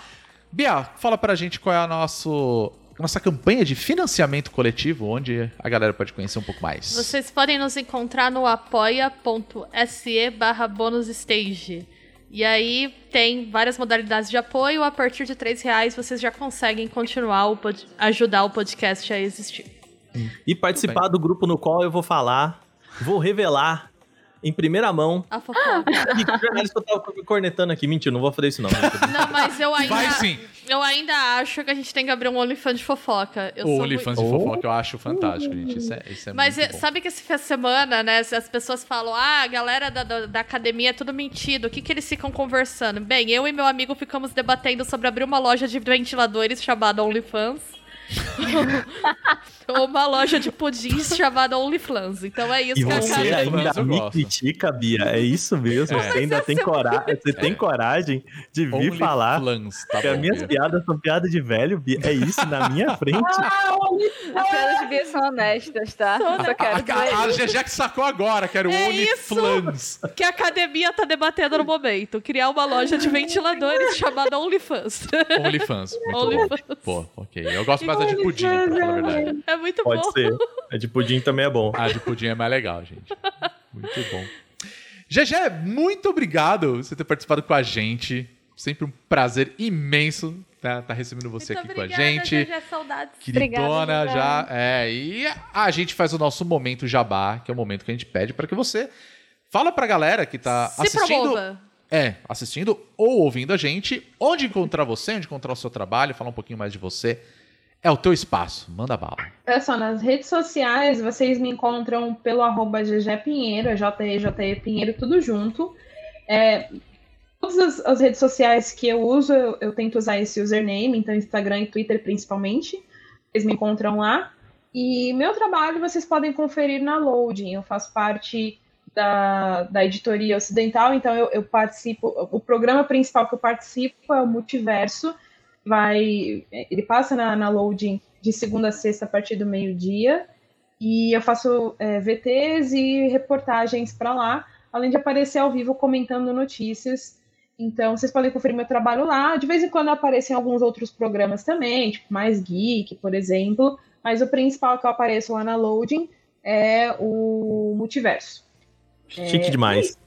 Bia, fala pra gente qual é a nosso nossa campanha de financiamento coletivo, onde a galera pode conhecer um pouco mais. Vocês podem nos encontrar no apoia.se barra bonusstage. E aí tem várias modalidades de apoio. A partir de três reais vocês já conseguem continuar o pod- ajudar o podcast a existir. E participar do grupo no qual eu vou falar, vou revelar em primeira mão. A fofoca. [laughs] E que jornalista eu tava me cornetando aqui. Mentira, não vou fazer isso não. Não, mas eu ainda. Vai sim. Eu ainda acho que a gente tem que abrir um OnlyFans de fofoca. Eu O sou OnlyFans muito- de fofoca eu acho fantástico, gente. Isso é, isso é Mas muito é- bom. sabe que esse fim de semana, né? As pessoas falam, ah, a galera da, da, da academia é tudo mentido. O que, que eles ficam conversando? Bem, eu e meu amigo ficamos debatendo sobre abrir uma loja de ventiladores chamada OnlyFans. [laughs] Ou uma loja de pudins chamada OnlyFans. Então é isso E que a você cara. ainda eu me gosto. critica, Bia. É isso mesmo. É. Você ainda tem coragem. [laughs] Você tem coragem de vir falar OnlyFans, tá que as minhas Bia. piadas são piadas de velho, Bia. É isso na minha [laughs] frente. As piadas de Bia são honestas, tá? Só A, dizer a, a isso. GG que sacou agora, que era o É OnlyFans. Que a academia tá debatendo no momento. Criar uma loja de ventiladores chamada OnlyFans. OnlyFans. Bom. Pô, ok. Eu gosto mais da de pudim, pra falar a verdade. É muito Pode bom. ser. A [laughs] de pudim também é bom. A de pudim é mais legal, gente. Muito bom. GG, muito obrigado por você ter participado com a gente. Sempre um prazer imenso tá, tá recebendo você Muito aqui com a obrigada, gente. GG, saudades. Queridona Obrigada, já. É, e a gente faz o nosso momento jabá, que é o momento que a gente pede para que você fala pra galera que tá Se assistindo. promova. É, assistindo ou ouvindo a gente, onde encontrar você, onde encontrar o seu trabalho, falar um pouquinho mais de você. É o teu espaço, manda bala. Olha só, nas redes sociais vocês me encontram pelo arroba GG Pinheiro, é J-E-J-E Pinheiro, tudo junto. É, todas as, as redes sociais que eu uso, eu, eu tento usar esse username, então Instagram e Twitter principalmente. Vocês me encontram lá. E meu trabalho vocês podem conferir na Loading. Eu faço parte da, da editoria ocidental, então eu, eu participo. O programa principal que eu participo é o Multiverso. Vai, ele passa na, na Loading de segunda a sexta a partir do meio-dia. E eu faço é, VTs e reportagens para lá, além de aparecer ao vivo comentando notícias. Então, vocês podem conferir meu trabalho lá. De vez em quando aparecem alguns outros programas também, tipo Mais Geek, por exemplo. Mas o principal que eu apareço lá na Loading é o Multiverso. Chique demais.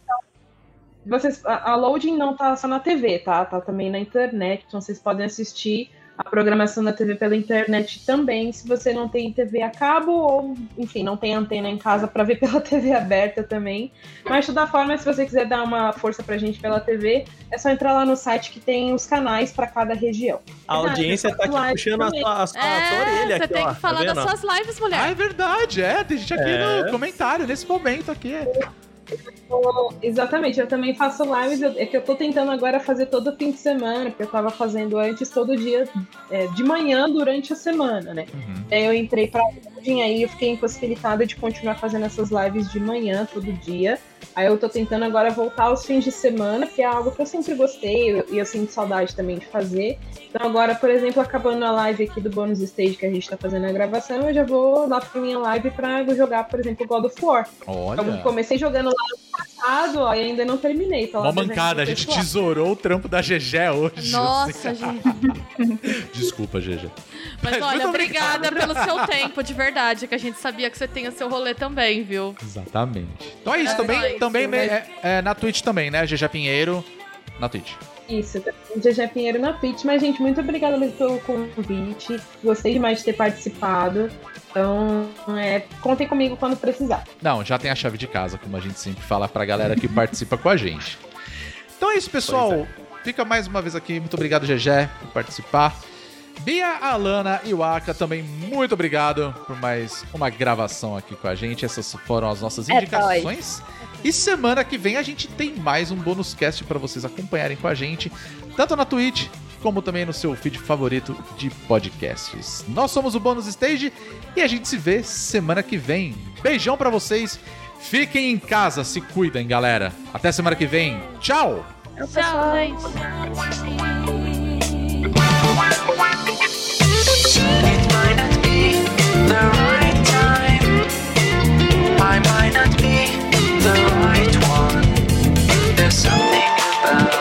Vocês, a, a Loading não tá só na TV, tá? Tá também na internet. Então vocês podem assistir a programação da TV pela internet também, se você não tem TV a cabo ou, enfim, não tem antena em casa para ver [laughs] pela TV aberta também. Mas de toda forma, se você quiser dar uma força pra gente pela TV, é só entrar lá no site que tem os canais para cada região. A audiência tá aqui puxando a sua, a sua, a sua É, orelha você aqui, tem ó. que falar tá das suas lives, mulher. Ah, é verdade, é. Tem gente aqui É. no comentário, nesse momento aqui. Exatamente, eu também faço lives, eu- é que eu tô tentando agora fazer todo fim de semana, porque eu tava fazendo antes todo dia, é, de manhã durante a semana, né? Uhum. Aí eu entrei pra Loading, aí eu fiquei impossibilitada de continuar fazendo essas lives de manhã, todo dia. Aí eu tô tentando agora voltar aos fins de semana, que é algo que eu sempre gostei e eu, e eu sinto saudade também de fazer. Então agora, por exemplo, acabando a live aqui do Bônus Stage que a gente tá fazendo a gravação, eu já vou lá pra minha live pra jogar, por exemplo, God of War. Eu Olha. comecei jogando lá no passado, ó, e ainda não terminei. Uma mancada, a gente pessoal. tesourou o trampo da GG hoje. Nossa, gente. [laughs] Desculpa, GG. Mas Mas olha, obrigada pelo seu tempo, de verdade, que a gente sabia que você tem o seu rolê também, viu? Exatamente. Então é isso, É também, nóis. também é, é na Twitch também, né? GG Pinheiro na Twitch. Isso, GG Pinheiro na Twitch. Mas, gente, muito obrigada mesmo pelo convite. Gostei demais de ter participado. Então, é, contem comigo quando precisar. Não, já tem a chave de casa, como a gente sempre fala pra galera que participa com a gente. Então é isso, pessoal. Fica mais uma vez aqui. Muito obrigado, GG, por participar. Bia, Alana e Waka, também muito obrigado por mais uma gravação aqui com a gente. Essas foram as nossas É indicações. E semana que vem a gente tem mais um bônus cast para vocês acompanharem com a gente, tanto na Twitch como também no seu feed favorito de podcasts. Nós somos o Bônus Stage e a gente se vê semana que vem. Beijão para vocês. Fiquem em casa, se cuidem, galera. Até semana que vem. Tchau. Tchau. the right one. There's something about